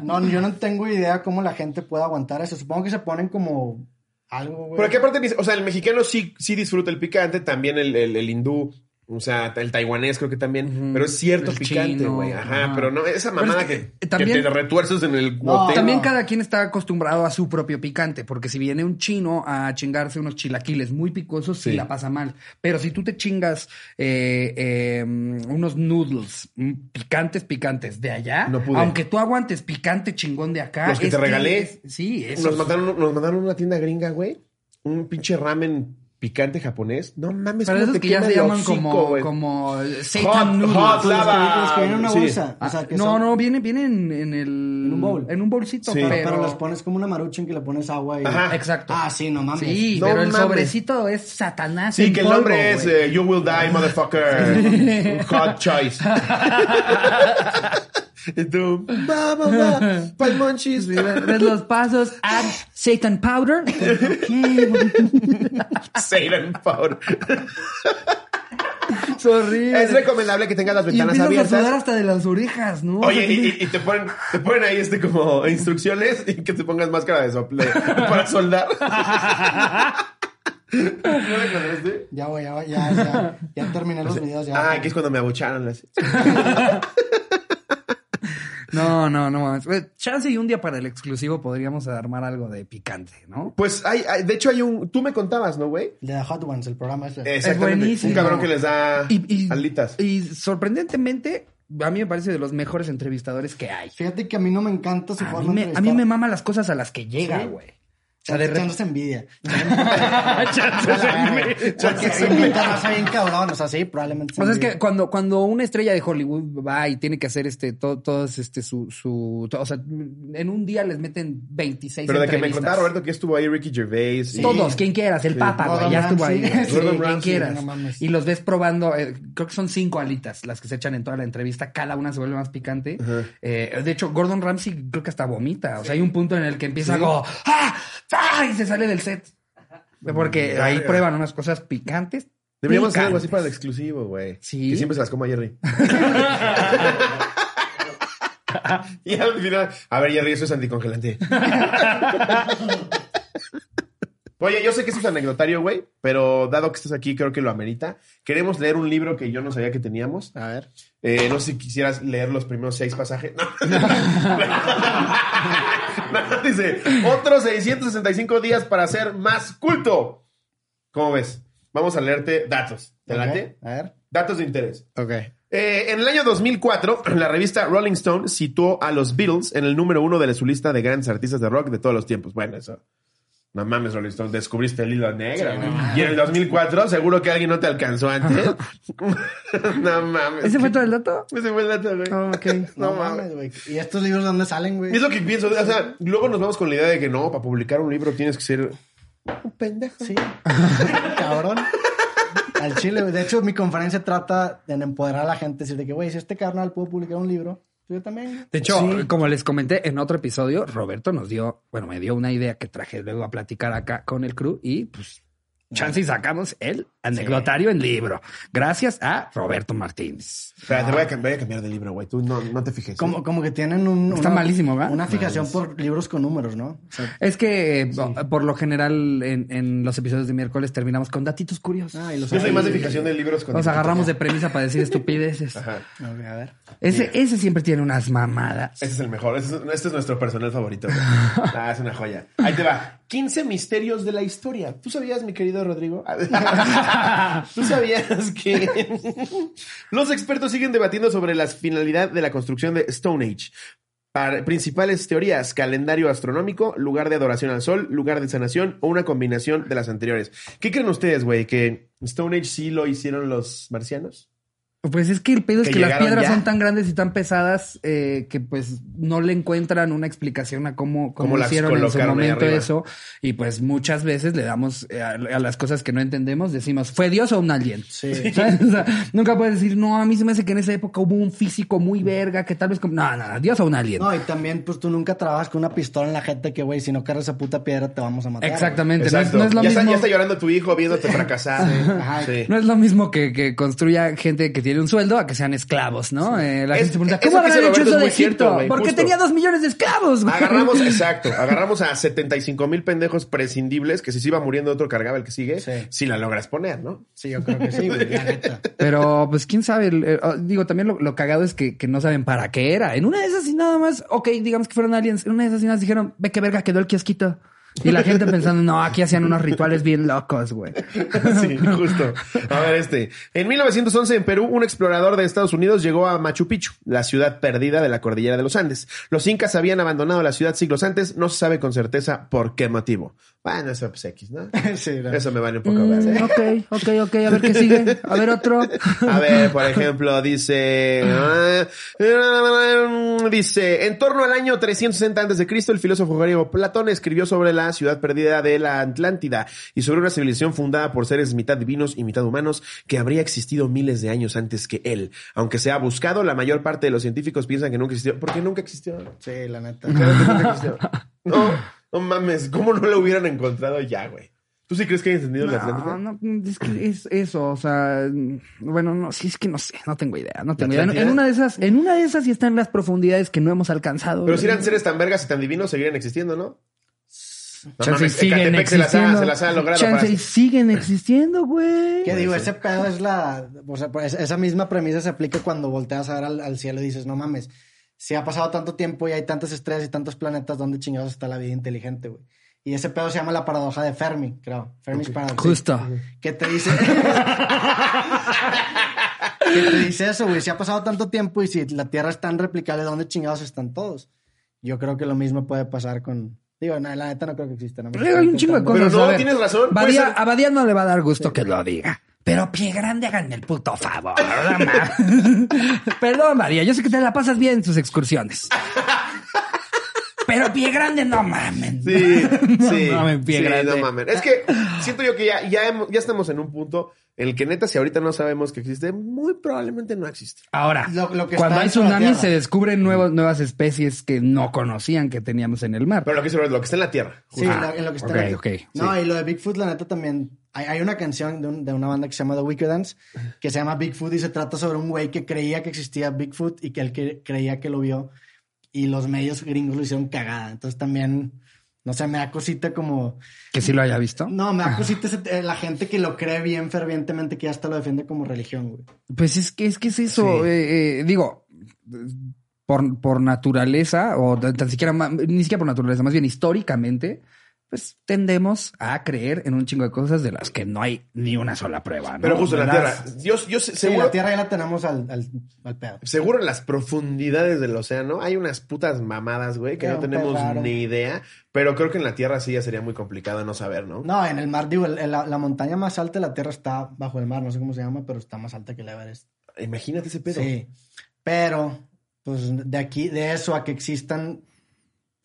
Speaker 3: No, yo no tengo idea cómo la gente puede aguantar eso. Supongo que se ponen como algo, güey.
Speaker 2: Pero aquí aparte, o sea, el mexicano sí, sí disfruta el picante, también el, el, el hindú, o sea, el taiwanés creo que también, pero es cierto
Speaker 1: El
Speaker 2: picante, güey. Ajá, pero no, esa mamada
Speaker 1: es
Speaker 2: que,
Speaker 1: que, también-
Speaker 2: que te retuerces en el
Speaker 3: No.
Speaker 1: También cada quien está acostumbrado a su propio picante, porque si viene un chino a chingarse unos chilaquiles muy picosos, sí,
Speaker 2: Sí.
Speaker 1: la pasa mal. Pero si tú te chingas eh, eh, unos noodles mm, picantes, picantes de allá,
Speaker 2: No pude.
Speaker 1: aunque tú aguantes picante chingón de acá.
Speaker 2: Los que te regalé.
Speaker 1: es- sí, eso.
Speaker 2: Nos mandaron, nos mandaron una tienda gringa, güey. Un pinche ramen picante japonés. No mames,
Speaker 1: Pero
Speaker 2: cómo
Speaker 1: esos
Speaker 2: te
Speaker 1: que ya se llaman
Speaker 2: hocico,
Speaker 1: como, como
Speaker 2: Hot,
Speaker 1: Satan noodles.
Speaker 2: hot lava.
Speaker 3: los que vienen en una
Speaker 2: Sí.
Speaker 3: bolsa.
Speaker 1: Ah,
Speaker 3: o sea, que
Speaker 1: no,
Speaker 3: son-
Speaker 1: no, viene, viene en, en el...
Speaker 3: En un bowl.
Speaker 1: En un bolsito,
Speaker 2: Sí.
Speaker 1: Pero...
Speaker 3: pero los pones como una marucha en que le pones agua y...
Speaker 2: Ajá.
Speaker 1: Exacto.
Speaker 3: Ah, sí, no mames.
Speaker 1: Sí,
Speaker 2: No
Speaker 1: pero el
Speaker 2: mames.
Speaker 1: sobrecito es Satanás
Speaker 2: Sí,
Speaker 1: en
Speaker 2: que el
Speaker 1: polvo,
Speaker 2: nombre es
Speaker 1: güey.
Speaker 2: eh, You Will Die, Motherfucker. Hot Choice. y tú, va, va, va, pa'l monchis.
Speaker 1: Ves los pasos, add Satan powder.
Speaker 2: Satan Power.
Speaker 1: Es horrible.
Speaker 2: Es recomendable que tengas las
Speaker 1: y
Speaker 2: ventanas
Speaker 1: empiezas a sudar
Speaker 2: abiertas.
Speaker 1: hasta de las orejas, ¿no?
Speaker 2: Oye, y, y- y te ponen, te ponen ahí este como instrucciones y que te pongas máscara de sople para soldar. ¿No la?
Speaker 3: Ya, güey, ya, voy, ya, ya, ya terminé los videos. Ya.
Speaker 2: Ah, aquí es cuando me abucharon. las-
Speaker 1: No, no, no. Chance y un día para el exclusivo podríamos armar algo de picante, ¿no?
Speaker 2: Pues hay, hay- de hecho hay un, tú me contabas, ¿no, güey?
Speaker 3: De The Hot Ones, el programa ese.
Speaker 2: Exactamente.
Speaker 1: buenísimo.
Speaker 2: Un cabrón que les da
Speaker 1: Y, y-
Speaker 2: alitas.
Speaker 1: y sorprendentemente, a mí me parece de los mejores entrevistadores que hay.
Speaker 3: Fíjate que a mí no me encanta su
Speaker 1: A
Speaker 3: forma
Speaker 1: mí,
Speaker 3: de
Speaker 1: me, a mí me mama las cosas a las que llega, güey.
Speaker 3: Sea,
Speaker 1: de repente-
Speaker 3: envidia. Porque invita raza bien cabrón. O sea, sí, probablemente.
Speaker 1: O sea, es
Speaker 3: envidia.
Speaker 1: que cuando, cuando una estrella de Hollywood va y tiene que hacer este, todo, todos este, su, su, o sea, en un día les meten 26
Speaker 2: Pero de que me contaba Roberto que estuvo ahí Ricky Gervais. y-
Speaker 1: Todos, quien quieras, el Papa, güey, ya estuvo ahí. Sí,
Speaker 2: Gordon
Speaker 1: quien quieras.
Speaker 3: no mames.
Speaker 1: y los ves probando, eh, creo que son cinco alitas las que se echan en toda la entrevista, cada una se vuelve más picante. Eh, de hecho, Gordon Ramsay creo que hasta vomita. O sea, hay un punto en el que empieza como ¡Ah! ¡Ah! y se sale del set. Porque ahí prueban unas cosas picantes.
Speaker 2: Deberíamos hacer algo así para el exclusivo, güey.
Speaker 1: Sí.
Speaker 2: Que siempre se las coma Jerry. y al final, a ver, Jerry, eso es anticongelante. Oye, yo sé que esto es anecdotario, güey, pero dado que estás aquí, creo que lo amerita. Queremos leer un libro que yo no sabía que teníamos.
Speaker 3: A ver.
Speaker 2: Eh, no sé si quisieras leer los primeros seis pasajes. No. No, dice, otros 665 días para ser más culto. ¿Cómo ves? Vamos a leerte datos. ¿Te late?
Speaker 3: A ver.
Speaker 2: Datos de interés.
Speaker 3: Ok.
Speaker 2: Eh, en el año 2004, la revista Rolling Stone situó a los Beatles en el número uno de su lista de grandes artistas de rock de todos los tiempos. Bueno, eso. No mames, Rolling descubriste el hilo negro. güey. y en el 2004, seguro que alguien no te alcanzó antes. no mames.
Speaker 1: ¿Ese fue todo el dato?
Speaker 2: Ese fue el dato, güey.
Speaker 1: Oh, ok.
Speaker 2: No
Speaker 3: No mames, güey. ¿Y estos libros dónde salen, güey?
Speaker 2: Es lo que pienso. O sea, luego nos vamos con la idea de que no, para publicar un libro tienes que ser un pendejo.
Speaker 3: Sí. Cabrón. Al chile, güey. De hecho, mi conferencia trata de empoderar a la gente. Decir de que, güey, si este carnal pudo publicar un libro, yo también.
Speaker 1: De hecho, como les comenté en otro episodio, Roberto nos dio, bueno, me dio una idea que traje luego a platicar acá con el crew y pues chance y sacamos el anecdotario en libro. Gracias a Roberto Martínez.
Speaker 2: Espera, te voy a, cam- voy a cambiar de libro, güey. Tú no, no te fijes. ¿eh?
Speaker 3: Como, como que tienen un,
Speaker 1: Está malísimo, ¿verdad?
Speaker 3: Una fijación por libros con números, ¿no? O sea,
Speaker 1: Es que por lo general en, en los episodios de miércoles terminamos con datitos curiosos.
Speaker 3: ah, y los
Speaker 2: Yo soy más de fijación de libros con
Speaker 1: Nos agarramos de premisa para decir estupideces.
Speaker 2: Ajá.
Speaker 3: A ver.
Speaker 1: Ese, ese siempre tiene unas mamadas.
Speaker 2: Este es el mejor. Este es, este es nuestro personal favorito. güey. Ah, es una joya. Ahí te va. 15 misterios de la historia. ¿Tú sabías, mi querido Rodrigo? ¿Tú sabías que los expertos siguen debatiendo sobre la finalidad de la construcción de Stone Age? Par- principales teorías, calendario astronómico, lugar de adoración al sol, lugar de sanación o una combinación de las anteriores. ¿Qué creen ustedes, güey? ¿Que Stone Age sí lo hicieron los marcianos?
Speaker 1: Pues es que el pedo es
Speaker 2: Que
Speaker 1: las piedras
Speaker 2: ya.
Speaker 1: son tan grandes y tan pesadas eh, que pues no le encuentran una explicación a cómo, cómo hicieron en su momento eso. Y pues muchas veces le damos eh, a, a las cosas que no entendemos, decimos, ¿fue Dios o un alien?
Speaker 3: Sí.
Speaker 1: ¿Sabes? O sea, nunca puedes decir, no, a mí se me hace que en esa época hubo un físico muy verga que tal vez como, no, no, Dios o un alien.
Speaker 3: No, y también, pues tú nunca trabajas con una pistola en la gente que, güey, si no cargas esa puta piedra te vamos a matar.
Speaker 1: Exactamente, no es, no es lo
Speaker 2: ya,
Speaker 1: mismo.
Speaker 2: está, ya está llorando tu hijo viéndote fracasar.
Speaker 3: Ajá.
Speaker 2: Sí.
Speaker 1: No es lo mismo que, que construya gente que tiene un sueldo a que sean esclavos, ¿no? Eh, la
Speaker 2: Es-
Speaker 1: gente se pregunta, ¿cómo
Speaker 2: que
Speaker 1: habrán hecho
Speaker 2: Roberto
Speaker 1: eso
Speaker 2: es
Speaker 1: de
Speaker 2: cierto,
Speaker 1: Egipto?
Speaker 2: güey,
Speaker 1: Porque
Speaker 2: justo.
Speaker 1: tenía dos millones de esclavos. güey.
Speaker 2: Agarramos, exacto, agarramos a 75 mil pendejos prescindibles que si se iba muriendo otro cargaba el que sigue,
Speaker 3: Sí.
Speaker 2: si la logras poner, ¿no?
Speaker 3: Sí, yo creo que sí, güey, la neta.
Speaker 1: Pero, pues, quién sabe. El- el- oh, digo, también lo, lo cagado es que, que no saben para qué era. En una de esas y nada más, ok, digamos que fueron aliens. En una de esas y nada más dijeron, ve qué verga quedó el kiosquito. Y la gente pensando, no, aquí hacían unos rituales bien locos, güey.
Speaker 2: Sí, justo. A ver, este. En 1911, en Perú, un explorador de Estados Unidos llegó a Machu Picchu, la ciudad perdida de la cordillera de los Andes. Los incas habían abandonado la ciudad siglos antes, no se sabe con certeza por qué motivo. Bueno, eso es X, ¿no?
Speaker 3: Sí, no.
Speaker 2: Eso me vale un poco
Speaker 1: Mm,
Speaker 2: ver.
Speaker 1: ok, ok, ok. A ver qué sigue. A ver otro.
Speaker 2: A ver, por ejemplo, dice, ah, dice, en torno al año 360 antes de Cristo, el filósofo griego Platón escribió sobre la ciudad perdida de la Atlántida y sobre una civilización fundada por seres mitad divinos y mitad humanos que habría existido miles de años antes que él. Aunque se ha buscado, la mayor parte de los científicos piensan que nunca existió. ¿Por qué nunca existió?
Speaker 3: Sí, la neta.
Speaker 2: Claro que nunca existió. No, no mames, ¿cómo no lo hubieran encontrado ya, güey? ¿Tú sí crees que hay entendido la Atlántida?
Speaker 1: No, no, es que es eso, o sea, bueno, no, sí es que no sé, no tengo idea, no tengo idea. En, una de esas, en una de esas sí están las profundidades que no hemos alcanzado.
Speaker 2: Pero si eran seres tan vergas y tan divinos, seguirían existiendo, ¿no? No
Speaker 1: Chance y
Speaker 2: mames,
Speaker 1: siguen
Speaker 2: Ecatepec se las ha-
Speaker 1: existiendo.
Speaker 2: se las ha logrado
Speaker 1: Chance
Speaker 2: para-
Speaker 1: y siguen existiendo, güey.
Speaker 3: ¿Qué digo? Ese pedo es la. O sea, pues, esa misma premisa se aplica cuando volteas a ver al, al cielo y dices, no mames, si ha pasado tanto tiempo y hay tantas estrellas y tantos planetas, ¿dónde chingados está la vida inteligente, güey? Y ese pedo se llama la paradoja de Fermi, creo. Fermi's paradox.
Speaker 1: Justo.
Speaker 3: Que te dice. que te dice eso, güey. Si ha pasado tanto tiempo y si la Tierra es tan replicable, ¿dónde chingados están todos? Yo creo que lo mismo puede pasar con. Digo, no, la neta no creo que exista. ¿no?
Speaker 1: Pero hay un chingo de
Speaker 2: Pero
Speaker 1: cosas.
Speaker 2: no,
Speaker 1: a ver.
Speaker 2: tienes razón,
Speaker 1: Badía-
Speaker 2: ser-
Speaker 1: A Badía no le va a dar gusto que lo diga. Pero pie grande, háganme el puto favor. Perdón, María, yo sé que te la pasas bien en sus excursiones. Pero pie grande, no mamen.
Speaker 2: Sí, sí.
Speaker 1: No mames, pie
Speaker 2: sí,
Speaker 1: grande.
Speaker 2: no mames. Es que siento yo que ya, ya, hemos- ya estamos en un punto en el que neta, si ahorita no sabemos que existe, muy probablemente no existe.
Speaker 1: Ahora,
Speaker 3: Lo- lo que
Speaker 1: cuando hay
Speaker 3: la
Speaker 1: tsunamis
Speaker 3: Tierra.
Speaker 1: se descubren nuevos, nuevas especies que no conocían que teníamos en el mar.
Speaker 2: Pero lo que, es lo que está en la Tierra.
Speaker 3: Sí,
Speaker 1: Ah,
Speaker 3: lo- en lo que está
Speaker 1: ok,
Speaker 3: en-
Speaker 1: ok,
Speaker 3: No, y lo de Bigfoot, la neta, también. Hay, una canción de, un- de una banda que se llama The Wicked que se llama Bigfoot y se trata sobre un güey que creía que existía Bigfoot y que él que- creía que lo vio y los medios gringos lo hicieron cagada. Entonces también, no sé, me da cosita como.
Speaker 1: Que sí lo haya visto.
Speaker 3: No, me da cosita la gente que lo cree bien fervientemente que hasta lo defiende como religión, güey.
Speaker 1: Pues es que es que es eso.
Speaker 2: Sí.
Speaker 1: eh, eh, digo, por, por naturaleza, o tan siquiera, ni siquiera por naturaleza, más bien históricamente, pues tendemos a creer en un chingo de cosas de las que no hay ni una sola prueba. ¿no?
Speaker 2: Pero justo en la. Tierra. Yo, yo
Speaker 3: Sí,
Speaker 2: seguro,
Speaker 3: la tierra ya la tenemos al, al, al pedo.
Speaker 2: seguro en las profundidades del océano hay unas putas mamadas, güey, que no tenemos
Speaker 3: raro.
Speaker 2: ni idea. Pero creo que en la Tierra sí ya sería muy complicado no saber, ¿no?
Speaker 3: No, en el mar, digo, el- el- la, la montaña más alta de la tierra está bajo el mar, no sé cómo se llama, pero está más alta que el Everest.
Speaker 2: Imagínate ese pedo.
Speaker 3: Sí, pero pues de aquí, de eso a que existan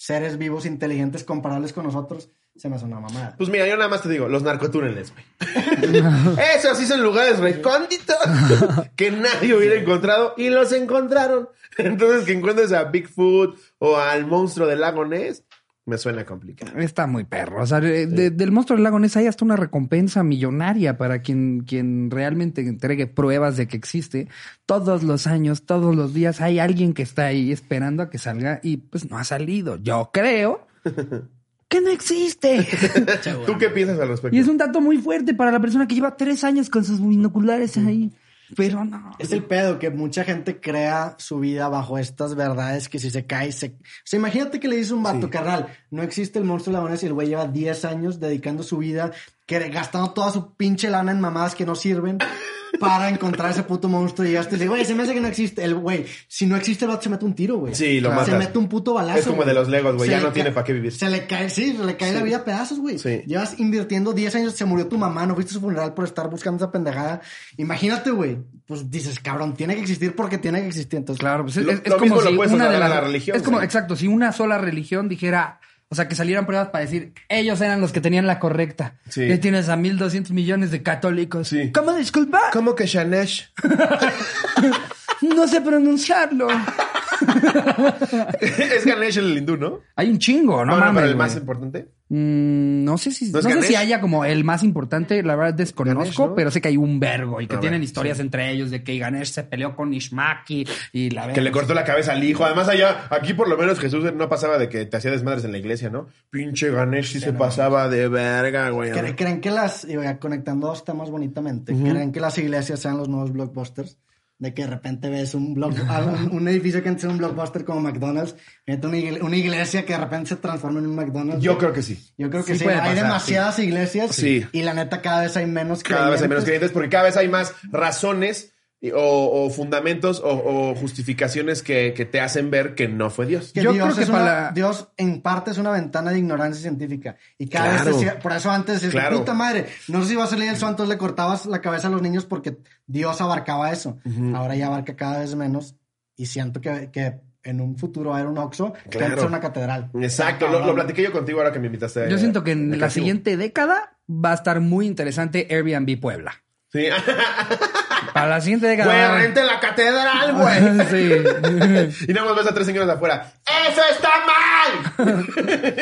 Speaker 3: seres vivos inteligentes comparables con nosotros, se me hace una mamada.
Speaker 2: Pues mira, yo nada más te digo, los narcotúneles, güey. Eso así son lugares recónditos que nadie hubiera encontrado y los encontraron. Entonces, que encuentres a Bigfoot o al monstruo del lago Ness, me suena complicado.
Speaker 1: Está muy perro. O sea, de- de- del monstruo del lago Ness hay hasta una recompensa millonaria para quien, quien realmente entregue pruebas de que existe. Todos los años, todos los días, hay alguien que está ahí esperando a que salga y pues no ha salido. Yo creo que no existe.
Speaker 2: ¿Tú qué piensas al respecto?
Speaker 1: y es un dato muy fuerte para la persona que lleva tres años con sus binoculares ahí. Pero no.
Speaker 3: Es el pedo que mucha gente crea su vida bajo estas verdades que si se cae, se... O sea, imagínate que le dice un vato, carnal, no existe el monstruo lagones y el güey lleva 10 años dedicando su vida que gastando toda su pinche lana en mamadas que no sirven para encontrar ese puto monstruo y llegaste y dices, güey, se me hace que no existe. El güey, si no existe el vato se mete un tiro, güey.
Speaker 2: Sí, lo
Speaker 3: Se
Speaker 2: matas.
Speaker 3: mete un puto balazo.
Speaker 2: Es como
Speaker 3: güey.
Speaker 2: de los Legos, güey,
Speaker 3: Se
Speaker 2: ya
Speaker 3: le
Speaker 2: no tiene
Speaker 3: cae-
Speaker 2: pa' qué vivir.
Speaker 3: Se le cae, sí, se le cae la vida a pedazos, güey.
Speaker 2: Sí.
Speaker 3: Llevas invirtiendo 10 años, se murió tu mamá, no fuiste a su funeral por estar buscando esa pendejada. Imagínate, güey. Pues dices, cabrón, tiene que existir porque tiene que existir. Entonces,
Speaker 1: Claro, pues es,
Speaker 2: Lo-
Speaker 1: es- es
Speaker 2: lo
Speaker 1: como
Speaker 2: mismo lo
Speaker 1: si
Speaker 2: puedes
Speaker 1: una de
Speaker 2: trasladar
Speaker 1: las
Speaker 2: a la religión,
Speaker 1: Es como, exacto, si una sola religión dijera, o sea, que salieran pruebas para decir, ellos eran los que tenían la correcta.
Speaker 2: Sí.
Speaker 1: Y tienes a 1200 millones de católicos.
Speaker 2: Sí.
Speaker 1: ¿Cómo disculpa?
Speaker 2: ¿Cómo que Shanesh?
Speaker 1: No sé pronunciarlo.
Speaker 2: es Ganesh el hindú, ¿no?
Speaker 1: Hay un chingo, no,
Speaker 2: No, no,
Speaker 1: mames.
Speaker 2: pero el más importante.
Speaker 1: Mm, no sé si,
Speaker 2: ¿No
Speaker 1: sé si haya como el más importante, la verdad desconozco,
Speaker 2: Ganesh, ¿no?
Speaker 1: pero sé que hay un vergo y que
Speaker 2: A
Speaker 1: tienen
Speaker 2: ver,
Speaker 1: historias entre ellos de que Ganesh se peleó con Ishmaki y la
Speaker 2: Que le cortó la cabeza al hijo. Además, allá, aquí por lo menos Jesús no pasaba de que te hacía desmadres en la iglesia, ¿no? Pinche Ganesh sí se pasaba de verga, güey.
Speaker 3: ¿Cre- ¿Creen que las, conectando dos temas bonitamente, creen que las iglesias sean los nuevos blockbusters? De que de repente ves un, blog, ah, un, edificio que antes era un blockbuster como McDonald's, una, igle- una iglesia que de repente se transforma en un McDonald's.
Speaker 2: Yo creo que sí.
Speaker 3: Yo creo que
Speaker 1: Sí
Speaker 3: Hay
Speaker 1: pasar,
Speaker 3: demasiadas iglesias
Speaker 2: Sí.
Speaker 3: y la neta cada vez hay menos
Speaker 2: Cada vez hay menos
Speaker 3: creyentes.
Speaker 2: porque cada vez hay más razones o, o fundamentos o, o justificaciones que, que te hacen ver que no fue Dios.
Speaker 3: Que
Speaker 1: Yo
Speaker 3: Dios,
Speaker 1: creo que
Speaker 3: es una-
Speaker 1: para-
Speaker 3: Dios en parte es una ventana de ignorancia científica. Y cada
Speaker 2: Claro.
Speaker 3: vez decía, por eso antes decías,
Speaker 2: Claro.
Speaker 3: puta madre, no sé si va a salir el sol, entonces le cortabas la cabeza a los niños porque Dios abarcaba eso. Ahora ya abarca cada vez menos y siento que, que en un futuro va a haber un Oxxo que
Speaker 2: Claro.
Speaker 3: antes era una catedral.
Speaker 2: Exacto, lo, lo platiqué yo contigo ahora que me invitaste. a-
Speaker 1: Yo siento que
Speaker 2: a
Speaker 1: en la siguiente década va a estar muy interesante Airbnb Puebla.
Speaker 2: Sí.
Speaker 1: Para la siguiente década.
Speaker 2: Güey,
Speaker 1: a-
Speaker 2: rente la catedral, güey.
Speaker 1: sí.
Speaker 2: Y nada más ves a tres señores de afuera. ¡Eso está mal!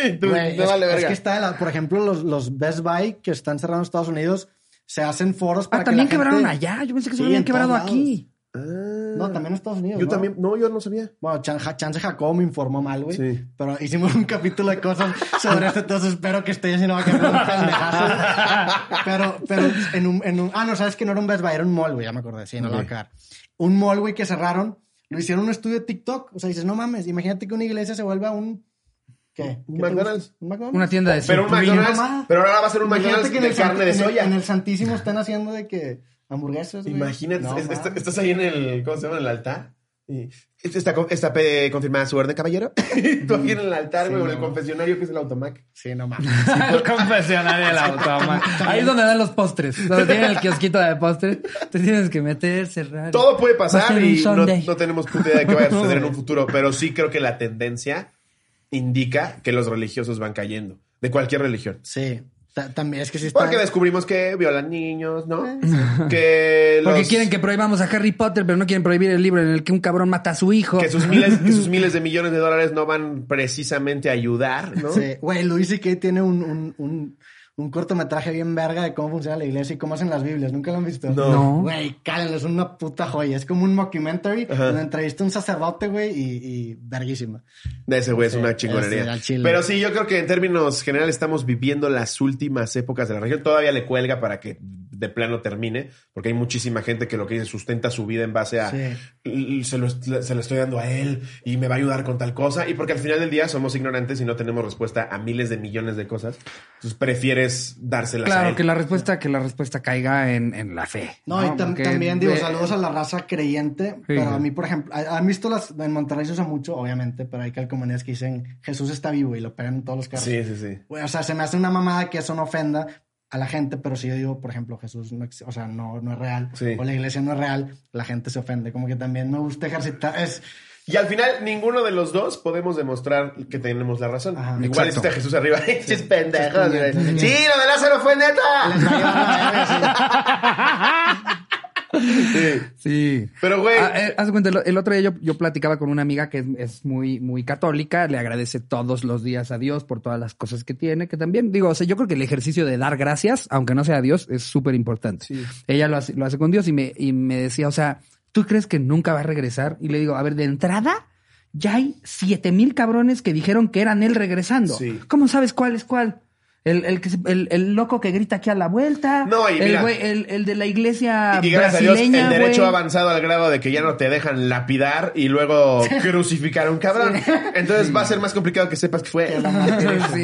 Speaker 2: Y tú,
Speaker 3: Güey,
Speaker 2: no
Speaker 3: es,
Speaker 2: vale
Speaker 3: es
Speaker 2: verga.
Speaker 3: que está, la- por ejemplo, los, los Best Buy que están cerrados en Estados Unidos se hacen foros para
Speaker 1: Ah,
Speaker 3: que
Speaker 1: también
Speaker 3: la gente-
Speaker 1: quebraron allá. Yo pensé que
Speaker 3: Sí,
Speaker 1: se habían quebrado
Speaker 3: lados.
Speaker 1: aquí.
Speaker 2: Ah.
Speaker 3: No, también en Estados Unidos.
Speaker 2: Yo
Speaker 3: ¿no?
Speaker 2: también, no, yo no sabía.
Speaker 3: Bueno, Chance Jacob me informó mal, güey.
Speaker 2: Sí.
Speaker 3: Pero hicimos un capítulo de cosas sobre esto, entonces espero que estéis haciendo un pendejazo. Pero, pero en un, en un. Ah, no, sabes que no era un Best Buy, era un mall, güey, ya me acordé. Sí, no lo voy a cagar. Un mall, güey, que cerraron. Lo hicieron un estudio de TikTok. O sea, dices, no mames, imagínate que una iglesia se vuelva un. ¿Qué?
Speaker 2: Un
Speaker 3: ¿Qué
Speaker 2: McDonald's.
Speaker 3: ¿Un McDonald's?
Speaker 1: Una tienda de
Speaker 2: Pero un. McDonald's, pero ahora va a ser un
Speaker 3: Imagínate
Speaker 2: McDonald's
Speaker 3: que en
Speaker 2: de carne de soya.
Speaker 3: En el Santísimo están haciendo de que hamburguesas, güey.
Speaker 2: Imagínate,
Speaker 3: No,
Speaker 2: es-
Speaker 3: mames.
Speaker 2: est- estás ahí en el, ¿cómo se llama? En el altar. Y, ¿Está, pe- confirmada su orden, caballero? Y Tú aquí en el altar, güey, o en el confesionario que es el automac.
Speaker 3: Sí, no mames.
Speaker 1: El confesionario del automa. Ahí es donde dan los postres. Donde tienen el kiosquito de postres. Te tienes que meter, cerrar.
Speaker 2: Todo puede pasar y no, no tenemos puta idea de qué vaya a suceder en un futuro, pero sí creo que la tendencia indica que los religiosos van cayendo, de cualquier religión.
Speaker 3: Sí. Ta- También es que sí está.
Speaker 2: Porque descubrimos que violan niños, ¿no? Que los-
Speaker 1: Porque quieren que prohibamos a Harry Potter, pero no quieren prohibir el libro en el que un cabrón mata a su hijo.
Speaker 2: que sus miles, que sus miles de millones de dólares no van precisamente a ayudar, ¿no?
Speaker 3: Sí, güey, Luis C.K. tiene un, un, un, un cortometraje bien verga de cómo funciona la iglesia y cómo hacen las Biblias. ¿Nunca lo han visto?
Speaker 2: No.
Speaker 1: No.
Speaker 3: Güey, cálenlo, es una puta joya. Es como un mockumentary
Speaker 2: Ajá.
Speaker 3: donde entrevista a un sacerdote, güey, y, y verguísima.
Speaker 2: De ese güey es
Speaker 3: Sí,
Speaker 2: una chingonería. Pero sí, yo creo que en términos generales estamos viviendo las últimas épocas de la región. Todavía le cuelga para que de plano termine, porque hay muchísima gente que lo que dice sustenta su vida en base a
Speaker 3: Sí.
Speaker 2: "L- se, lo, se lo estoy dando a él y me va a ayudar con tal cosa. Y porque al final del día somos ignorantes y no tenemos respuesta a miles de millones de cosas. Entonces prefieres dárselas a
Speaker 1: Claro,
Speaker 2: él.
Speaker 1: que la respuesta, que la respuesta caiga en, en la fe.
Speaker 3: No, y tam-
Speaker 1: Porque
Speaker 3: también digo,
Speaker 1: de-
Speaker 3: saludos a la raza creyente, pero
Speaker 1: Sí.
Speaker 3: a mí, por ejemplo, ¿ha- ¿han visto las, en Monterrey se usa mucho, obviamente, pero hay calcomanías que dicen Jesús está vivo y lo pegan en todos los carros.
Speaker 2: Sí, sí, sí.
Speaker 3: O sea, se me hace una mamada que eso no ofenda a la gente, pero si yo digo, por ejemplo, Jesús no, o sea, no, no es real,
Speaker 2: Sí.
Speaker 3: o la iglesia no es real, la gente se ofende. Como que también me gusta ejercitar. Es,
Speaker 2: Y al final, ninguno de los dos podemos demostrar que tenemos la razón.
Speaker 3: Ajá.
Speaker 2: Igual
Speaker 1: Exacto.
Speaker 2: existe Jesús arriba. ¡Chis pendejos!
Speaker 3: Sí, sí.
Speaker 2: ¡Sí, lo de Lázaro fue neta! Sí.
Speaker 1: Sí.
Speaker 2: Pero, güey.
Speaker 1: Ah, eh, haz cuenta, el, el otro día yo, yo platicaba con una amiga que es, es muy, muy católica, le agradece todos los días a Dios por todas las cosas que tiene, que también, digo, o sea, yo creo que el ejercicio de dar gracias, aunque no sea a Dios, es súper importante.
Speaker 2: Sí.
Speaker 1: Ella lo hace, lo hace con Dios y me, y me decía, o sea, ¿tú crees que nunca va a regresar? Y le digo, a ver, de entrada, ya hay siete mil cabrones que dijeron que eran él regresando.
Speaker 2: Sí.
Speaker 1: ¿Cómo sabes cuál es cuál? El, el, que se- el, el loco que grita aquí a la vuelta.
Speaker 2: No, y
Speaker 1: el,
Speaker 2: mira.
Speaker 1: güey- el, el de la iglesia
Speaker 2: Y gracias a Dios,
Speaker 1: brasileña,
Speaker 2: el derecho ha avanzado al grado de que ya no te dejan lapidar y luego crucificar a un cabrón. Entonces va a ser más complicado que sepas que fue.
Speaker 1: sí.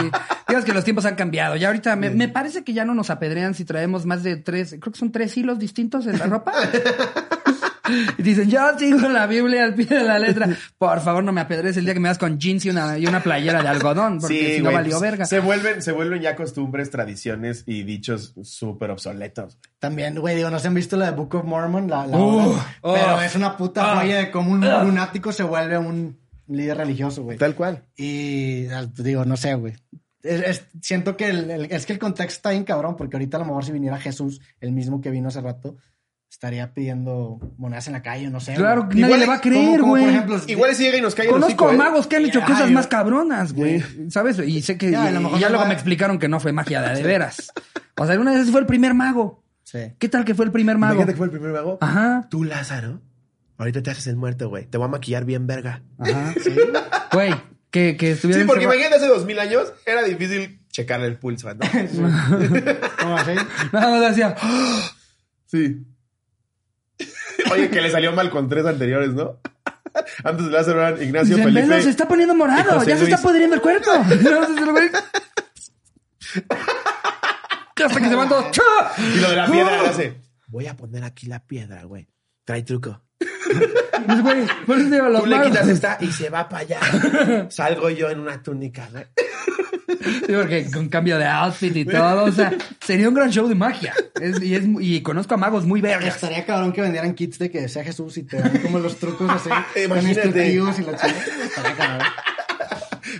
Speaker 1: Digas que los tiempos han cambiado. Ya ahorita me, me parece que ya no nos apedrean si traemos más de tres, creo que son tres hilos distintos en la ropa. Y dicen, yo sigo la Biblia al pie de la letra. Por favor, no me apedrees el día que me das con jeans y una, y una playera de algodón, porque
Speaker 2: Sí,
Speaker 1: si no valió
Speaker 2: pues,
Speaker 1: verga.
Speaker 2: Se vuelven, se vuelven ya costumbres, tradiciones y dichos súper obsoletos.
Speaker 3: También, güey, digo, ¿no se han visto la de Book of Mormon? La, la
Speaker 1: Uh,
Speaker 3: obra?
Speaker 1: oh,
Speaker 3: Pero es una puta
Speaker 1: ah,
Speaker 3: joya de cómo un lunático se vuelve un líder religioso, güey.
Speaker 2: Tal cual.
Speaker 3: Y ah, digo, no sé, güey. Es- es- siento que el, el- es que el contexto está bien cabrón, porque ahorita a lo mejor si viniera Jesús, el mismo que vino hace rato, estaría pidiendo monedas en la calle, no sé.
Speaker 1: Claro
Speaker 3: güey.
Speaker 1: que nadie
Speaker 2: Igual-
Speaker 1: le va a creer, güey.
Speaker 3: por ejemplo,
Speaker 2: Igual si llega y nos cae el
Speaker 1: Conozco
Speaker 2: hocico,
Speaker 1: a
Speaker 2: ¿eh?
Speaker 1: magos que han hecho cosas
Speaker 3: yo-
Speaker 1: más cabronas, güey. ¿Sabes? Y sé que.
Speaker 3: Ya, a
Speaker 1: y-
Speaker 3: lo mejor
Speaker 1: y ya luego
Speaker 3: va-
Speaker 1: me explicaron que no fue magia de, veras. O sea, una vez fue el primer mago.
Speaker 3: Sí.
Speaker 1: ¿Qué tal que fue el primer mago?
Speaker 2: Imagínate que fue el primer mago.
Speaker 1: Ajá.
Speaker 2: Tú, Lázaro. Ahorita te haces el muerto, güey. Te voy a maquillar bien verga.
Speaker 1: Ajá. Güey, que, que estuviera
Speaker 2: Sí, porque
Speaker 1: encerrado-
Speaker 2: imagínate hace dos mil años era difícil checarle el pulso, ¿no?
Speaker 3: ¿Cómo así?
Speaker 1: Nada más decía.
Speaker 2: Sí. Oye, que le salió mal con tres anteriores, ¿no? Antes de Lázaro eran Ignacio,
Speaker 1: Dicen,
Speaker 2: Felipe.
Speaker 1: "Velo, se está poniendo morado, ya se está
Speaker 2: Luis".
Speaker 1: pudriendo el cuerpo. Hasta que se van todos.
Speaker 2: Y lo de la piedra hace. Voy a poner aquí la piedra, güey. Trae truco.
Speaker 1: Pues, güey, por eso digo,
Speaker 2: Tú le quitas esta y se va para allá. Salgo yo en una túnica, güey.
Speaker 1: Sí, porque con cambio de outfit y todo, o sea, sería un gran show de magia. Es- y, es, y conozco a magos muy vergas.
Speaker 3: Estaría cabrón que vendieran kits de que sea Jesús y te dan como los trucos así. con
Speaker 2: Imagínate.
Speaker 3: y la chingada. Estaría cabrón.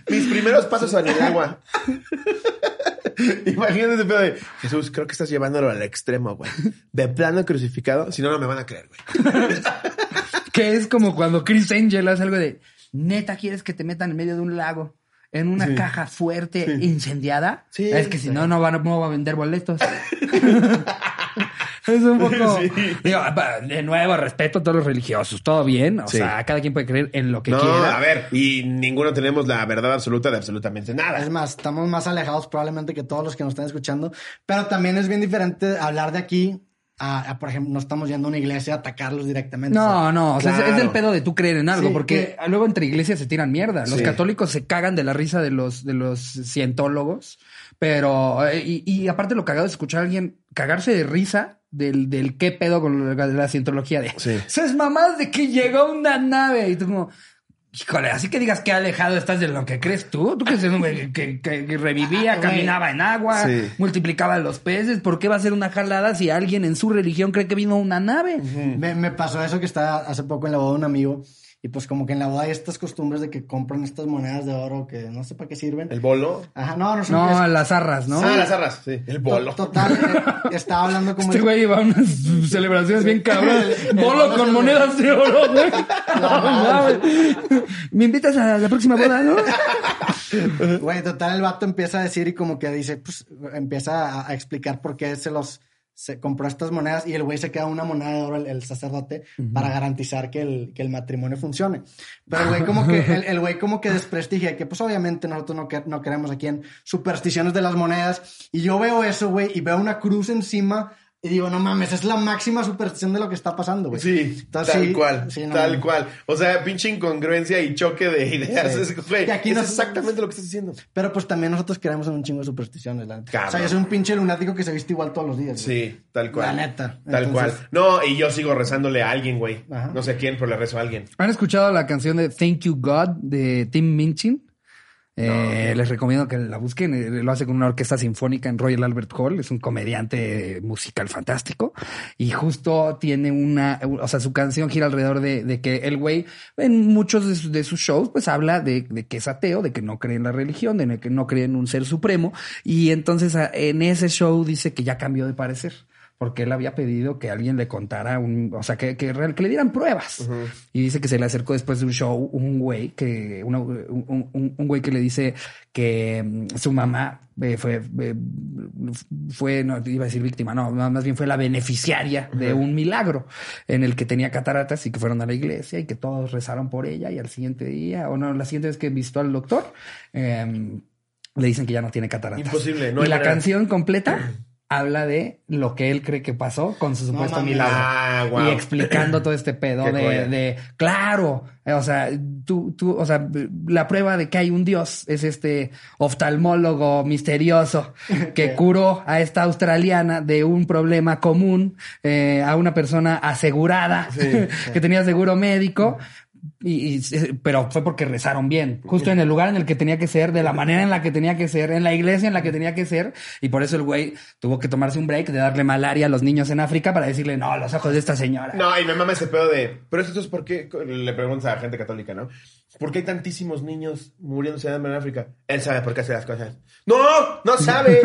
Speaker 2: Mis primeros pasos en el agua. Imagínate ese pedo de Jesús, creo que estás llevándolo al extremo, güey. De plano crucificado, si no, no me van a creer, güey.
Speaker 1: Que es como cuando Chris Angel hace algo de, neta, ¿quieres que te metan en medio de un lago? En una caja fuerte incendiada.
Speaker 2: Sí.
Speaker 1: es que si no, no van a, no va a vender boletos. es un poco.
Speaker 2: Sí.
Speaker 1: Digo, de nuevo, respeto a todos los religiosos. Todo bien. O
Speaker 2: Sí.
Speaker 1: sea, cada quien puede creer en lo que
Speaker 2: No,
Speaker 1: quiera.
Speaker 2: a ver, y ninguno tenemos la verdad absoluta de absolutamente nada.
Speaker 3: Es más, estamos más alejados probablemente que todos los que nos están escuchando, pero también es bien diferente hablar de aquí a, a, por ejemplo, no estamos yendo a una iglesia a atacarlos directamente.
Speaker 1: No, no, o sea, es- es, del pedo de tú creer en algo,
Speaker 3: Sí,
Speaker 1: porque luego entre iglesias se tiran mierda. Los
Speaker 2: Sí.
Speaker 1: católicos se cagan de la risa de los, de los cientólogos, pero, eh, y, y aparte lo cagado es escuchar a alguien cagarse de risa del, del qué pedo con la, la cientología de,
Speaker 2: Sí.
Speaker 1: esas mamás de que llegó una nave y tú como, híjole, así que digas que alejado estás de lo que crees tú, tú crees que, que- que revivía,
Speaker 3: Ah,
Speaker 1: caminaba en agua,
Speaker 2: Sí.
Speaker 1: multiplicaba los peces, ¿por qué va a ser una jalada si alguien en su religión cree que vino una nave?
Speaker 3: Me, me pasó eso que estaba hace poco en la boda de un amigo y pues como que en la boda hay estas costumbres de que compran estas monedas de oro que no sé para qué sirven.
Speaker 2: El bolo.
Speaker 3: Ajá, no, no son
Speaker 1: No,
Speaker 3: es-
Speaker 1: las arras, ¿no?
Speaker 2: Ah, las arras, sí. El bolo.
Speaker 3: to- Total, eh, estaba hablando como
Speaker 1: Este
Speaker 3: el-
Speaker 1: güey iba a unas celebraciones bien cabronas.
Speaker 3: El- el
Speaker 1: Bolo
Speaker 3: bolo
Speaker 1: con monedas de oro, güey. No. Me invitas a la próxima boda, ¿no?
Speaker 3: Güey, total, el vato empieza a decir y como que dice, pues empieza a, a explicar por qué se los se compró estas monedas y el güey se queda una moneda de oro, el, el sacerdote, para garantizar que el, que el matrimonio funcione. Pero el güey como que, el, el güey como que desprestigia que pues obviamente nosotros no, que- no creemos aquí en supersticiones de las monedas. Y yo veo eso, güey, y veo una cruz encima y digo, no mames, es la máxima superstición de lo que está pasando, güey.
Speaker 2: Sí,
Speaker 3: Entonces,
Speaker 2: tal
Speaker 3: sí,
Speaker 2: cual,
Speaker 3: sí, no,
Speaker 2: tal
Speaker 3: no.
Speaker 2: cual. O sea, pinche incongruencia y choque de ideas.
Speaker 3: Sí.
Speaker 2: Es, güey,
Speaker 3: Y aquí
Speaker 2: es exactamente lo que estás diciendo.
Speaker 3: Pero pues también nosotros creemos en un chingo de supersticiones, la neta.
Speaker 2: Cabrón.
Speaker 3: O sea, yo soy un pinche lunático que se viste igual todos los días. güey.
Speaker 2: Sí, tal cual.
Speaker 3: La neta.
Speaker 2: Tal
Speaker 3: Entonces-
Speaker 2: cual. No, y yo sigo rezándole a alguien, güey.
Speaker 3: Ajá.
Speaker 2: No sé a quién, pero le rezo a alguien.
Speaker 1: ¿Han escuchado la canción de Thank You God de Tim Minchin? Eh, Les recomiendo que la busquen. Eh, Lo hace con una orquesta sinfónica en Royal Albert Hall. Es un comediante musical fantástico. Y justo tiene una, o sea, su canción gira alrededor de, de que el güey en muchos de, sus- de sus shows pues habla de, de que es ateo, de que no cree en la religión, de que no cree en un ser supremo. Y entonces a- en ese show dice que ya cambió de parecer. Porque él había pedido que alguien le contara un, o sea, que, que, que le dieran pruebas. Y dice que se le acercó después de un show un güey que, una- un, un- un güey que le dice que mm, su mamá eh, fue, eh, fue, no iba a decir víctima, no, más bien fue la beneficiaria de un milagro en el que tenía cataratas y que fueron a la iglesia y que todos rezaron por ella y al siguiente día, o no, la siguiente vez que visitó al doctor, eh, le dicen que ya no tiene cataratas.
Speaker 2: Imposible, no
Speaker 1: y la
Speaker 2: manera.
Speaker 1: canción completa habla de lo que él cree que pasó con su supuesto milagro.
Speaker 2: Ah.
Speaker 1: Y explicando todo este pedo de, de, claro, o sea, tú, tú, o sea, la prueba de que hay un Dios es este oftalmólogo misterioso que curó a esta australiana de un problema común, eh, a una persona asegurada que tenía seguro médico. Y, y- pero fue porque rezaron bien, justo en el lugar en el que tenía que ser, de la manera en la que tenía que ser, en la iglesia en la que tenía que ser, y por eso el güey tuvo que tomarse un break de darle malaria a los niños en África para decirle, no, los ojos de esta señora.
Speaker 2: No, y me mama ese pedo de. Pero esto es porque. Le preguntas a gente católica, ¿no? ¿Por qué hay tantísimos niños muriéndose de hambre en África? Él sabe por qué hace las cosas. ¡No! ¡No sabe!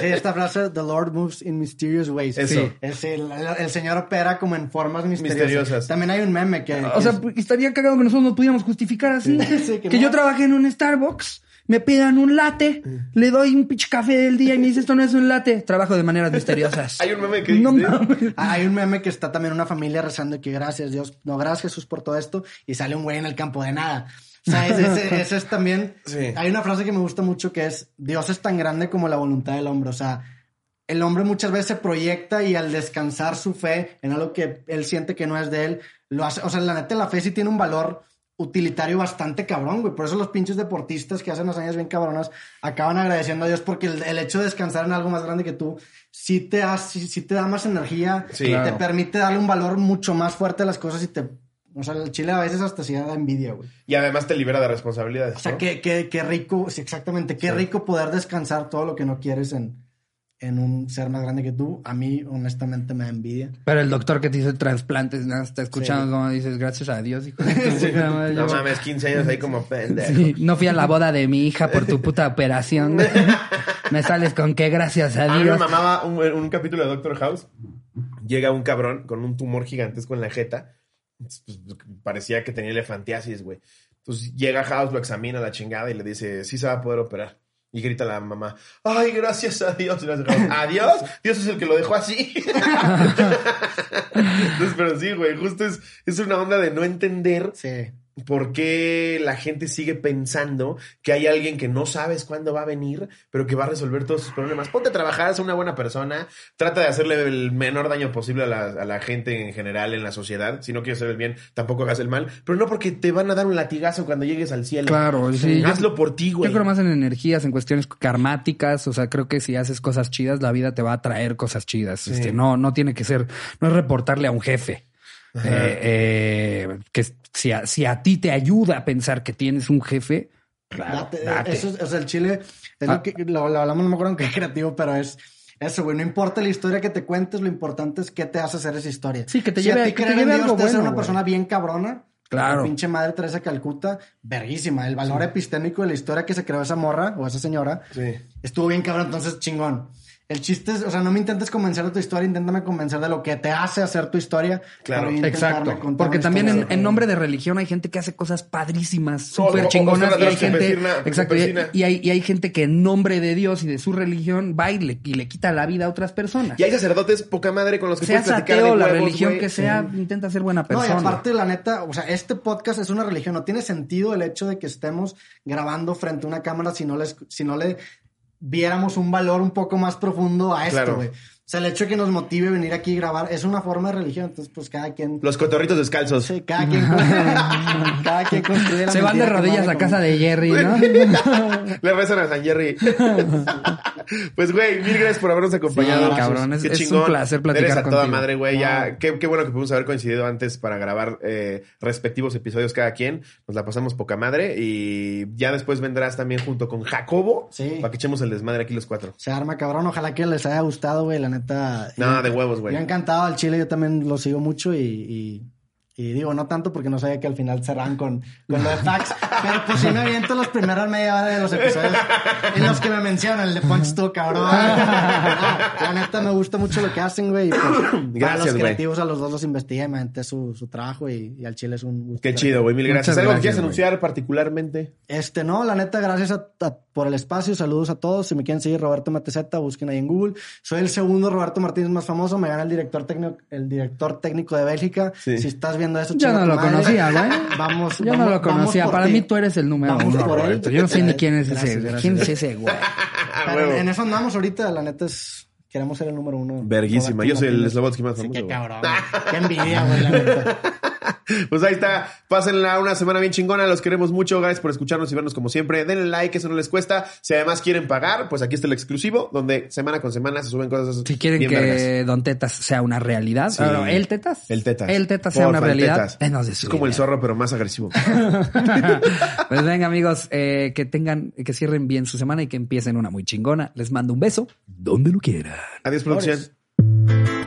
Speaker 3: Sí, esta frase, The Lord moves in mysterious ways.
Speaker 2: Eso.
Speaker 3: Sí, es el, el- el Señor opera como en formas misteriosas.
Speaker 2: Misteriosas.
Speaker 3: También hay un meme que...
Speaker 1: O
Speaker 3: que
Speaker 1: sea,
Speaker 3: es-
Speaker 1: estaría cagado que nosotros no pudiéramos justificar así.
Speaker 3: Sí, que
Speaker 1: que
Speaker 3: no.
Speaker 1: yo trabajé en un Starbucks, me pidan un latte, le doy un pinche café del día y me dice esto no es un latte. Trabajo de maneras misteriosas.
Speaker 2: Hay un meme que
Speaker 1: No
Speaker 2: dice-
Speaker 1: mames.
Speaker 3: Hay un meme que está también una familia rezando y que gracias Dios, no gracias Jesús por todo esto y sale un güey en el campo de nada. O sea, ese, ese- ese es también...
Speaker 2: Sí.
Speaker 3: Hay una frase que me gusta mucho que es, Dios es tan grande como la voluntad del hombre. O sea, el hombre muchas veces se proyecta y al descansar su fe en algo que él siente que no es de él, lo hace... O sea, la neta, la fe sí tiene un valor utilitario bastante cabrón, güey. Por eso los pinches deportistas que hacen hazañas bien cabronas acaban agradeciendo a Dios porque el, el hecho de descansar en algo más grande que tú sí te, da, sí, sí te da más energía
Speaker 2: Sí.
Speaker 3: y te permite darle un valor mucho más fuerte a las cosas y te... O sea, el chile a veces hasta sí da envidia, güey.
Speaker 2: Y además te libera de responsabilidades.
Speaker 3: O sea,
Speaker 2: ¿no?
Speaker 3: qué, qué, qué rico, sí, exactamente, qué rico poder descansar todo lo que no quieres en, en un ser más grande que tú. A mí, honestamente, me da envidia.
Speaker 1: Pero el doctor que te hizo transplantes, ¿no? está escuchando
Speaker 3: Sí.
Speaker 1: como dices, gracias a Dios, hijo de madre,
Speaker 2: No
Speaker 1: yo-
Speaker 2: mames, 15 años ahí como pendejo.
Speaker 1: Sí, no fui a la boda de mi hija por tu puta operación. Me sales con que gracias a
Speaker 2: A mí me
Speaker 1: Dios.
Speaker 2: mamaba un, un capítulo de Doctor House. Llega un cabrón con un tumor gigantesco en la jeta. Pues, parecía que tenía elefantiasis, güey. Entonces llega House, lo examina la chingada y le dice, sí se va a poder operar. Y grita la mamá, ay, gracias a Dios. ¿Adiós? Dios es el que lo dejó así. Entonces, pero sí, güey, justo es, es una onda de no entender
Speaker 3: Sí.
Speaker 2: ¿Por qué la gente sigue pensando que hay alguien que no sabes cuándo va a venir, pero que va a resolver todos sus problemas? Ponte a trabajar, sé una buena persona, trata de hacerle el menor daño posible a la, a la gente en general en la sociedad. Si no quieres hacer el bien, tampoco hagas el mal, pero no porque te van a dar un latigazo cuando llegues al cielo.
Speaker 1: Claro, sí. yo-
Speaker 2: Hazlo por ti, güey.
Speaker 1: Yo creo más en energías, en cuestiones karmáticas. O sea, creo que si haces cosas chidas, la vida te va a traer cosas chidas. Este, no, no tiene que ser, no es reportarle a un jefe. Eh, eh, que si a, si a ti te ayuda a pensar que tienes un jefe, claro,
Speaker 3: Date-
Speaker 1: date.
Speaker 3: Eso es, o sea, el chile, es
Speaker 1: Ah.
Speaker 3: lo que lo, lo hablamos, no me acuerdo en qué creativo, pero es eso, güey. No importa la historia que te cuentes, lo importante es qué te hace hacer esa historia.
Speaker 1: Sí, que te
Speaker 3: si
Speaker 1: lleve-
Speaker 3: a ti
Speaker 1: que te lleve
Speaker 3: Dios
Speaker 1: algo
Speaker 3: te
Speaker 1: bueno,
Speaker 3: una
Speaker 1: güey.
Speaker 3: persona bien cabrona.
Speaker 1: Claro.
Speaker 3: La pinche madre Teresa Calcuta, verguísima. El valor epistémico de la historia que se creó esa morra o esa señora
Speaker 2: Sí.
Speaker 3: estuvo bien cabrón, entonces chingón. El chiste es, o sea, no me intentes convencer de tu historia, inténtame convencer de lo que te hace hacer tu historia.
Speaker 2: Claro,
Speaker 1: Exacto. Porque también en, nombre de religión hay gente que hace cosas padrísimas,
Speaker 2: O- o-
Speaker 1: súper
Speaker 2: o
Speaker 1: chingonas.
Speaker 2: son
Speaker 1: Y hay gente,
Speaker 2: persina-
Speaker 1: exacto, y, hay, y hay gente que en nombre de Dios y de su religión va y le, y le quita la vida a otras personas.
Speaker 2: Y hay sacerdotes poca madre con los que
Speaker 1: Seas
Speaker 2: puedes platicar
Speaker 1: ateo,
Speaker 2: de
Speaker 1: la religión que sea, intenta ser buena
Speaker 3: No,
Speaker 1: persona.
Speaker 3: y aparte, la neta, o sea, este podcast es una religión. No tiene sentido el hecho de que estemos grabando frente a una cámara si no, les, si no le viéramos un valor un poco más profundo a esto,
Speaker 2: Claro.
Speaker 3: O sea, el hecho de que nos motive venir aquí y grabar es una forma de religión. Entonces, pues cada quien.
Speaker 2: Los cotorritos descalzos.
Speaker 3: Sí, cada quien, cada quien construye la
Speaker 1: Se van de rodillas a casa de Jerry, ¿no?
Speaker 2: Le rezan a San Jerry. pues, güey, mil gracias por habernos acompañado.
Speaker 3: Sí,
Speaker 1: cabrón, es-
Speaker 2: Qué
Speaker 1: es un placer platicar
Speaker 2: Eres a toda madre, güey. Ya, qué, qué bueno que pudimos haber coincidido antes para grabar eh, respectivos episodios cada quien. Nos la pasamos poca madre. Y ya después vendrás también junto con Jacobo.
Speaker 3: Sí.
Speaker 2: Para que echemos el desmadre aquí los cuatro.
Speaker 3: Se arma, cabrón. Ojalá que les haya gustado, güey. La neta.
Speaker 2: No, de huevos, güey.
Speaker 3: Yo encantado al Chile, yo también lo sigo mucho y, y, y digo, no tanto porque no sabía que al final cerran con, con lo de fax, pero pues sí me aviento los primeros media hora de los episodios en los que me mencionan, el de Punch tú, cabrón. La neta me gusta mucho lo que hacen, güey. y pues,
Speaker 2: Gracias,
Speaker 3: los
Speaker 2: güey.
Speaker 3: creativos a los dos los investigué, me aventé su, su trabajo y, y al Chile es un gusto.
Speaker 2: Qué chido, güey. Mil gracias. ¿Algo que quieras anunciar particularmente?
Speaker 3: Este, no, la neta, gracias a- a- por el espacio. Saludos a todos. Si me quieren seguir, Roberto Matezeta, busquen ahí en Google. Soy el segundo Roberto Martínez más famoso. Me gana el director técnico, el director técnico de Bélgica.
Speaker 2: Sí.
Speaker 3: Si estás viendo viendo eso,
Speaker 1: Yo no lo
Speaker 3: madre.
Speaker 1: conocía, güey.
Speaker 3: Vamos,
Speaker 1: Yo
Speaker 3: vamos-
Speaker 1: no lo conocía. Para
Speaker 3: ti.
Speaker 1: mí tú eres el número
Speaker 3: Vamos
Speaker 1: uno,
Speaker 3: por él.
Speaker 1: Roberto. Yo no sé ni quién es
Speaker 3: Gracias,
Speaker 1: ese.
Speaker 3: gracias,
Speaker 1: ¿Quién es ese, güey?
Speaker 3: Pero en eso andamos ahorita, la neta es... Queremos ser el número uno.
Speaker 2: Verguísima. Yo soy el. Slobodsky más
Speaker 3: Sí,
Speaker 2: famoso,
Speaker 3: qué
Speaker 2: güey.
Speaker 3: cabrón. Qué envidia, güey, la neta.
Speaker 2: Pues ahí está. Pásenla una semana bien chingona. Los queremos mucho. Gracias por escucharnos y vernos como siempre. Denle like, eso no les cuesta. Si además quieren pagar, pues aquí está el exclusivo, donde semana con semana se suben cosas.
Speaker 1: Si quieren
Speaker 2: bien
Speaker 1: que
Speaker 2: vergas.
Speaker 1: Don Tetas sea una realidad.
Speaker 2: Sí.
Speaker 1: ¿El Tetas?
Speaker 2: El tetas.
Speaker 1: El Tetas sea
Speaker 2: Porfa,
Speaker 1: una realidad. de
Speaker 2: Es como el zorro, pero más agresivo.
Speaker 1: pues venga, amigos, eh, que tengan, que cierren bien su semana y que empiecen una muy chingona. Les mando un beso donde lo quieran.
Speaker 2: Adiós, producción.